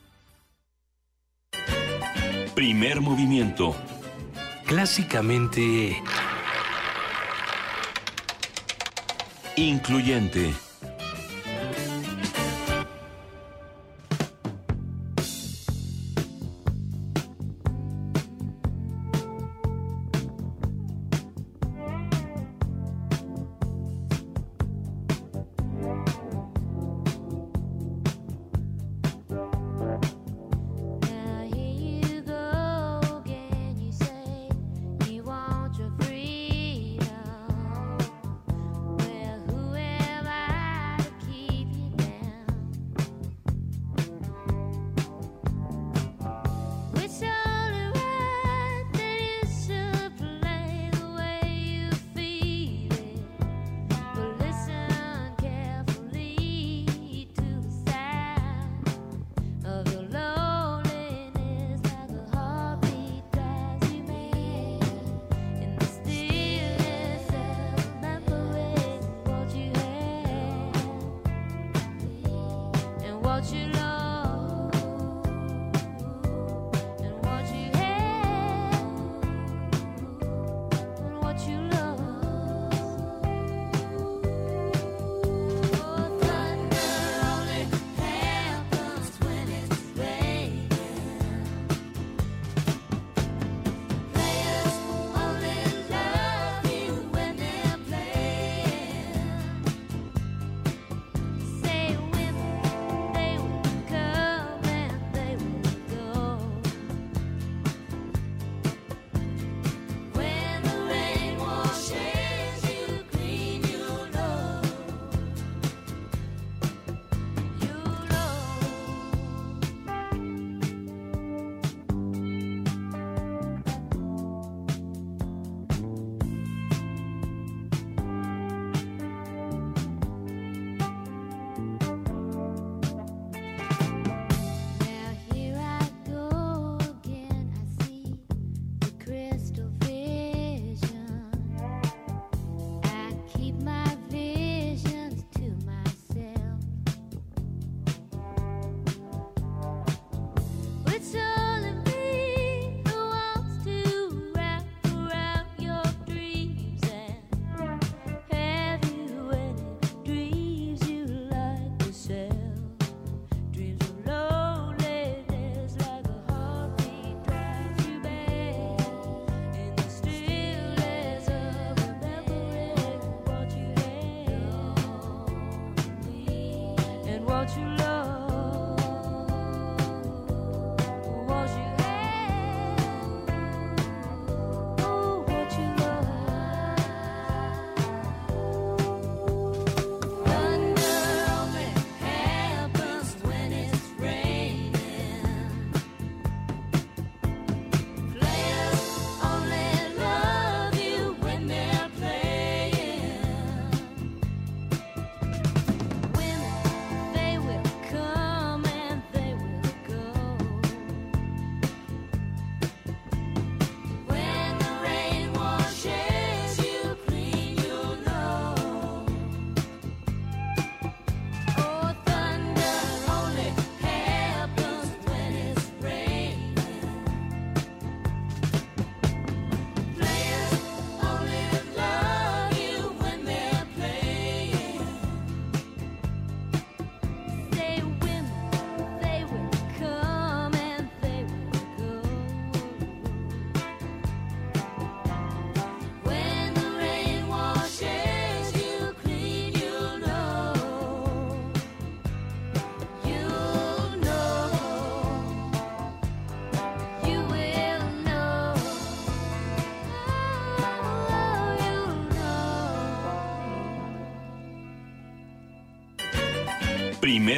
Primer movimiento. Clásicamente... Incluyente.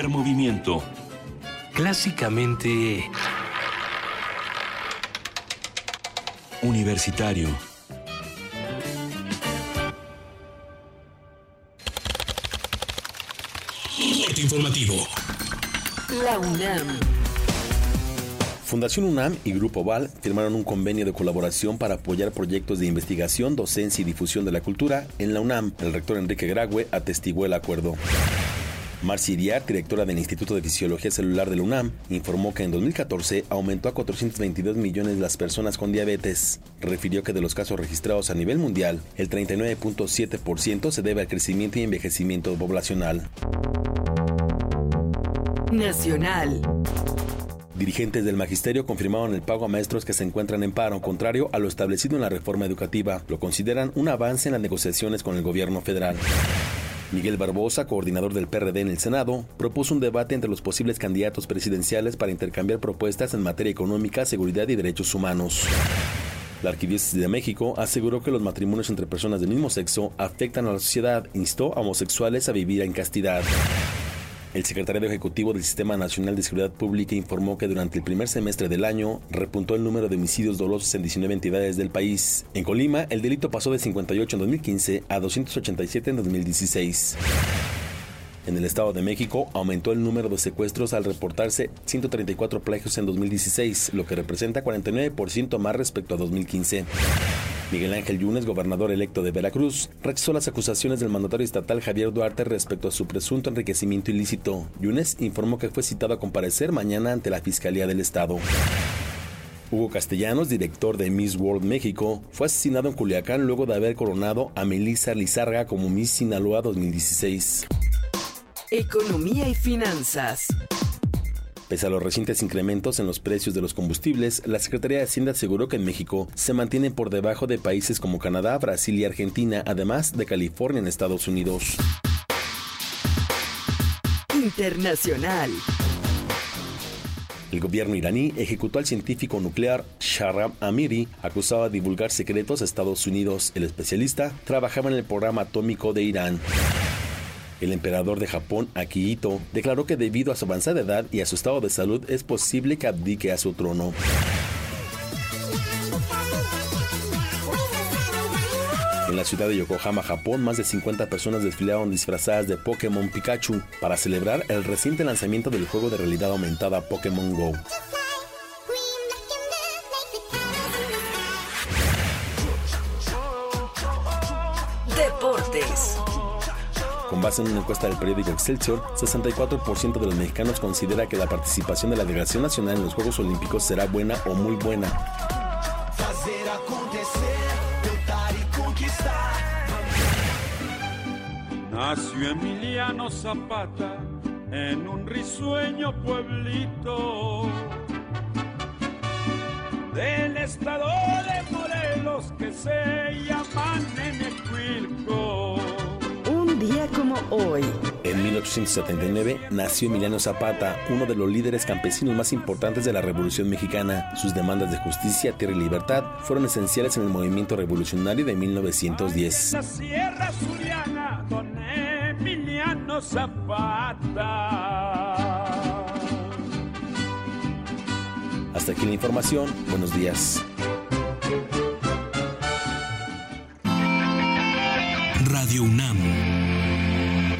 Primer movimiento. Clásicamente... Universitario. Corte informativo. La UNAM. Fundación UNAM y Grupo Val firmaron un convenio de colaboración para apoyar proyectos de investigación, docencia y difusión de la cultura en la UNAM. El rector Enrique Grague atestiguó el acuerdo. Marci Diar, directora del Instituto de Fisiología Celular de la UNAM, informó que en 2014 aumentó a 422 millones las personas con diabetes. Refirió que de los casos registrados a nivel mundial, el 39.7% se debe al crecimiento y envejecimiento poblacional. Nacional. Dirigentes del magisterio confirmaron el pago a maestros que se encuentran en paro, contrario a lo establecido en la reforma educativa. Lo consideran un avance en las negociaciones con el gobierno federal. Miguel Barbosa, coordinador del PRD en el Senado, propuso un debate entre los posibles candidatos presidenciales para intercambiar propuestas en materia económica, seguridad y derechos humanos. La Arquidiócesis de México aseguró que los matrimonios entre personas del mismo sexo afectan a la sociedad, instó a homosexuales a vivir en castidad. El secretario ejecutivo del Sistema Nacional de Seguridad Pública informó que durante el primer semestre del año repuntó el número de homicidios dolosos en 19 entidades del país. En Colima, el delito pasó de 58 en 2015 a 287 en 2016. En el Estado de México aumentó el número de secuestros al reportarse 134 plagios en 2016, lo que representa 49% más respecto a 2015. Miguel Ángel Yunes, gobernador electo de Veracruz, rechazó las acusaciones del mandatario estatal Javier Duarte respecto a su presunto enriquecimiento ilícito. Yunes informó que fue citado a comparecer mañana ante la Fiscalía del Estado. Hugo Castellanos, director de Miss World México, fue asesinado en Culiacán luego de haber coronado a Melissa Lizarga como Miss Sinaloa 2016. Economía y finanzas. Pese a los recientes incrementos en los precios de los combustibles, la Secretaría de Hacienda aseguró que en México se mantienen por debajo de países como Canadá, Brasil y Argentina, además de California en Estados Unidos. Internacional. El gobierno iraní ejecutó al científico nuclear Shahram Amiri, acusado de divulgar secretos a Estados Unidos. El especialista trabajaba en el programa atómico de Irán. El emperador de Japón, Akihito, declaró que debido a su avanzada edad y a su estado de salud es posible que abdique a su trono. En la ciudad de Yokohama, Japón, más de 50 personas desfilaron disfrazadas de Pokémon Pikachu para celebrar el reciente lanzamiento del juego de realidad aumentada Pokémon Go. Deportes. Con base en una encuesta del periódico Excelsior, 64% de los mexicanos considera que la participación de la delegación nacional en los Juegos Olímpicos será buena o muy buena. Nació Emiliano Zapata en un risueño pueblito del estado de Morelos que se llama Nenecuilco Un día como hoy. En 1879 nació Emiliano Zapata, uno de los líderes campesinos más importantes de la Revolución Mexicana. Sus demandas de justicia, tierra y libertad fueron esenciales en el movimiento revolucionario de 1910. La Sierra Zuliana, don Emiliano Zapata. Hasta aquí la información. Buenos días. Radio UNAM.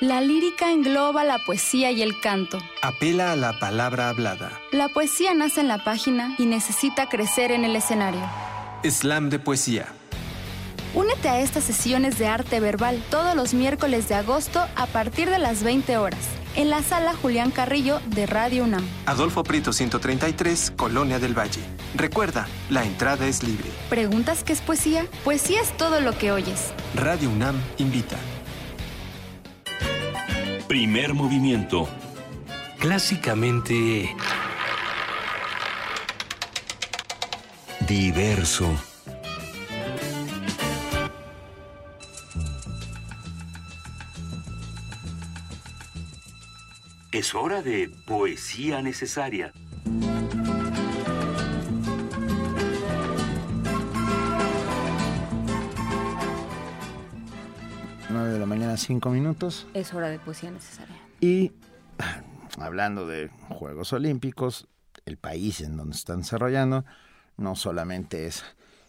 La lírica engloba la poesía y el canto. Apela a la palabra hablada. La poesía nace en la página y necesita crecer en el escenario. Slam de poesía. Únete a estas sesiones de arte verbal todos los miércoles de agosto a partir de las 20 horas en la sala Julián Carrillo de Radio UNAM. Adolfo Prito 133, Colonia del Valle. Recuerda, la entrada es libre. ¿Preguntas qué es poesía? Poesía es todo lo que oyes. Radio UNAM invita. Primer movimiento. Clásicamente... Diverso. Es hora de poesía necesaria. 9 de la mañana, 5 minutos. Es hora de poesía necesaria. Y hablando de Juegos Olímpicos, el país en donde están desarrollando no solamente es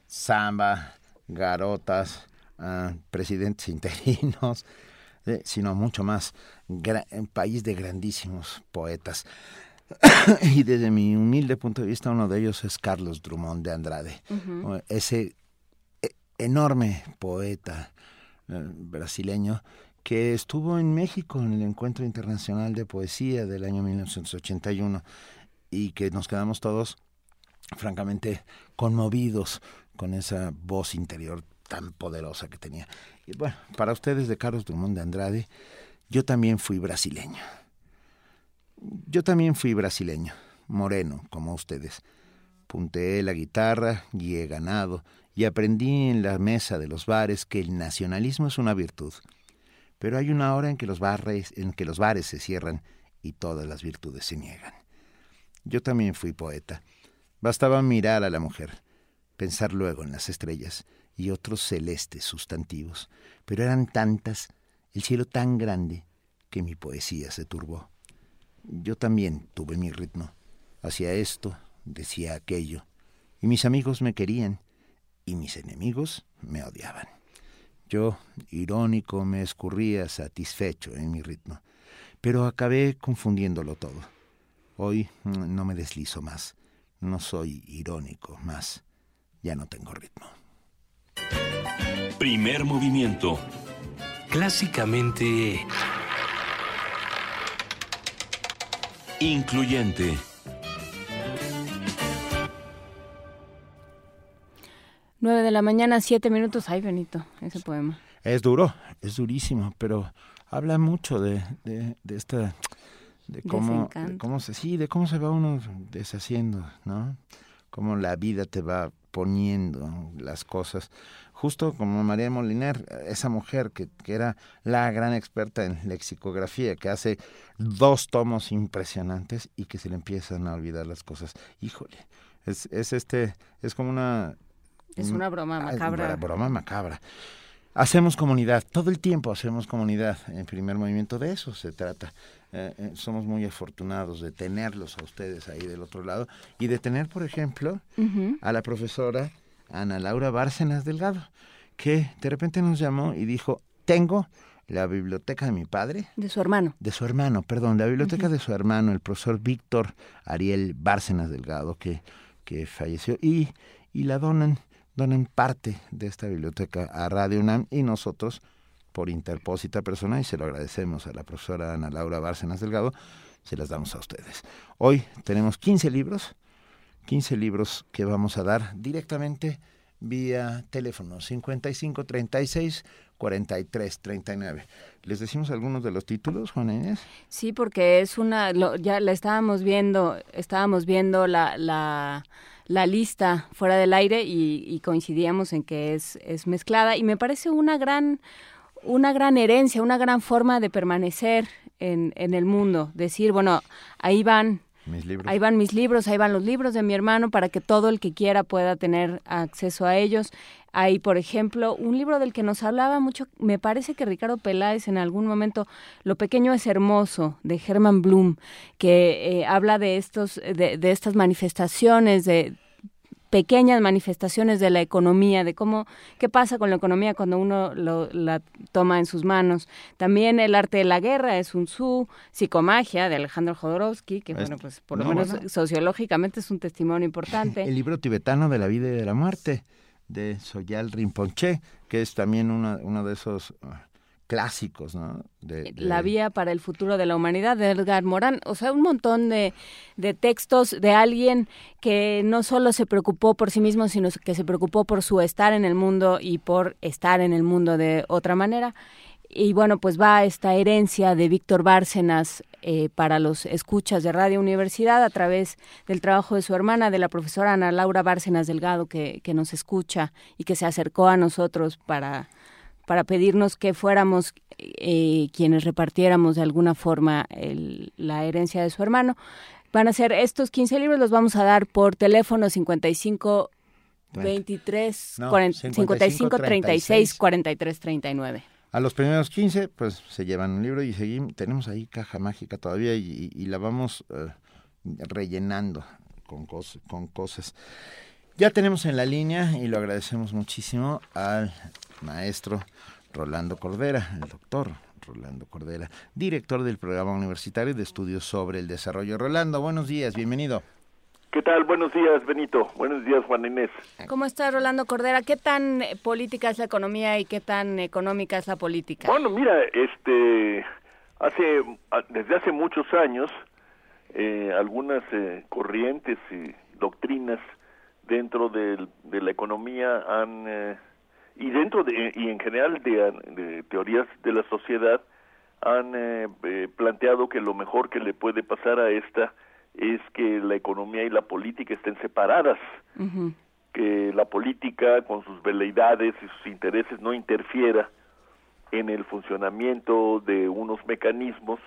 samba, garotas, ah, presidentes interinos, *laughs* eh, sino mucho más. Un país de grandísimos poetas. *coughs* y desde mi humilde punto de vista, uno de ellos es Carlos Drummond de Andrade. Ujú. Ese e- enorme poeta eh, brasileño que estuvo en México en el Encuentro Internacional de Poesía del año 1981 y que nos quedamos todos francamente conmovidos con esa voz interior tan poderosa que tenía. Y bueno, para ustedes de Carlos Drummond de Andrade, yo también fui brasileño. Yo también fui brasileño, moreno, como ustedes. Punteé la guitarra, guié ganado y aprendí en la mesa de los bares que el nacionalismo es una virtud. Pero hay una hora en que los bares, en que los bares se cierran y todas las virtudes se niegan. Yo también fui poeta. Bastaba mirar a la mujer, pensar luego en las estrellas y otros celestes sustantivos, pero eran tantas, el cielo tan grande, que mi poesía se turbó. Yo también tuve mi ritmo. Hacía esto, decía aquello, y mis amigos me querían, y mis enemigos me odiaban. Yo, irónico, me escurría satisfecho en mi ritmo, pero acabé confundiéndolo todo. Hoy mm, no me deslizo más, no soy irónico más, ya no tengo ritmo. Primer movimiento. Clásicamente... Incluyente. Nueve de la mañana, siete minutos. Ay, Benito, ese poema. Es duro, es durísimo, pero habla mucho de, de, de esta de cómo, de cómo se, sí, de cómo se va uno deshaciendo, ¿no? Cómo la vida te va poniendo las cosas. Justo como María Moliner, esa mujer que, que, era la gran experta en lexicografía, que hace dos tomos impresionantes y que se le empiezan a olvidar las cosas. Híjole, es, es este, es como una... Es una broma macabra. Una broma macabra. Hacemos comunidad, todo el tiempo hacemos comunidad. En primer movimiento de eso se trata. Eh, eh, somos muy afortunados de tenerlos a ustedes ahí del otro lado y de tener, por ejemplo, uh -huh. a la profesora Ana Laura Bárcenas Delgado, que de repente nos llamó y dijo, tengo la biblioteca de mi padre. De su hermano. De su hermano, perdón, la biblioteca uh -huh. de su hermano, el profesor Víctor Ariel Bárcenas Delgado, que, que falleció, y, y la donan, donan parte de esta biblioteca a Radio UNAM y nosotros por interpósita persona y se lo agradecemos a la profesora Ana Laura Bárcenas Delgado, se las damos a ustedes. Hoy tenemos 15 libros, 15 libros que vamos a dar directamente vía teléfono 55 36 43 39. ¿Les decimos algunos de los títulos, Juana Inés? Sí, porque es una, ya la estábamos viendo, estábamos viendo la, la, la lista fuera del aire y, y coincidíamos en que es, es mezclada y me parece una gran una gran herencia, una gran forma de permanecer en, en el mundo. Decir, bueno, ahí van mis libros. Ahí van mis libros, ahí van los libros de mi hermano para que todo el que quiera pueda tener acceso a ellos. Hay, por ejemplo, un libro del que nos hablaba mucho, me parece que Ricardo Peláez en algún momento, Lo pequeño es hermoso, de Herman Bloom, que eh, habla de, estos, de, de estas manifestaciones de pequeñas manifestaciones de la economía, de cómo, qué pasa con la economía cuando uno lo, la toma en sus manos. También El arte de la guerra es un su, Psicomagia de Alejandro Jodorowsky, que bueno, pues por lo no, menos sociológicamente es un testimonio importante. *laughs* El libro tibetano de la vida y de la muerte de Soyal Rinpoche, que es también una, uno de esos clásicos, ¿no? De, de... La vía para el futuro de la humanidad de Edgar Morán, o sea, un montón de, de, textos de alguien que no solo se preocupó por sí mismo, sino que se preocupó por su estar en el mundo y por estar en el mundo de otra manera. Y bueno, pues va esta herencia de Víctor Bárcenas eh, para los escuchas de Radio Universidad a través del trabajo de su hermana, de la profesora Ana Laura Bárcenas Delgado, que, que nos escucha y que se acercó a nosotros para para pedirnos que fuéramos eh, quienes repartiéramos de alguna forma el, la herencia de su hermano. Van a ser estos 15 libros, los vamos a dar por teléfono 55 23 no, 40, 55 36 43 39. A los primeros 15, pues se llevan un libro y seguimos, tenemos ahí caja mágica todavía y, la vamos uh, rellenando con, con cosas. Ya tenemos en la línea, y lo agradecemos muchísimo, al maestro Rolando Cordera, el doctor Rolando Cordera, director del programa universitario de estudios sobre el desarrollo. Rolando, buenos días, bienvenido. ¿Qué tal? Buenos días, Benito. Buenos días, Juan Inés. ¿Cómo está Rolando Cordera? ¿Qué tan política es la economía y qué tan económica es la política? Bueno, mira, este, hace, desde hace muchos años, eh, algunas eh, corrientes y doctrinas dentro de, de la economía han eh, y dentro de y en general de, de teorías de la sociedad han eh, eh, planteado que lo mejor que le puede pasar a esta es que la economía y la política estén separadas, uh -huh. que la política con sus veleidades y sus intereses no interfiera en el funcionamiento de unos mecanismos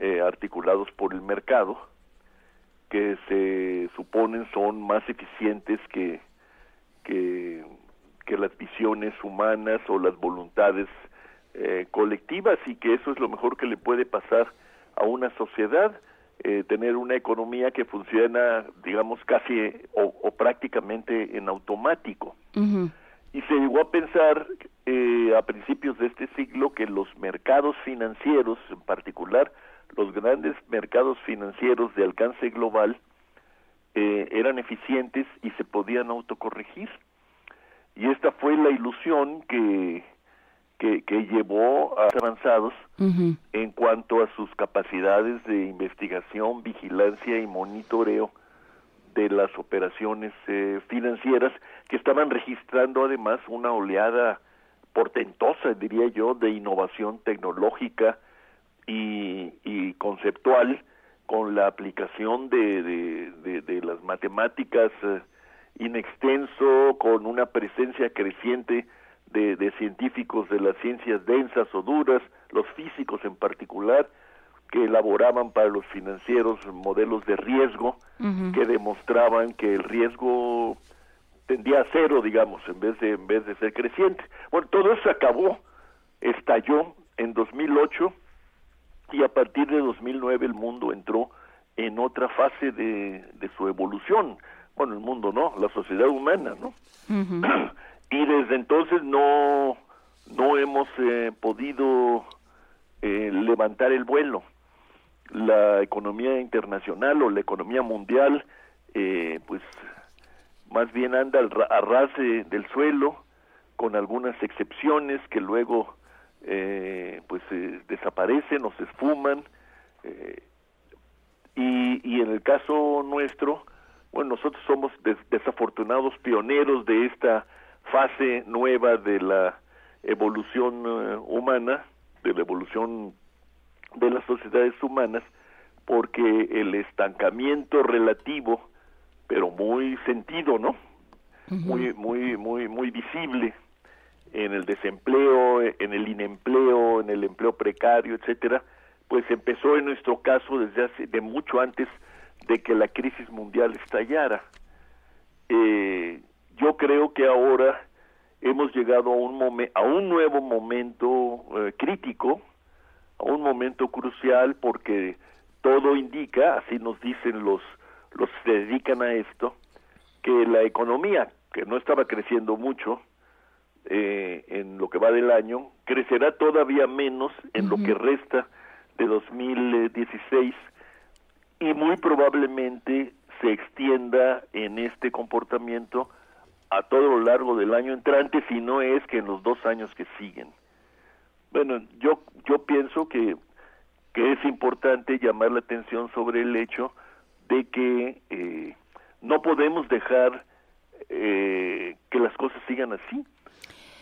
eh, articulados por el mercado que se suponen son más eficientes que, que que las visiones humanas o las voluntades eh, colectivas y que eso es lo mejor que le puede pasar a una sociedad, eh, tener una economía que funciona, digamos, casi o, o prácticamente en automático. Uh -huh. Y se llegó a pensar eh, a principios de este siglo que los mercados financieros, en particular los grandes mercados financieros de alcance global, eh, eran eficientes y se podían autocorregir y esta fue la ilusión que que, que llevó a avanzados uh -huh. en cuanto a sus capacidades de investigación, vigilancia y monitoreo de las operaciones eh, financieras que estaban registrando además una oleada portentosa, diría yo, de innovación tecnológica y, y conceptual con la aplicación de, de, de, de las matemáticas eh, in extenso, con una presencia creciente de, de científicos de las ciencias densas o duras, los físicos en particular, que elaboraban para los financieros modelos de riesgo que demostraban que el riesgo tendía a cero, digamos, en vez de en vez de ser creciente. Bueno, todo eso acabó, estalló en 2008 y a partir de 2009 el mundo entró en otra fase de, de su evolución. Bueno, el mundo no, la sociedad humana, ¿no? *clears throat* y desde entonces no no hemos eh, podido eh, levantar el vuelo. La economía internacional o la economía mundial, eh, pues más bien anda al ra- a ras de- del suelo, con algunas excepciones que luego eh, pues eh, desaparecen o se esfuman. eh, y, y en el caso nuestro, bueno, nosotros somos des- desafortunados pioneros de esta fase nueva de la evolución eh, humana, de la evolución de las sociedades humanas, porque el estancamiento relativo, pero muy sentido, ¿no? Muy, muy, muy, muy visible en el desempleo, en el inempleo, en el empleo precario, etcétera, pues empezó en nuestro caso desde hace de mucho antes de que la crisis mundial estallara. Eh, yo creo que ahora hemos llegado a un momen- a un nuevo momento eh, crítico, a un momento crucial porque todo indica, así nos dicen los los que se dedican a esto, que la economía que no estaba creciendo mucho eh, en lo que va del año crecerá todavía menos en lo que resta de 2016 y muy probablemente se extienda en este comportamiento a todo lo largo del año entrante, si no es que en los dos años que siguen. Bueno, yo yo pienso que que es importante llamar la atención sobre el hecho de que eh, no podemos dejar eh, que las cosas sigan así.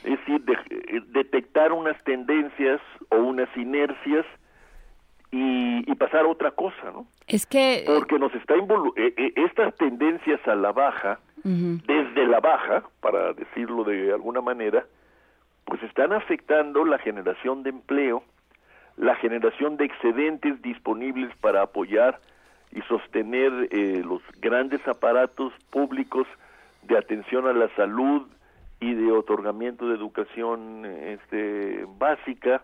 Es decir, de- eh, detectar unas tendencias o unas inercias y, y pasar a otra cosa, ¿no? Es que... Porque nos está involu eh, estas tendencias a la baja, Desde la baja, para decirlo de alguna manera, pues están afectando la generación de empleo, la generación de excedentes disponibles para apoyar y sostener eh, los grandes aparatos públicos de atención a la salud y de otorgamiento de educación este, básica,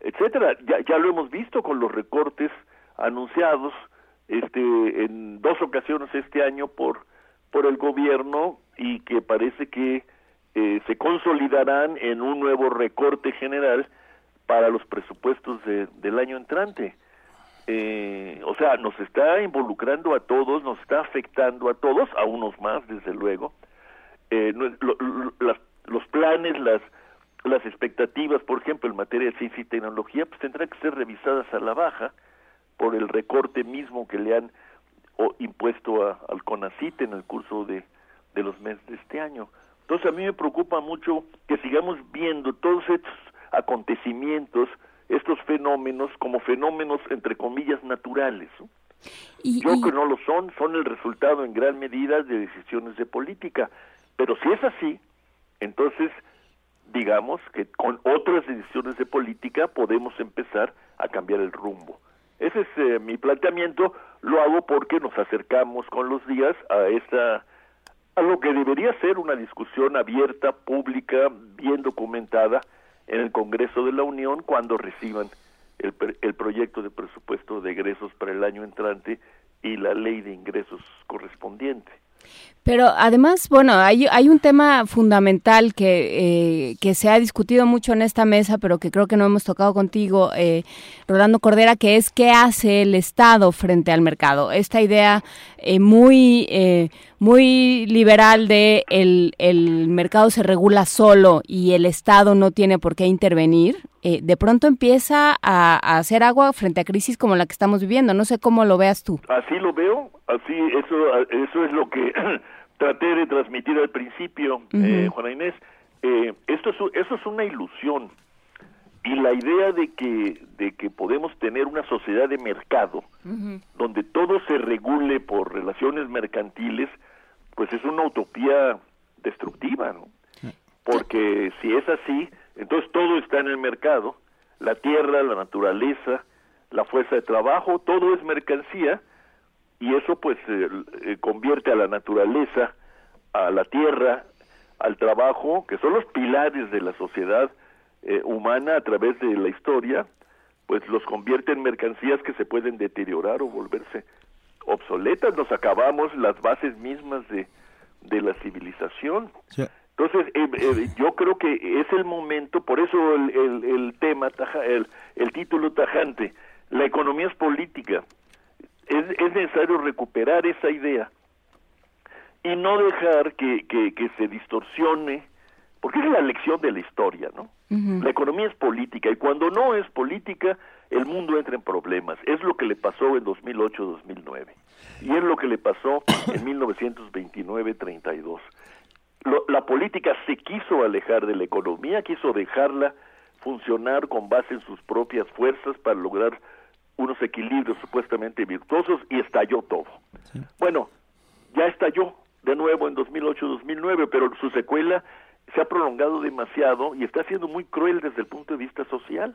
etcétera. Ya, ya lo hemos visto con los recortes anunciados este, en dos ocasiones este año por, por el gobierno y que parece que eh, se consolidarán en un nuevo recorte general para los presupuestos de- del año entrante. Eh, o sea, nos está involucrando a todos, nos está afectando a todos, a unos más, desde luego. Eh, los planes, las, las expectativas, por ejemplo, en materia de ciencia y tecnología, pues tendrán que ser revisadas a la baja por el recorte mismo que le han o, impuesto a- al CONACIT en el curso de, de los meses de este año. Entonces a mí me preocupa mucho que sigamos viendo todos estos acontecimientos, estos fenómenos como fenómenos entre comillas naturales. ¿no? Yo que no lo son, son el resultado en gran medida de decisiones de política. Pero si es así, entonces digamos que con otras decisiones de política podemos empezar a cambiar el rumbo. Ese es eh, mi planteamiento, lo hago porque nos acercamos con los días a esta a lo que debería ser una discusión abierta, pública, bien documentada en el Congreso de la Unión cuando reciban el, el proyecto de presupuesto de egresos para el año entrante y la ley de ingresos correspondiente. Pero además, bueno, hay, hay un tema fundamental que, eh, que se ha discutido mucho en esta mesa, pero que creo que no hemos tocado contigo, eh, Rolando Cordera, que es qué hace el Estado frente al mercado. Esta idea eh, muy, eh, muy liberal de el, el mercado se regula solo y el Estado no tiene por qué intervenir, eh, de pronto empieza a, a hacer agua frente a crisis como la que estamos viviendo. No sé cómo lo veas tú. Así lo veo, así eso eso es lo que *clears throat* traté de transmitir al principio, eh, Ujú. Juana Inés. Eh, esto es eso es una ilusión. y la idea de que de que podemos tener una sociedad de mercado donde todo se regule por relaciones mercantiles pues es una utopía destructiva no porque si es así entonces todo está en el mercado la tierra la naturaleza la fuerza de trabajo todo es mercancía y eso pues eh, eh, convierte a la naturaleza a la tierra al trabajo que son los pilares de la sociedad eh, humana a través de la historia, pues los convierte en mercancías que se pueden deteriorar o volverse obsoletas. Nos acabamos las bases mismas de, de la civilización. Entonces, eh, eh, yo creo que es el momento, por eso el, el, el tema, el, el título tajante, la economía es política. Es, es necesario recuperar esa idea y no dejar que, que, que se distorsione porque es la lección de la historia, ¿no? La economía es política y cuando no es política, el mundo entra en problemas. Es lo que le pasó en 2008-2009 y es lo que le pasó *coughs* en 1929-32. La política se quiso alejar de la economía, quiso dejarla funcionar con base en sus propias fuerzas para lograr unos equilibrios supuestamente virtuosos y estalló todo. Bueno, ya estalló de nuevo en 2008-2009, pero su secuela se ha prolongado demasiado y está siendo muy cruel desde el punto de vista social.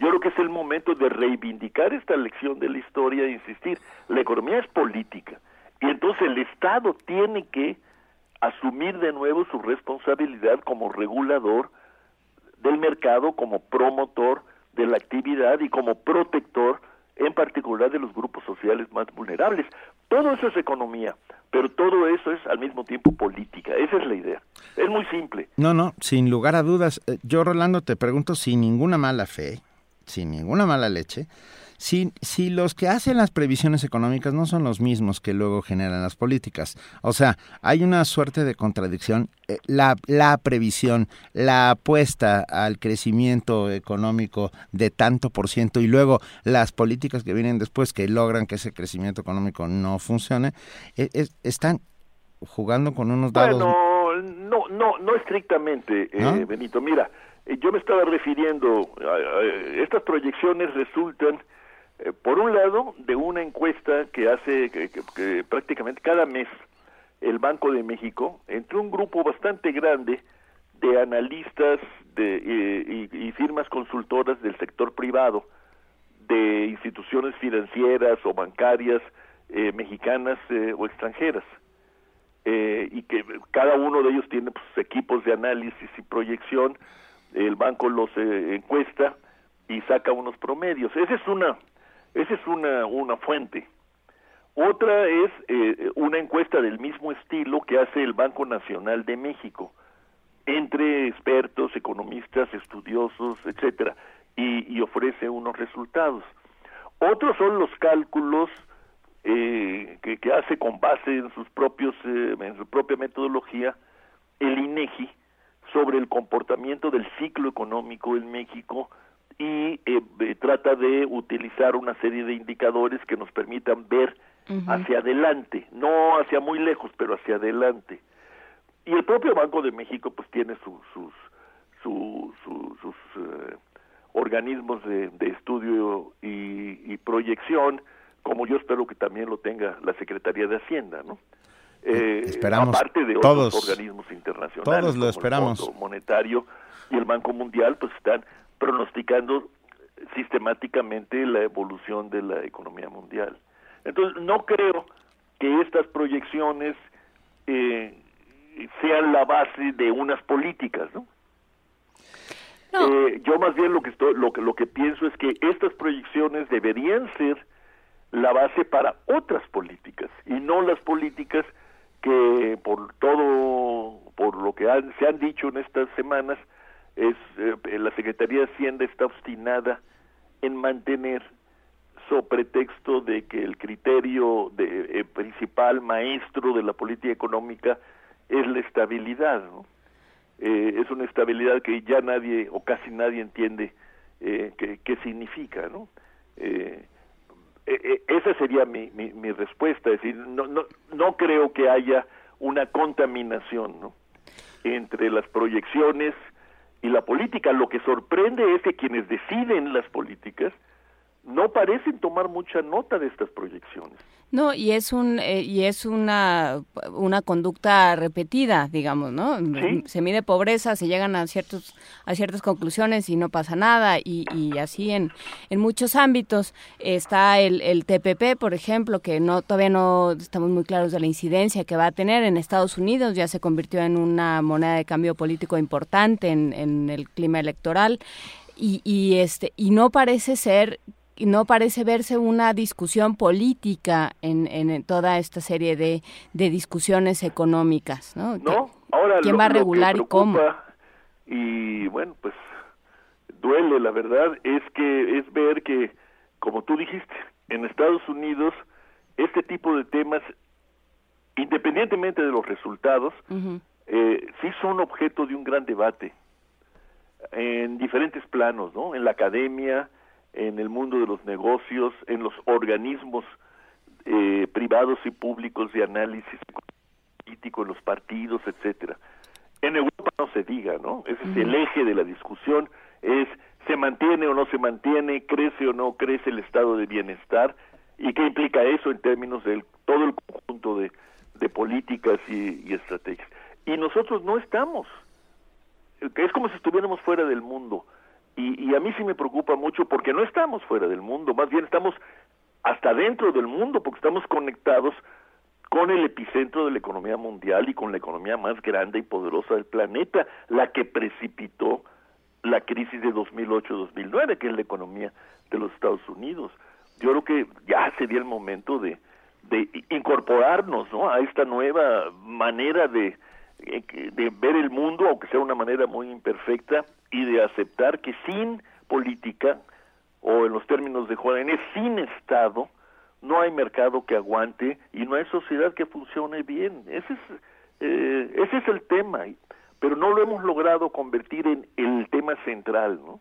Yo creo que es el momento de reivindicar esta lección de la historia e insistir, la economía es política y entonces el Estado tiene que asumir de nuevo su responsabilidad como regulador del mercado, como promotor de la actividad y como protector en particular de los grupos sociales más vulnerables. Todo eso es economía, pero todo eso es al mismo tiempo política. Esa es la idea. Es muy simple. No, no, sin lugar a dudas. Eh, yo, Rolando, te pregunto sin ninguna mala fe, sin ninguna mala leche, si, si los que hacen las previsiones económicas no son los mismos que luego generan las políticas. O sea, hay una suerte de contradicción. Eh, la, la previsión, la apuesta al crecimiento económico de tanto por ciento y luego las políticas que vienen después que logran que ese crecimiento económico no funcione, e, están jugando con unos dados. Bueno, no, no, no estrictamente, eh, Benito. Mira, yo me estaba refiriendo, a, estas proyecciones resultan eh, por un lado, de una encuesta que hace que, prácticamente cada mes el Banco de México, entre un grupo bastante grande de analistas de, eh, y, firmas consultoras del sector privado, de instituciones financieras o bancarias eh, mexicanas o extranjeras, y que cada uno de ellos tiene pues, equipos de análisis y proyección, el banco los encuesta y saca unos promedios. Esa es una esa es una, una fuente. Otra es eh, una encuesta del mismo estilo que hace el Banco Nacional de México entre expertos, economistas, estudiosos, etcétera, y, ofrece unos resultados. Otros son los cálculos eh, que, que, hace con base en sus propios eh, en su propia metodología el INEGI sobre el comportamiento del ciclo económico en México y eh, trata de utilizar una serie de indicadores que nos permitan ver hacia adelante, no hacia muy lejos, pero hacia adelante. Y el propio Banco de México pues tiene sus sus eh, organismos de, estudio y, proyección, como yo espero que también lo tenga la Secretaría de Hacienda, ¿no? Eh, esperamos aparte de otros organismos internacionales, todos lo esperamos. el Fondo Monetario y el Banco Mundial, pues están pronosticando sistemáticamente la evolución de la economía mundial. Entonces, no creo que estas proyecciones eh, sean la base de unas políticas, ¿no? Eh, yo más bien lo que estoy, lo que lo que pienso es que estas proyecciones deberían ser la base para otras políticas y no las políticas que por todo por lo que se han dicho en estas semanas es eh, la Secretaría de Hacienda está obstinada en mantener so pretexto de que el criterio de, eh, principal maestro de la política económica es la estabilidad eh, es una estabilidad que ya nadie o casi nadie entiende qué, significa no esa sería mi, mi, mi, respuesta es decir no, no no creo que haya una contaminación no entre las proyecciones y la política. Lo que sorprende es que quienes deciden las políticas no parecen tomar mucha nota de estas proyecciones. No, y es un eh, y es una una conducta repetida, digamos, ¿no? Se mide pobreza, se llegan a ciertos a ciertas conclusiones y no pasa nada y, y así en, en muchos ámbitos está el, el TPP, por ejemplo, que no todavía no estamos muy claros de la incidencia que va a tener en Estados Unidos, ya se convirtió en una moneda de cambio político importante en, en el clima electoral. Y, y, este y no parece ser no parece verse una discusión política en, en toda esta serie de, de discusiones económicas, ¿no? No, ahora ¿Quién va a regular y cómo? Y bueno, pues duele, la verdad, es que es ver que, como tú dijiste, en Estados Unidos este tipo de temas, independientemente de los resultados, eh, sí son objeto de un gran debate en diferentes planos, ¿no? En la academia, en el mundo de los negocios, en los organismos eh, privados y públicos de análisis político, en los partidos, etcétera. En Europa no se diga, ¿no? Ese es el eje de la discusión, es se mantiene o no se mantiene, crece o no crece el estado de bienestar y qué implica eso en términos de todo el conjunto de, de políticas y, y estrategias. Y nosotros no estamos, es como si estuviéramos fuera del mundo. Y, y, a mí sí me preocupa mucho porque no estamos fuera del mundo, más bien estamos hasta dentro del mundo porque estamos conectados con el epicentro de la economía mundial y con la economía más grande y poderosa del planeta, la que precipitó la crisis de 2008-2009, que es la economía de los Estados Unidos. Yo creo que ya sería el momento de, de incorporarnos ¿no? a esta nueva manera de, de ver el mundo, aunque sea una manera muy imperfecta, y de aceptar que sin política, o en los términos de Juárez, sin Estado, no hay mercado que aguante y no hay sociedad que funcione bien. Ese es, eh, ese es el tema, pero no lo hemos logrado convertir en el tema central, ¿no?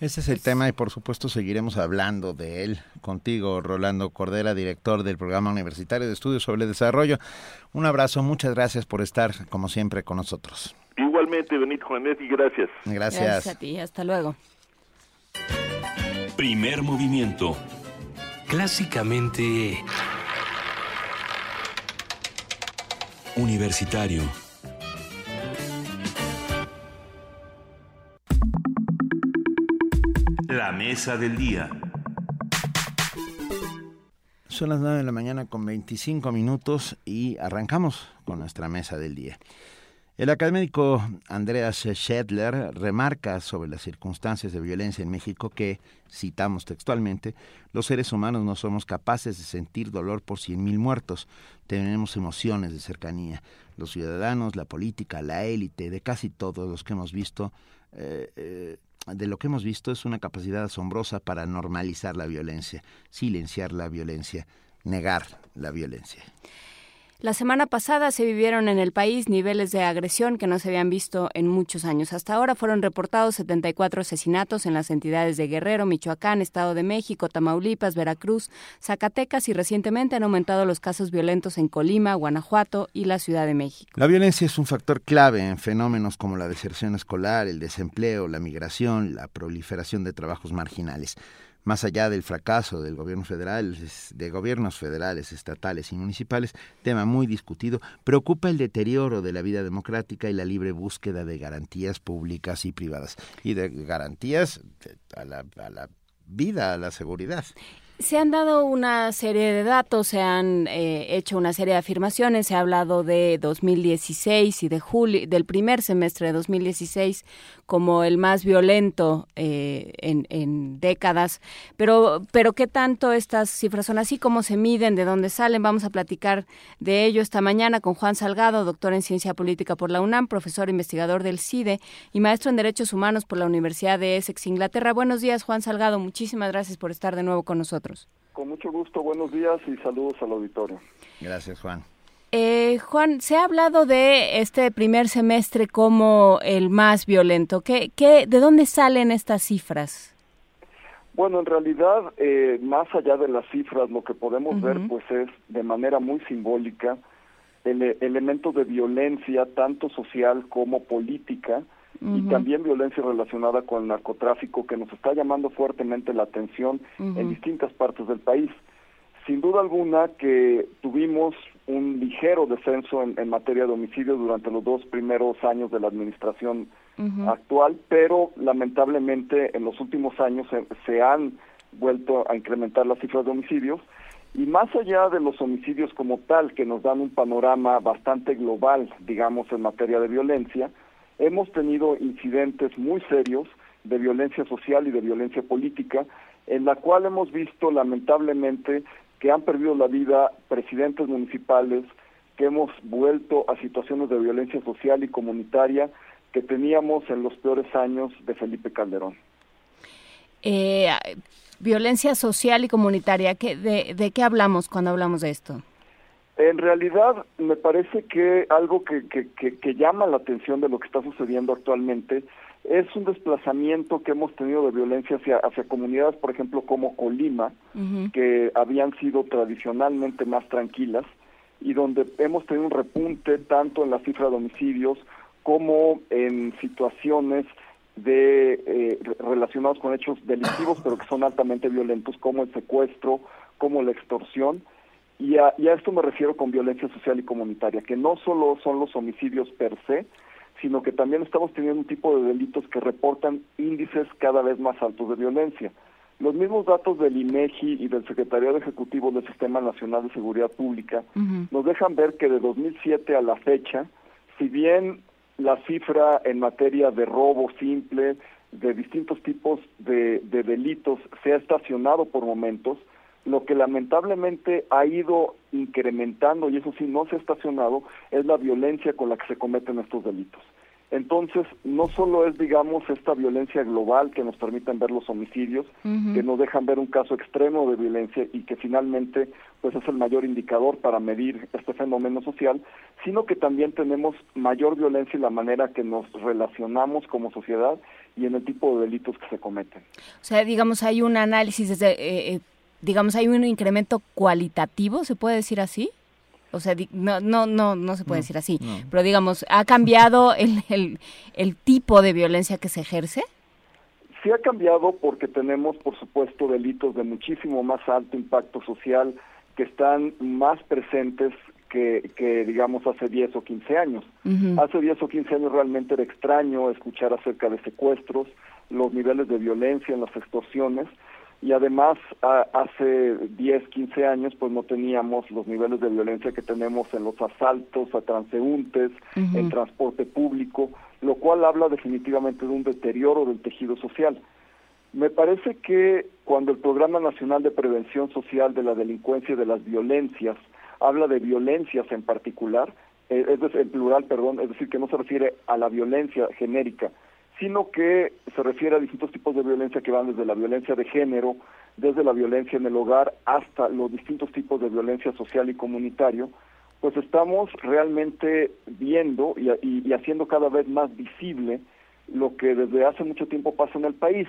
Ese es el tema y por supuesto seguiremos hablando de él contigo, Rolando Cordera, director del Programa Universitario de Estudios sobre el Desarrollo. Un abrazo, muchas gracias por estar como siempre con nosotros. Igualmente, Benito Juanet, y gracias. Gracias. Gracias a ti, hasta luego. Primer movimiento. Clásicamente... Universitario. La mesa del día. Son las 9 de la mañana con 25 minutos y arrancamos con nuestra mesa del día. El académico Andreas Schedler remarca sobre las circunstancias de violencia en México que, citamos textualmente, los seres humanos no somos capaces de sentir dolor por cien mil muertos, tenemos emociones de cercanía. Los ciudadanos, la política, la élite, de casi todos los que hemos visto, eh, eh, de lo que hemos visto es una capacidad asombrosa para normalizar la violencia, silenciar la violencia, negar la violencia. La semana pasada se vivieron en el país niveles de agresión que no se habían visto en muchos años. Hasta ahora fueron reportados 74 asesinatos en las entidades de Guerrero, Michoacán, Estado de México, Tamaulipas, Veracruz, Zacatecas y recientemente han aumentado los casos violentos en Colima, Guanajuato y la Ciudad de México. La violencia es un factor clave en fenómenos como la deserción escolar, el desempleo, la migración, la proliferación de trabajos marginales más allá del fracaso del gobierno federal, de gobiernos federales, estatales y municipales, tema muy discutido, preocupa el deterioro de la vida democrática y la libre búsqueda de garantías públicas y privadas y de garantías a la, a la vida, a la seguridad. Se han dado una serie de datos, se han eh, hecho una serie de afirmaciones, se ha hablado de 2016 y de julio, del primer semestre de 2016 como el más violento eh, en, en, décadas, pero, pero ¿qué tanto estas cifras son así? ¿Cómo se miden? ¿De dónde salen? Vamos a platicar de ello esta mañana con Juan Salgado, doctor en Ciencia Política por la UNAM, profesor investigador del CIDE y maestro en Derechos Humanos por la Universidad de Essex, Inglaterra. Buenos días, Juan Salgado. Muchísimas gracias por estar de nuevo con nosotros. Con mucho gusto, buenos días y saludos al auditorio. Gracias, Juan. Eh, Juan, se ha hablado de este primer semestre como el más violento. ¿Qué, qué, ¿De dónde salen estas cifras? Bueno, en realidad, eh, más allá de las cifras, lo que podemos uh -huh. ver pues es de manera muy simbólica el elementos de violencia, tanto social como política, y también violencia relacionada con el narcotráfico que nos está llamando fuertemente la atención en distintas partes del país. Sin duda alguna que tuvimos un ligero descenso en, materia de homicidios durante los dos primeros años de la administración actual, pero lamentablemente en los últimos años se, han vuelto a incrementar las cifras de homicidios. Y más allá de los homicidios como tal, que nos dan un panorama bastante global, digamos, en materia de violencia, hemos tenido incidentes muy serios de violencia social y de violencia política, en la cual hemos visto lamentablemente que han perdido la vida presidentes municipales, que hemos vuelto a situaciones de violencia social y comunitaria que teníamos en los peores años de Felipe Calderón. Eh, violencia social y comunitaria, ¿qué, de, qué hablamos cuando hablamos de esto? En realidad, me parece que algo que, que, llama la atención de lo que está sucediendo actualmente es un desplazamiento que hemos tenido de violencia hacia, hacia comunidades, por ejemplo, como Colima, que habían sido tradicionalmente más tranquilas y donde hemos tenido un repunte tanto en la cifra de homicidios como en situaciones de eh, relacionados con hechos delictivos, pero que son altamente violentos, como el secuestro, como la extorsión. Y a, y a esto me refiero con violencia social y comunitaria, que no solo son los homicidios per se, sino que también estamos teniendo un tipo de delitos que reportan índices cada vez más altos de violencia. Los mismos datos del INEGI y del Secretariado Ejecutivo del Sistema Nacional de Seguridad Pública nos dejan ver que de 2007 a la fecha, si bien la cifra en materia de robo simple, de distintos tipos de, de delitos se ha estacionado por momentos, lo que lamentablemente ha ido incrementando, y eso sí no se ha estacionado, es la violencia con la que se cometen estos delitos. Entonces, no solo es, digamos, esta violencia global que nos permiten ver los homicidios, que nos dejan ver un caso extremo de violencia y que finalmente pues es el mayor indicador para medir este fenómeno social, sino que también tenemos mayor violencia en la manera que nos relacionamos como sociedad y en el tipo de delitos que se cometen. O sea, digamos, hay un análisis desde, eh, eh, digamos, hay un incremento cualitativo, ¿se puede decir así? O sea, no, no, no, no se puede decir así, pero digamos, ¿ha cambiado *laughs* el, el, el tipo de violencia que se ejerce? Sí ha cambiado porque tenemos, por supuesto, delitos de muchísimo más alto impacto social que están más presentes que, que digamos, hace 10 o 15 años. Hace 10 o 15 años realmente era extraño escuchar acerca de secuestros, los niveles de violencia en las extorsiones, y además hace 10, 15 años pues no teníamos los niveles de violencia que tenemos en los asaltos a transeúntes, en transporte público, lo cual habla definitivamente de un deterioro del tejido social. Me parece que cuando el Programa Nacional de Prevención Social de la Delincuencia y de las Violencias habla de violencias en particular, eh, es decir, en plural, perdón, es decir, que no se refiere a la violencia genérica, sino que se refiere a distintos tipos de violencia que van desde la violencia de género, desde la violencia en el hogar hasta los distintos tipos de violencia social y comunitario, pues estamos realmente viendo y, haciendo cada vez más visible lo que desde hace mucho tiempo pasa en el país.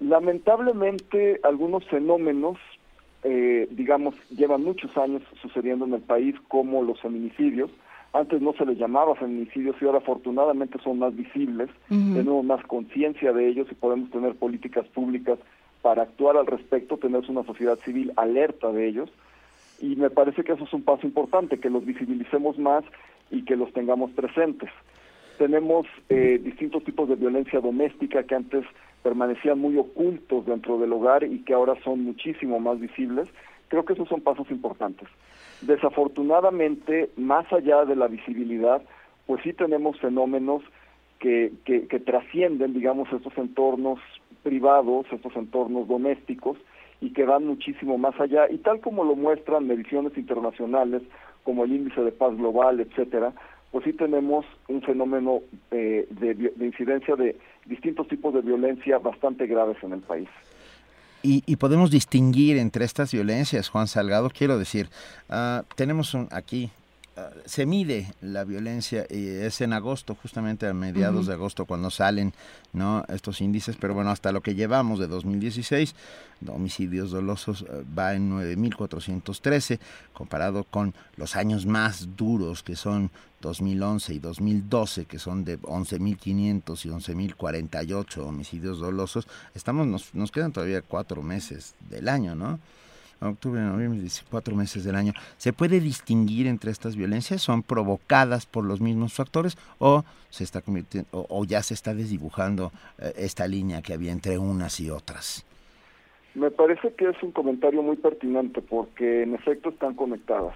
Lamentablemente algunos fenómenos, eh, digamos, llevan muchos años sucediendo en el país, como los feminicidios, antes no se les llamaba feminicidios y ahora afortunadamente son más visibles, tenemos más conciencia de ellos y podemos tener políticas públicas para actuar al respecto, tener una sociedad civil alerta de ellos y me parece que eso es un paso importante, que los visibilicemos más y que los tengamos presentes. Tenemos eh, distintos tipos de violencia doméstica que antes permanecían muy ocultos dentro del hogar y que ahora son muchísimo más visibles. Creo que esos son pasos importantes. Desafortunadamente, más allá de la visibilidad, pues sí tenemos fenómenos que, que, trascienden, digamos, estos entornos privados, estos entornos domésticos, y que van muchísimo más allá. Y tal como lo muestran mediciones internacionales, como el índice de paz global, etcétera, pues sí tenemos un fenómeno eh, de, de incidencia de distintos tipos de violencia bastante graves en el país. Y, podemos distinguir entre estas violencias, Juan Salgado, quiero decir, ah, tenemos un, aquí se mide la violencia y es en agosto, justamente a mediados de agosto cuando salen no estos índices, pero bueno, hasta lo que llevamos de 2016, de homicidios dolosos eh, va en 9413 comparado con los años más duros que son 2011 y 2012 que son de 11500 y 11048 homicidios dolosos. Estamos nos, nos quedan todavía cuatro meses del año, ¿no? octubre, noviembre, cuatro meses del año. ¿Se puede distinguir entre estas violencias? ¿Son provocadas por los mismos factores o se está convirtiendo o, o ya se está desdibujando eh, esta línea que había entre unas y otras? Me parece que es un comentario muy pertinente porque en efecto están conectadas.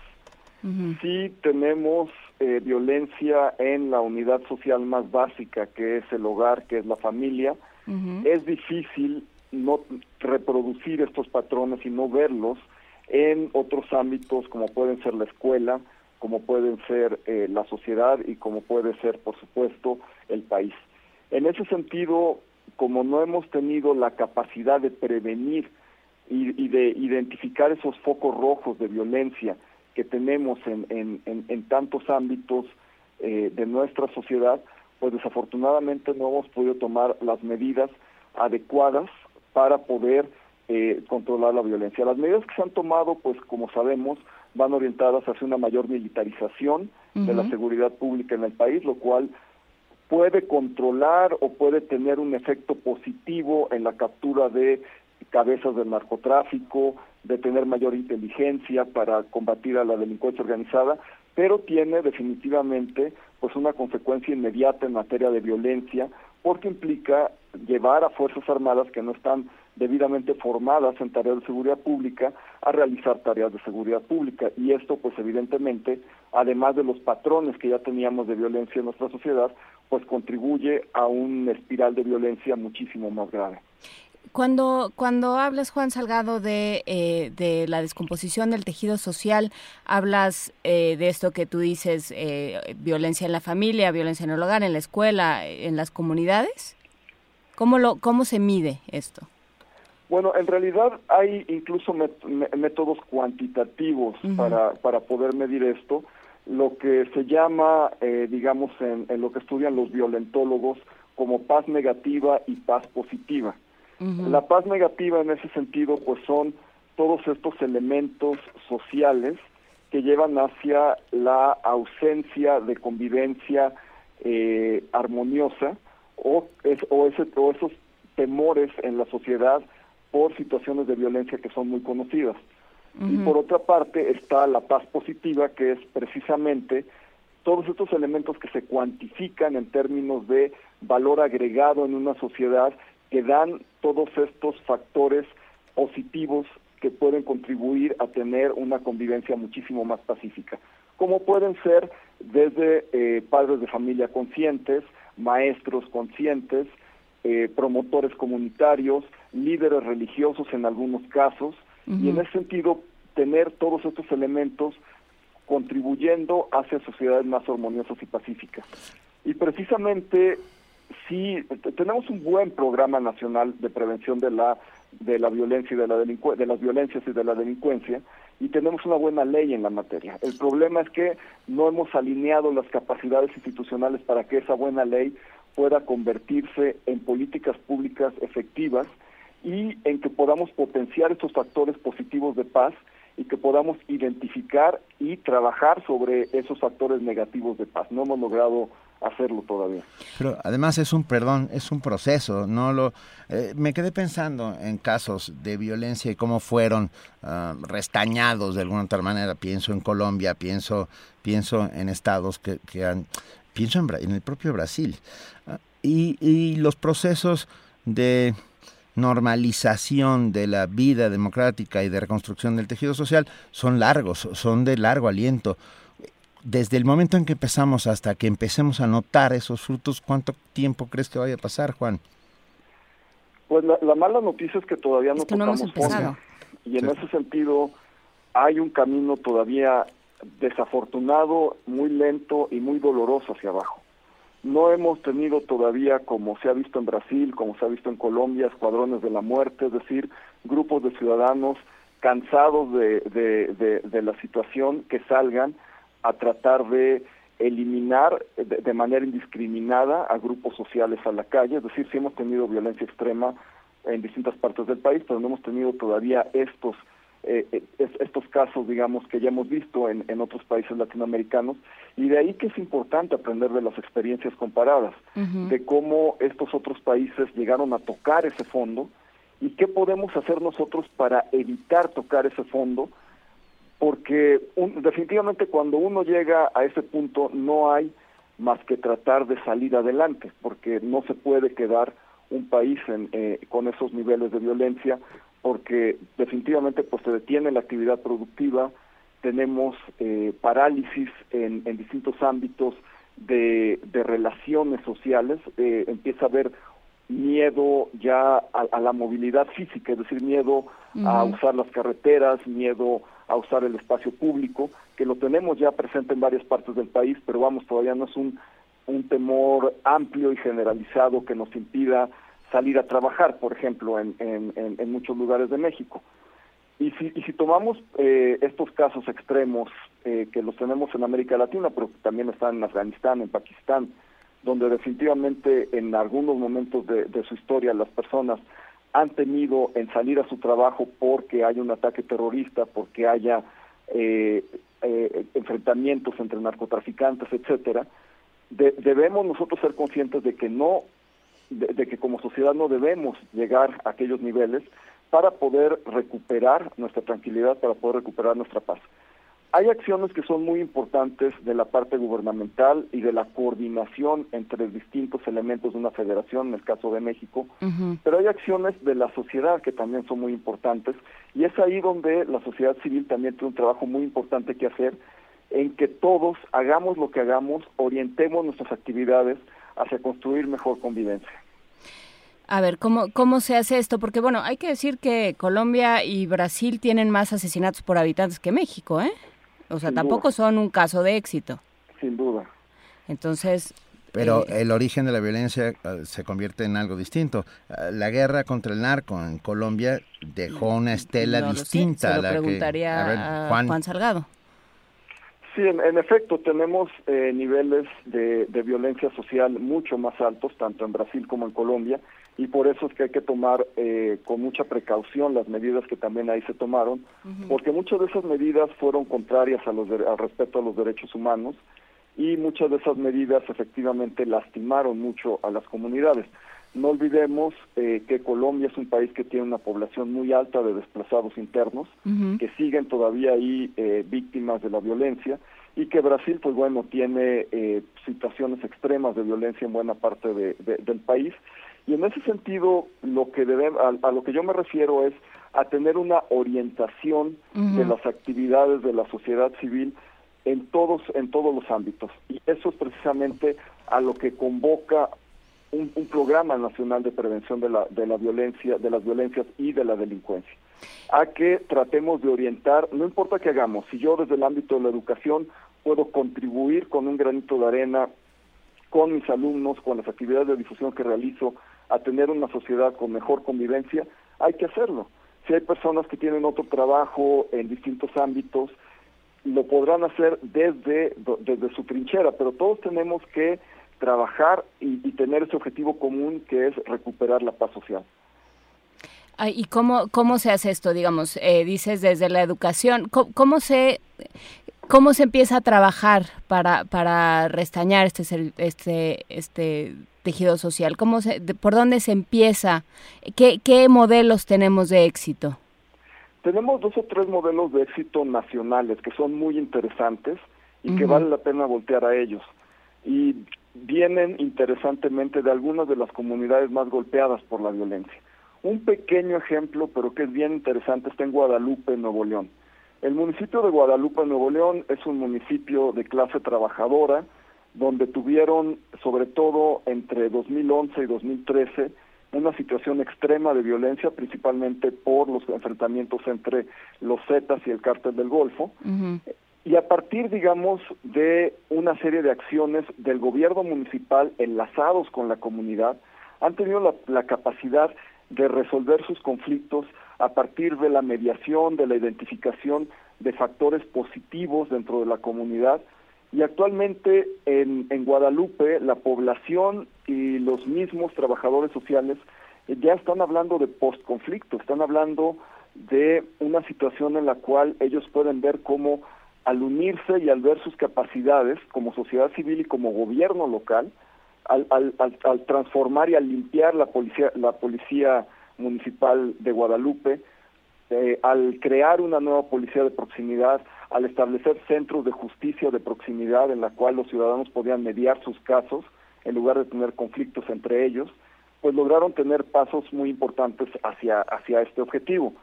Sí tenemos eh, violencia en la unidad social más básica, que es el hogar, que es la familia. Es difícil no reproducir estos patrones y no verlos en otros ámbitos como pueden ser la escuela, como pueden ser eh, la sociedad y como puede ser, por supuesto, el país. En ese sentido, como no hemos tenido la capacidad de prevenir y, y de identificar esos focos rojos de violencia que tenemos en, en, en, en tantos ámbitos eh, de nuestra sociedad, pues desafortunadamente no hemos podido tomar las medidas adecuadas para poder eh, controlar la violencia. Las medidas que se han tomado, pues como sabemos, van orientadas hacia una mayor militarización de la seguridad pública en el país, lo cual puede controlar o puede tener un efecto positivo en la captura de cabezas del narcotráfico, de tener mayor inteligencia para combatir a la delincuencia organizada, pero tiene definitivamente pues una consecuencia inmediata en materia de violencia porque implica llevar a fuerzas armadas que no están debidamente formadas en tareas de seguridad pública a realizar tareas de seguridad pública y esto pues evidentemente además de los patrones que ya teníamos de violencia en nuestra sociedad pues contribuye a una espiral de violencia muchísimo más grave. Cuando, cuando hablas, Juan Salgado, de, eh, de la descomposición del tejido social, hablas eh, de esto que tú dices, eh, violencia en la familia, violencia en el hogar, en la escuela, en las comunidades. ¿Cómo, lo, cómo se mide esto? Bueno, en realidad hay incluso métodos cuantitativos para, para poder medir esto, lo que se llama, eh, digamos, en, en lo que estudian los violentólogos como paz negativa y paz positiva. La paz negativa en ese sentido, pues son todos estos elementos sociales que llevan hacia la ausencia de convivencia eh, armoniosa o, es- o, ese- o esos temores en la sociedad por situaciones de violencia que son muy conocidas. Y por otra parte está la paz positiva, que es precisamente todos estos elementos que se cuantifican en términos de valor agregado en una sociedad que dan todos estos factores positivos que pueden contribuir a tener una convivencia muchísimo más pacífica, como pueden ser desde eh, padres de familia conscientes, maestros conscientes, eh, promotores comunitarios, líderes religiosos en algunos casos, y en ese sentido tener todos estos elementos contribuyendo hacia sociedades más armoniosas y pacíficas. Y precisamente sí tenemos un buen programa nacional de prevención de la de la violencia y de la delincue- de las violencias y de la delincuencia y tenemos una buena ley en la materia. El problema es que no hemos alineado las capacidades institucionales para que esa buena ley pueda convertirse en políticas públicas efectivas y en que podamos potenciar estos factores positivos de paz y que podamos identificar y trabajar sobre esos factores negativos de paz. No hemos logrado hacerlo todavía. Pero además es un, perdón, es un proceso, no lo... eh, me quedé pensando en casos de violencia y cómo fueron ah, restañados de alguna otra manera. Pienso en Colombia, pienso, pienso en estados que, que han... Pienso en, en el propio Brasil. Ah, y, y los procesos de normalización de la vida democrática y de reconstrucción del tejido social son largos, son de largo aliento desde el momento en que empezamos hasta que empecemos a notar esos frutos, ¿cuánto tiempo crees que vaya a pasar, Juan? Pues la, la mala noticia es que todavía no que no hemos tocamos fondo. Y en ese sentido hay un camino todavía desafortunado, muy lento y muy doloroso hacia abajo. No hemos tenido todavía, como se ha visto en Brasil, como se ha visto en Colombia, escuadrones de la muerte, es decir, grupos de ciudadanos cansados de, de, de- de la situación que salgan a tratar de eliminar de, manera indiscriminada a grupos sociales a la calle, es decir, si hemos tenido violencia extrema en distintas partes del país, pero no hemos tenido todavía estos eh, eh, estos casos, digamos, que ya hemos visto en, en, otros países latinoamericanos, y de ahí que es importante aprender de las experiencias comparadas, de cómo estos otros países llegaron a tocar ese fondo y qué podemos hacer nosotros para evitar tocar ese fondo, porque definitivamente cuando uno llega a ese punto no hay más que tratar de salir adelante, porque no se puede quedar un país en, eh, con esos niveles de violencia porque definitivamente pues se detiene la actividad productiva, tenemos eh, parálisis en, distintos ámbitos de, de relaciones sociales, eh, empieza a haber miedo ya a, la movilidad física, es decir, miedo a usar las carreteras, miedo a usar el espacio público, que lo tenemos ya presente en varias partes del país, pero vamos, todavía no es un, un temor amplio y generalizado que nos impida salir a trabajar, por ejemplo, en, en, en muchos lugares de México. Y si, y si tomamos eh, estos casos extremos eh, que los tenemos en América Latina, pero también están en Afganistán, en Pakistán, donde definitivamente en algunos momentos de, su historia las personas han temido en salir a su trabajo porque hay un ataque terrorista, porque haya eh, eh, enfrentamientos entre narcotraficantes, etcétera, debemos nosotros ser conscientes de que no de, que como sociedad no debemos llegar a aquellos niveles para poder recuperar nuestra tranquilidad, para poder recuperar nuestra paz. Hay acciones que son muy importantes de la parte gubernamental y de la coordinación entre distintos elementos de una federación, en el caso de México, pero hay acciones de la sociedad que también son muy importantes y es ahí donde la sociedad civil también tiene un trabajo muy importante que hacer en que todos hagamos lo que hagamos, orientemos nuestras actividades hacia construir mejor convivencia. A ver, ¿cómo, ¿cómo se hace esto? Porque, bueno, hay que decir que Colombia y Brasil tienen más asesinatos por habitantes que México, ¿eh? O sea, tampoco son un caso de éxito. Sin duda. Entonces... Pero eh, el origen de la violencia eh, se convierte en algo distinto. Eh, la guerra contra el narco en Colombia dejó una estela distinta. a la preguntaría a, Juan Salgado. Sí, en, efecto, tenemos eh, niveles de, violencia social mucho más altos, tanto en Brasil como en Colombia, y por eso es que hay que tomar eh, con mucha precaución las medidas que también ahí se tomaron, porque muchas de esas medidas fueron contrarias a los al respeto a los derechos humanos y muchas de esas medidas efectivamente lastimaron mucho a las comunidades. No olvidemos eh, que Colombia es un país que tiene una población muy alta de desplazados internos, que siguen todavía ahí eh, víctimas de la violencia, y que Brasil, pues bueno, tiene eh, situaciones extremas de violencia en buena parte del país. Y en ese sentido, lo que a, a, lo que yo me refiero es a tener una orientación de las actividades de la sociedad civil en todos en todos los ámbitos y eso es precisamente a lo que convoca un, programa nacional de prevención de la, de la violencia, de las violencias y de la delincuencia. A que tratemos de orientar, no importa qué hagamos, si yo desde el ámbito de la educación puedo contribuir con un granito de arena con mis alumnos, con las actividades de difusión que realizo, a tener una sociedad con mejor convivencia, hay que hacerlo. Si hay personas que tienen otro trabajo en distintos ámbitos, lo podrán hacer desde, desde su trinchera, pero todos tenemos que trabajar y, tener ese objetivo común que es recuperar la paz social. ¿Y cómo, cómo se hace esto? Digamos, eh, dices desde la educación, ¿cómo, se, ¿cómo se empieza a trabajar para, para restañar este, este, este tejido social? ¿Cómo se, ¿Por dónde se empieza? ¿Qué, ¿Qué modelos tenemos de éxito? Tenemos dos o tres modelos de éxito nacionales que son muy interesantes y que vale la pena voltear a ellos. Y vienen interesantemente de algunas de las comunidades más golpeadas por la violencia. Un pequeño ejemplo, pero que es bien interesante, está en Guadalupe, Nuevo León. El municipio de Guadalupe, Nuevo León, es un municipio de clase trabajadora, donde tuvieron, sobre todo entre 2011 y 2013, una situación extrema de violencia, principalmente por los enfrentamientos entre los Zetas y el Cártel del Golfo. Y a partir, digamos, de una serie de acciones del gobierno municipal enlazados con la comunidad, han tenido la, capacidad de resolver sus conflictos a partir de la mediación, de la identificación de factores positivos dentro de la comunidad. Y actualmente en, en Guadalupe la población y los mismos trabajadores sociales ya están hablando de postconflicto, están hablando de una situación en la cual ellos pueden ver cómo al unirse y al ver sus capacidades como sociedad civil y como gobierno local, al, al, al, transformar y al limpiar la policía, la policía municipal de Guadalupe, eh, al crear una nueva policía de proximidad, al establecer centros de justicia de proximidad en la cual los ciudadanos podían mediar sus casos en lugar de tener conflictos entre ellos, pues lograron tener pasos muy importantes hacia, hacia este objetivo.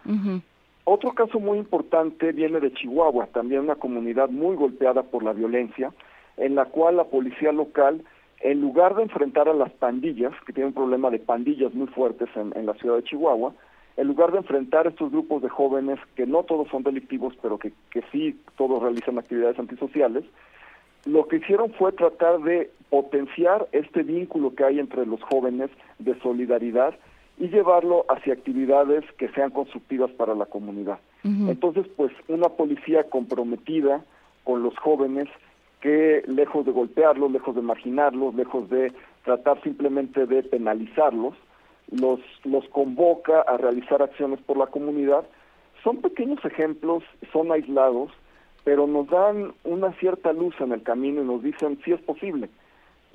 Otro caso muy importante viene de Chihuahua, también una comunidad muy golpeada por la violencia, en la cual la policía local, en lugar de enfrentar a las pandillas, que tienen un problema de pandillas muy fuertes en, en la ciudad de Chihuahua, en lugar de enfrentar estos grupos de jóvenes, que no todos son delictivos, pero que, que sí todos realizan actividades antisociales, lo que hicieron fue tratar de potenciar este vínculo que hay entre los jóvenes de solidaridad y llevarlo hacia actividades que sean constructivas para la comunidad. Entonces, pues una policía comprometida con los jóvenes que lejos de golpearlos, lejos de marginarlos, lejos de tratar simplemente de penalizarlos, los, los convoca a realizar acciones por la comunidad. Son pequeños ejemplos, son aislados, pero nos dan una cierta luz en el camino y nos dicen si es posible.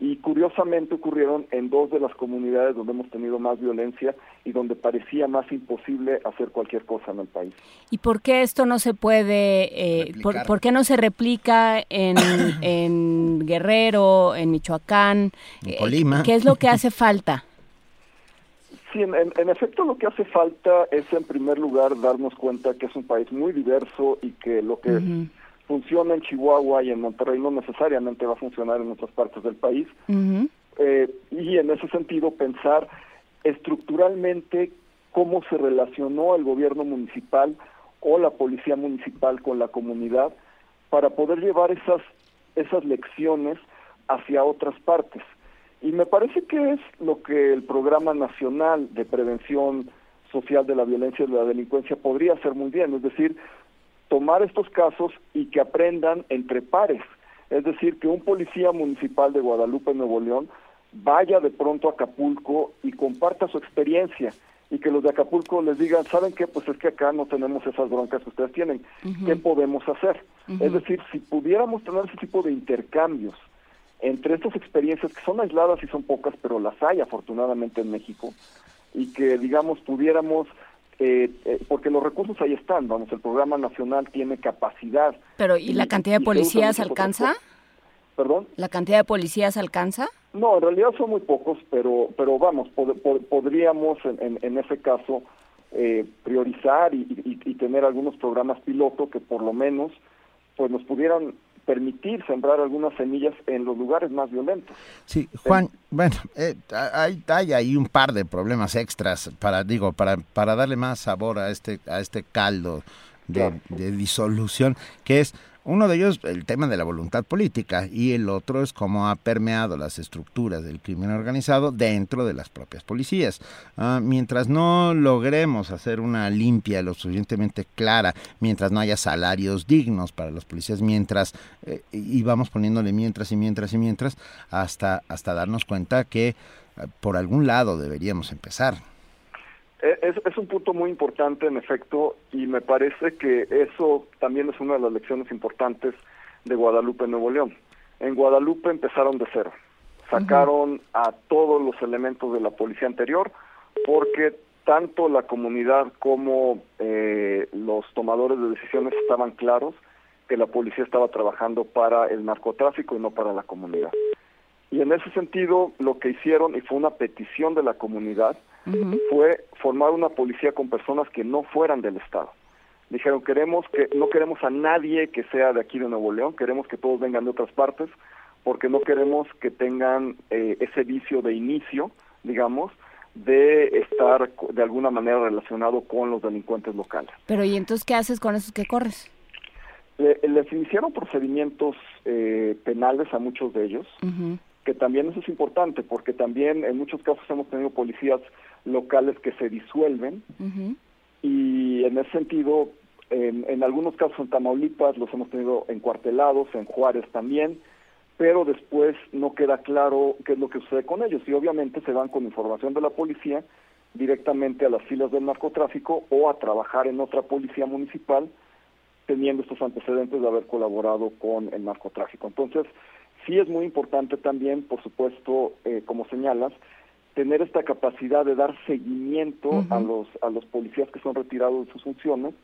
Y curiosamente ocurrieron en dos de las comunidades donde hemos tenido más violencia y donde parecía más imposible hacer cualquier cosa en el país. ¿Y por qué esto no se puede, eh, por, qué no se replica en, *coughs* en Guerrero, en Michoacán? En Colima. ¿Qué es lo que hace falta? Sí, en, en, efecto lo que hace falta es en primer lugar darnos cuenta que es un país muy diverso y que lo que funciona en Chihuahua y en Monterrey no necesariamente va a funcionar en otras partes del país. eh, y en ese sentido pensar estructuralmente cómo se relacionó el gobierno municipal o la policía municipal con la comunidad para poder llevar esas, esas lecciones hacia otras partes. Y me parece que es lo que el Programa Nacional de Prevención Social de la Violencia y de la Delincuencia podría hacer muy bien, es decir, tomar estos casos y que aprendan entre pares. Es decir, que un policía municipal de Guadalupe, Nuevo León, vaya de pronto a Acapulco y comparta su experiencia y que los de Acapulco les digan, ¿saben qué? Pues es que acá no tenemos esas broncas que ustedes tienen. ¿Qué podemos hacer? Es decir, si pudiéramos tener ese tipo de intercambios entre estas experiencias que son aisladas y son pocas, pero las hay afortunadamente en México, y que, digamos, pudiéramos eh, eh, porque los recursos ahí están, vamos, el programa nacional tiene capacidad. Pero ¿y, la cantidad de policías alcanza? ¿Perdón? ¿La cantidad de policías alcanza? No, en realidad son muy pocos, pero pero vamos, podríamos en, en, ese caso eh, priorizar y, y, tener algunos programas piloto que por lo menos pues nos pudieran permitir sembrar algunas semillas en los lugares más violentos. Sí, Juan, bueno, eh, hay, hay ahí un par de problemas extras para, digo, para, para darle más sabor a este, a este caldo de, de disolución, que es uno de ellos, el tema de la voluntad política, y el otro es cómo ha permeado las estructuras del crimen organizado dentro de las propias policías. Ah, mientras no logremos hacer una limpia lo suficientemente clara, mientras no haya salarios dignos para los policías, mientras, eh, y vamos poniéndole mientras y mientras y mientras, hasta, hasta darnos cuenta que eh, por algún lado deberíamos empezar. Eh, es, es, un punto muy importante, en efecto, y me parece que eso también es una de las lecciones importantes de Guadalupe, Nuevo León. En Guadalupe empezaron de cero. Sacaron a todos los elementos de la policía anterior porque tanto la comunidad como eh, los tomadores de decisiones estaban claros que la policía estaba trabajando para el narcotráfico y no para la comunidad. Y en ese sentido, lo que hicieron, y fue una petición de la comunidad, fue formar una policía con personas que no fueran del Estado. Dijeron, queremos que no queremos a nadie que sea de aquí de Nuevo León, queremos que todos vengan de otras partes, porque no queremos que tengan eh, ese vicio de inicio, digamos, de estar de alguna manera relacionado con los delincuentes locales. Pero ¿y entonces qué haces con esos que corres? les iniciaron procedimientos eh, penales a muchos de ellos, que también eso es importante, porque también en muchos casos hemos tenido policías locales que se disuelven y en ese sentido, en, en algunos casos en Tamaulipas los hemos tenido encuartelados, en Juárez también, pero después no queda claro qué es lo que sucede con ellos y obviamente se van con información de la policía directamente a las filas del narcotráfico o a trabajar en otra policía municipal teniendo estos antecedentes de haber colaborado con el narcotráfico. Entonces, sí es muy importante también, por supuesto, eh, como señalas, tener esta capacidad de dar seguimiento a los a los policías que son retirados de sus funciones,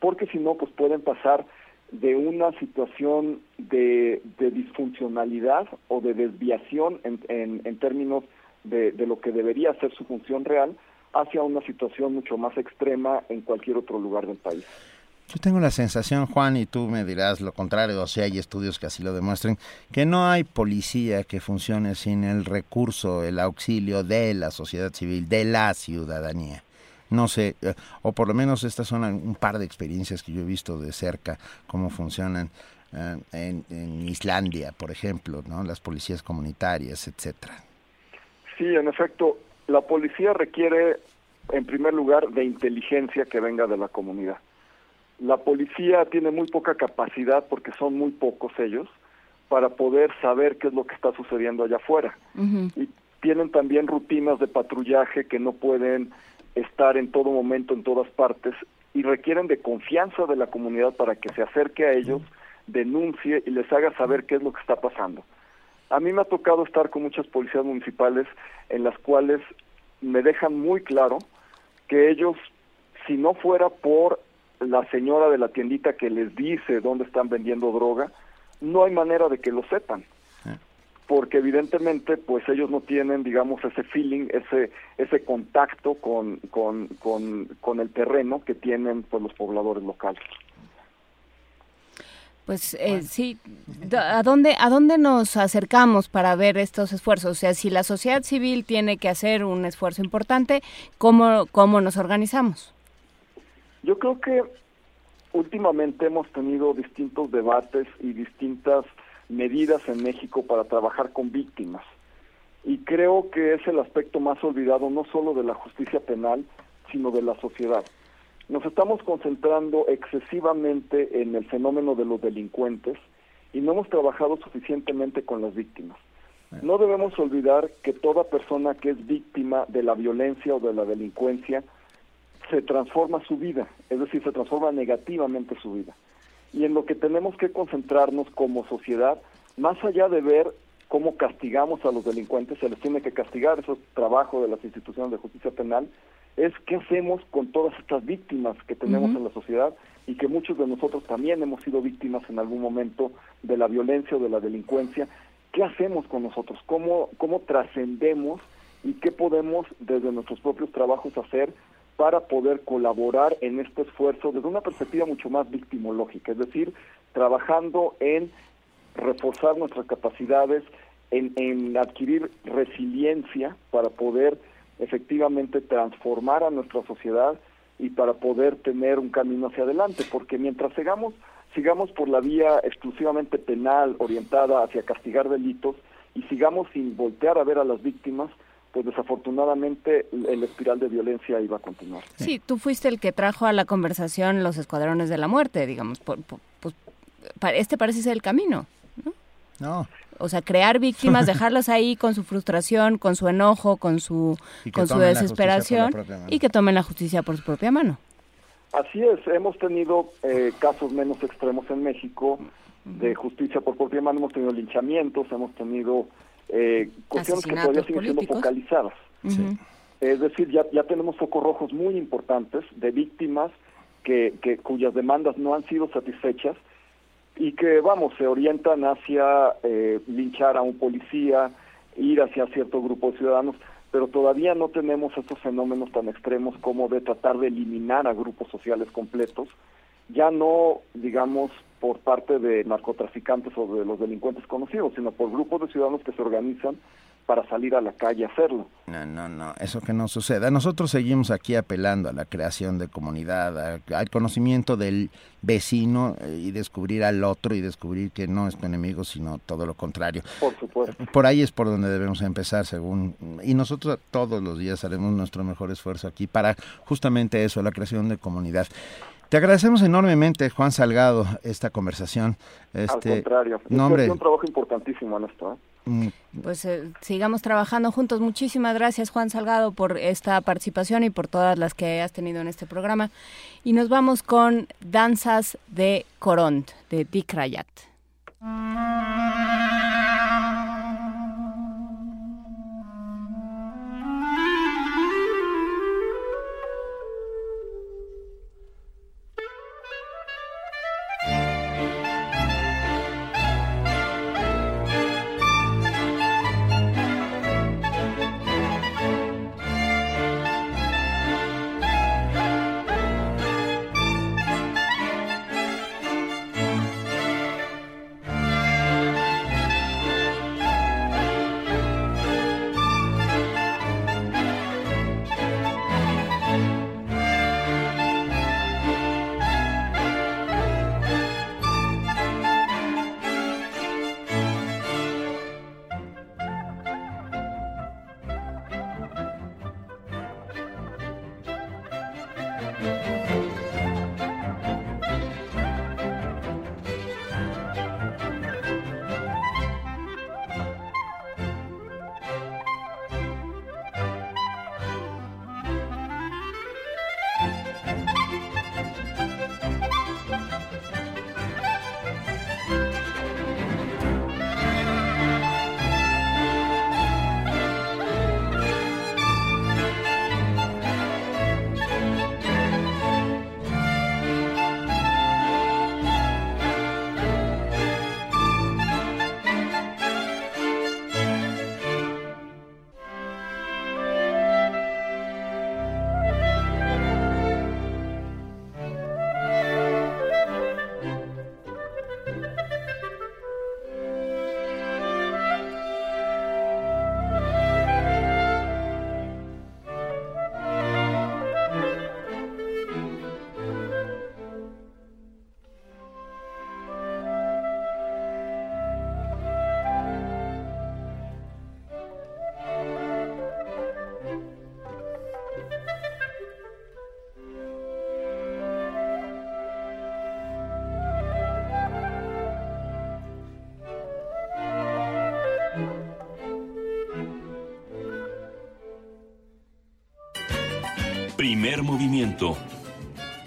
porque si no, pues pueden pasar de una situación de, de disfuncionalidad o de desviación en, en, en términos de, de lo que debería ser su función real hacia una situación mucho más extrema en cualquier otro lugar del país. Yo tengo la sensación, Juan, y tú me dirás lo contrario, o sea, hay estudios que así lo demuestren, que no hay policía que funcione sin el recurso, el auxilio de la sociedad civil, de la ciudadanía. No sé, eh, o por lo menos estas son un par de experiencias que yo he visto de cerca, cómo funcionan eh, en, en Islandia, por ejemplo, ¿no? Las policías comunitarias, etcétera. Sí, en efecto, la policía requiere, en primer lugar, de inteligencia que venga de la comunidad. La policía tiene muy poca capacidad, porque son muy pocos ellos, para poder saber qué es lo que está sucediendo allá afuera. Y tienen también rutinas de patrullaje que no pueden estar en todo momento en todas partes y requieren de confianza de la comunidad para que se acerque a ellos, denuncie y les haga saber qué es lo que está pasando. A mí me ha tocado estar con muchas policías municipales en las cuales me dejan muy claro que ellos, si no fuera por la señora de la tiendita que les dice dónde están vendiendo droga, no hay manera de que lo sepan. Porque evidentemente, pues ellos no tienen, digamos, ese feeling, ese ese contacto con, con, con, con el terreno que tienen pues los pobladores locales. Pues eh, sí, ¿a dónde, ¿a dónde nos acercamos para ver estos esfuerzos? O sea, si la sociedad civil tiene que hacer un esfuerzo importante, ¿cómo, cómo nos organizamos? Yo creo que últimamente hemos tenido distintos debates y distintas medidas en México para trabajar con víctimas. Y creo que es el aspecto más olvidado no solo de la justicia penal, sino de la sociedad nos estamos concentrando excesivamente en el fenómeno de los delincuentes y no hemos trabajado suficientemente con las víctimas. No debemos olvidar que toda persona que es víctima de la violencia o de la delincuencia se transforma su vida, es decir, se transforma negativamente su vida. Y en lo que tenemos que concentrarnos como sociedad, más allá de ver cómo castigamos a los delincuentes, se les tiene que castigar, eso es trabajo de las instituciones de justicia penal, es qué hacemos con todas estas víctimas que tenemos en la sociedad y que muchos de nosotros también hemos sido víctimas en algún momento de la violencia o de la delincuencia. ¿Qué hacemos con nosotros? ¿Cómo, cómo trascendemos y qué podemos desde nuestros propios trabajos hacer para poder colaborar en este esfuerzo desde una perspectiva mucho más victimológica, es decir, trabajando en reforzar nuestras capacidades, en, en adquirir resiliencia para poder efectivamente transformar a nuestra sociedad y para poder tener un camino hacia adelante, porque mientras sigamos, sigamos por la vía exclusivamente penal orientada hacia castigar delitos y sigamos sin voltear a ver a las víctimas, pues desafortunadamente el espiral de violencia iba a continuar. Sí, tú fuiste el que trajo a la conversación los escuadrones de la muerte, digamos, pues este parece ser el camino. ¿no? No. O sea, crear víctimas, *laughs* dejarlas ahí con su frustración, con su enojo, con su, con su desesperación y que tomen la justicia por su propia mano. Así es, hemos tenido eh, casos menos extremos en México de justicia por propia mano, hemos tenido linchamientos, hemos tenido eh, cuestiones que todavía siguen siendo focalizadas. Es decir, ya, ya tenemos focos rojos muy importantes de víctimas que, que cuyas demandas no han sido satisfechas y que, vamos, se orientan hacia eh, linchar a un policía, ir hacia cierto grupo de ciudadanos, pero todavía no tenemos estos fenómenos tan extremos como de tratar de eliminar a grupos sociales completos, ya no, digamos, por parte de narcotraficantes o de los delincuentes conocidos, sino por grupos de ciudadanos que se organizan para salir a la calle a hacerlo. No, no, no, eso que no suceda. Nosotros seguimos aquí apelando a la creación de comunidad, a- al conocimiento del vecino eh, y descubrir al otro y descubrir que no es tu enemigo, sino todo lo contrario. Por supuesto. Por ahí es por donde debemos empezar, según. Y nosotros todos los días haremos nuestro mejor esfuerzo aquí para justamente eso, la creación de comunidad. Te agradecemos enormemente, Juan Salgado, esta conversación. Este, Al contrario, no, es hombre, un trabajo importantísimo en esto. ¿eh? mm, Pues eh, sigamos trabajando juntos. Muchísimas gracias, Juan Salgado, por esta participación y por todas las que has tenido en este programa. Y nos vamos con Danzas de Coront, de Dick Rayat.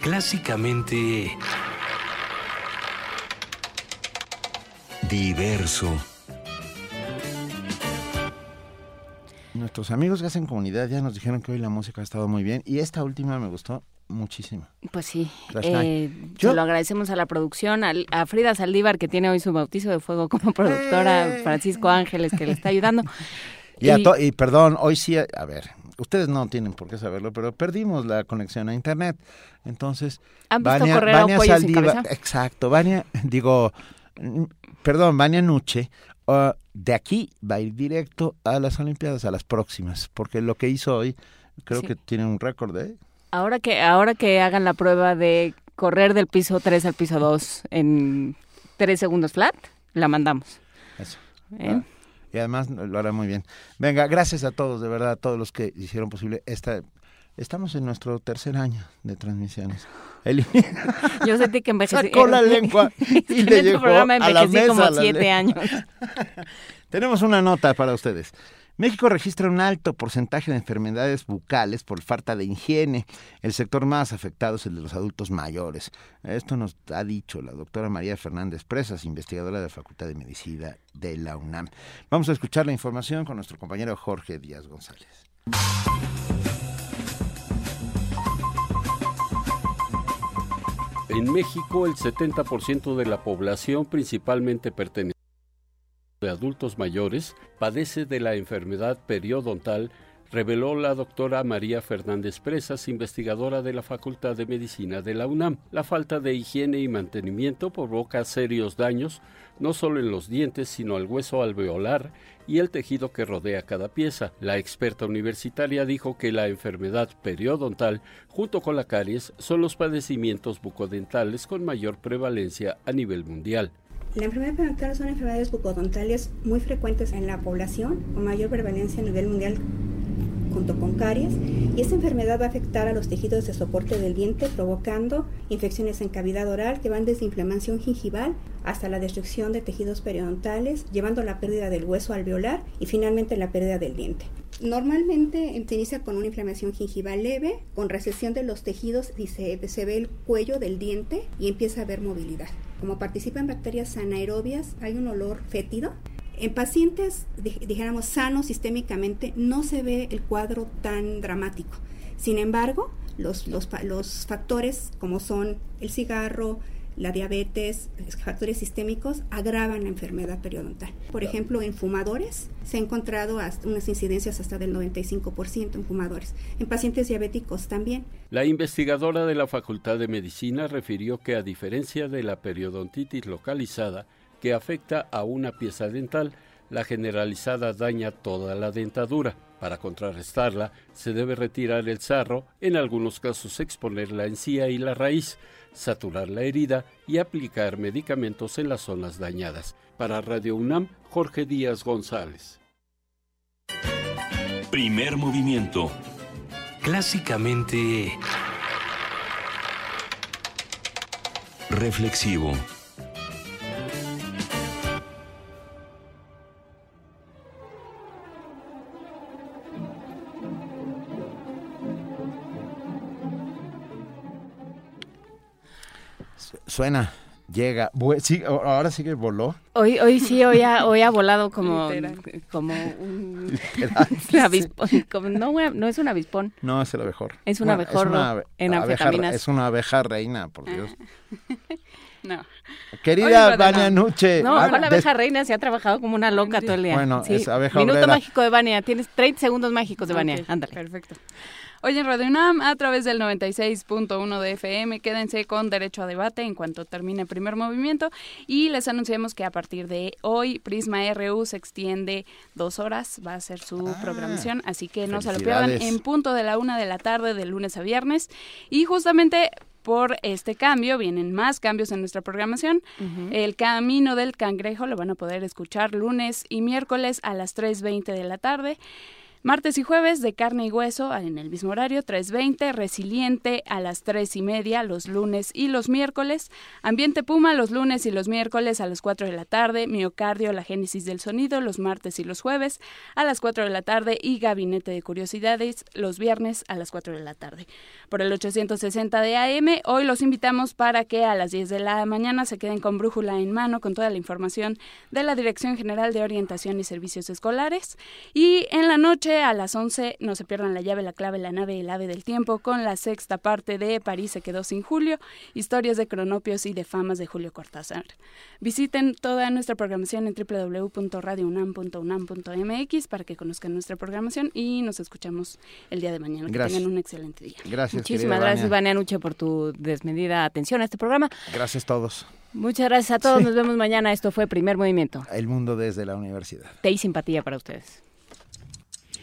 Clásicamente Diverso. Nuestros amigos que hacen comunidad ya nos dijeron que hoy la música ha estado muy bien y esta última me gustó muchísimo. Pues sí, eh, se lo agradecemos a la producción, a Frida Saldívar que tiene hoy su bautizo de fuego como productora, Francisco Ángeles que le está ayudando. *laughs* Y, a Y- to- y perdón, hoy sí, a ver, ustedes no tienen por qué saberlo, pero perdimos la conexión a internet. Entonces, ¿Han visto correr a un pollo sin exacto, Vania, *laughs* digo, perdón, Vania Nuche, ah, de aquí va a ir directo a las Olimpiadas, a las próximas, porque lo que hizo hoy, creo Sí. que tiene un récord, ¿eh? Ahora que, ahora que hagan la prueba de correr del piso 3 al piso 2 en 3 segundos flat, la mandamos. Eso. ¿Eh? Ah, Y además lo hará muy bien. Venga, gracias a todos, de verdad, a todos los que hicieron posible esta... Estamos en nuestro tercer año de transmisiones. El- *laughs* Yo sentí que envejecí. Sacó la *laughs* lengua y le este llegó programa a la mesa como siete años. *laughs* Tenemos una nota para ustedes. México registra un alto porcentaje de enfermedades bucales por falta de higiene. El sector más afectado es el de los adultos mayores. Esto nos ha dicho la doctora María Fernández Presas, investigadora de la Facultad de Medicina de la UNAM. Vamos a escuchar la información con nuestro compañero Jorge Díaz González. En México, el 70% de la población, principalmente perteneciente de adultos mayores, padece de la enfermedad periodontal reveló la doctora María Fernández Presas, investigadora de la Facultad de Medicina de la UNAM. La falta de higiene y mantenimiento provoca serios daños no solo en los dientes, sino al hueso alveolar y el tejido que rodea cada pieza. La experta universitaria dijo que la enfermedad periodontal, junto con la caries, son los padecimientos bucodentales con mayor prevalencia a nivel mundial. La enfermedad periodontal son enfermedades bucodontales muy frecuentes en la población, con mayor prevalencia a nivel mundial junto con caries y esta enfermedad va a afectar a los tejidos de soporte del diente provocando infecciones en cavidad oral que van desde inflamación gingival hasta la destrucción de tejidos periodontales, llevando a la pérdida del hueso alveolar y finalmente la pérdida del diente. Normalmente se inicia con una inflamación gingival leve, con recesión de los tejidos y se, se ve el cuello del diente y empieza a haber movilidad. Como participan bacterias anaerobias, hay un olor fétido. En pacientes, dijéramos, sanos sistémicamente, no se ve el cuadro tan dramático. Sin embargo, los, los, los factores como son el cigarro, la diabetes, factores sistémicos agravan la enfermedad periodontal. Por ejemplo, en fumadores se ha encontrado hasta unas incidencias hasta del 95% en fumadores. En pacientes diabéticos también. La investigadora de la Facultad de Medicina refirió que a diferencia de la periodontitis localizada, que afecta a una pieza dental, la generalizada daña toda la dentadura. Para contrarrestarla, se debe retirar el sarro, en algunos casos exponer la encía y la raíz, saturar la herida y aplicar medicamentos en las zonas dañadas. Para Radio UNAM, Jorge Díaz González. Primer movimiento. Clásicamente... Reflexivo. Suena, llega, sí, ahora sí que voló. Hoy, hoy sí, hoy ha, hoy ha volado como, como *laughs* *laughs* un, avispón. no, no, es un avispón. No, es el abejor. Es un abejor en anfetaminas. es una abeja reina, por Dios. *laughs* no. Querida Vania Nuche. No, la abeja reina se ha trabajado como una loca todo el día. Bueno, es abeja Minuto mágico de Vania. Tienes 30 segundos mágicos de Vania. Ándale. Perfecto. Hoy en Radio UNAM, a través del 96.1 de FM, quédense con derecho a debate en cuanto termine el primer movimiento. Y les anunciamos que a partir de hoy Prisma RU se extiende dos horas, va a ser su ah, programación, así que no se lo pierdan en punto de la una de la tarde de lunes a viernes. Y justamente por este cambio, vienen más cambios en nuestra programación. El Camino del Cangrejo lo van a poder escuchar lunes y miércoles a las 3.20 de la tarde. Martes y jueves de carne y hueso en el mismo horario, 3.20, resiliente a las 3 y media los lunes y los miércoles, ambiente puma los lunes y los miércoles a las 4 de la tarde, miocardio, la génesis del sonido los martes y los jueves a las 4 de la tarde. Y gabinete de curiosidades los viernes a las 4 de la tarde. Por el 860 de AM, hoy los invitamos para que a las 10 de la mañana se queden con brújula en mano con toda la información de la Dirección General de Orientación y Servicios Escolares. Y en la noche a las 11 no se pierdan la llave, la clave, la nave, el ave del tiempo con la sexta parte de París se quedó sin Julio, historias de cronopios y de famas de Julio Cortázar. Visiten toda nuestra programación en www.radiounam.unam.mx para que conozcan nuestra programación y nos escuchamos el día de mañana. Que tengan un excelente día. Gracias. Muchísimas gracias, Vania Nuche, por tu desmedida atención a este programa. Gracias a todos. Muchas gracias a todos. Nos vemos mañana. Esto fue Primer Movimiento. El mundo desde la universidad. Te y simpatía para ustedes.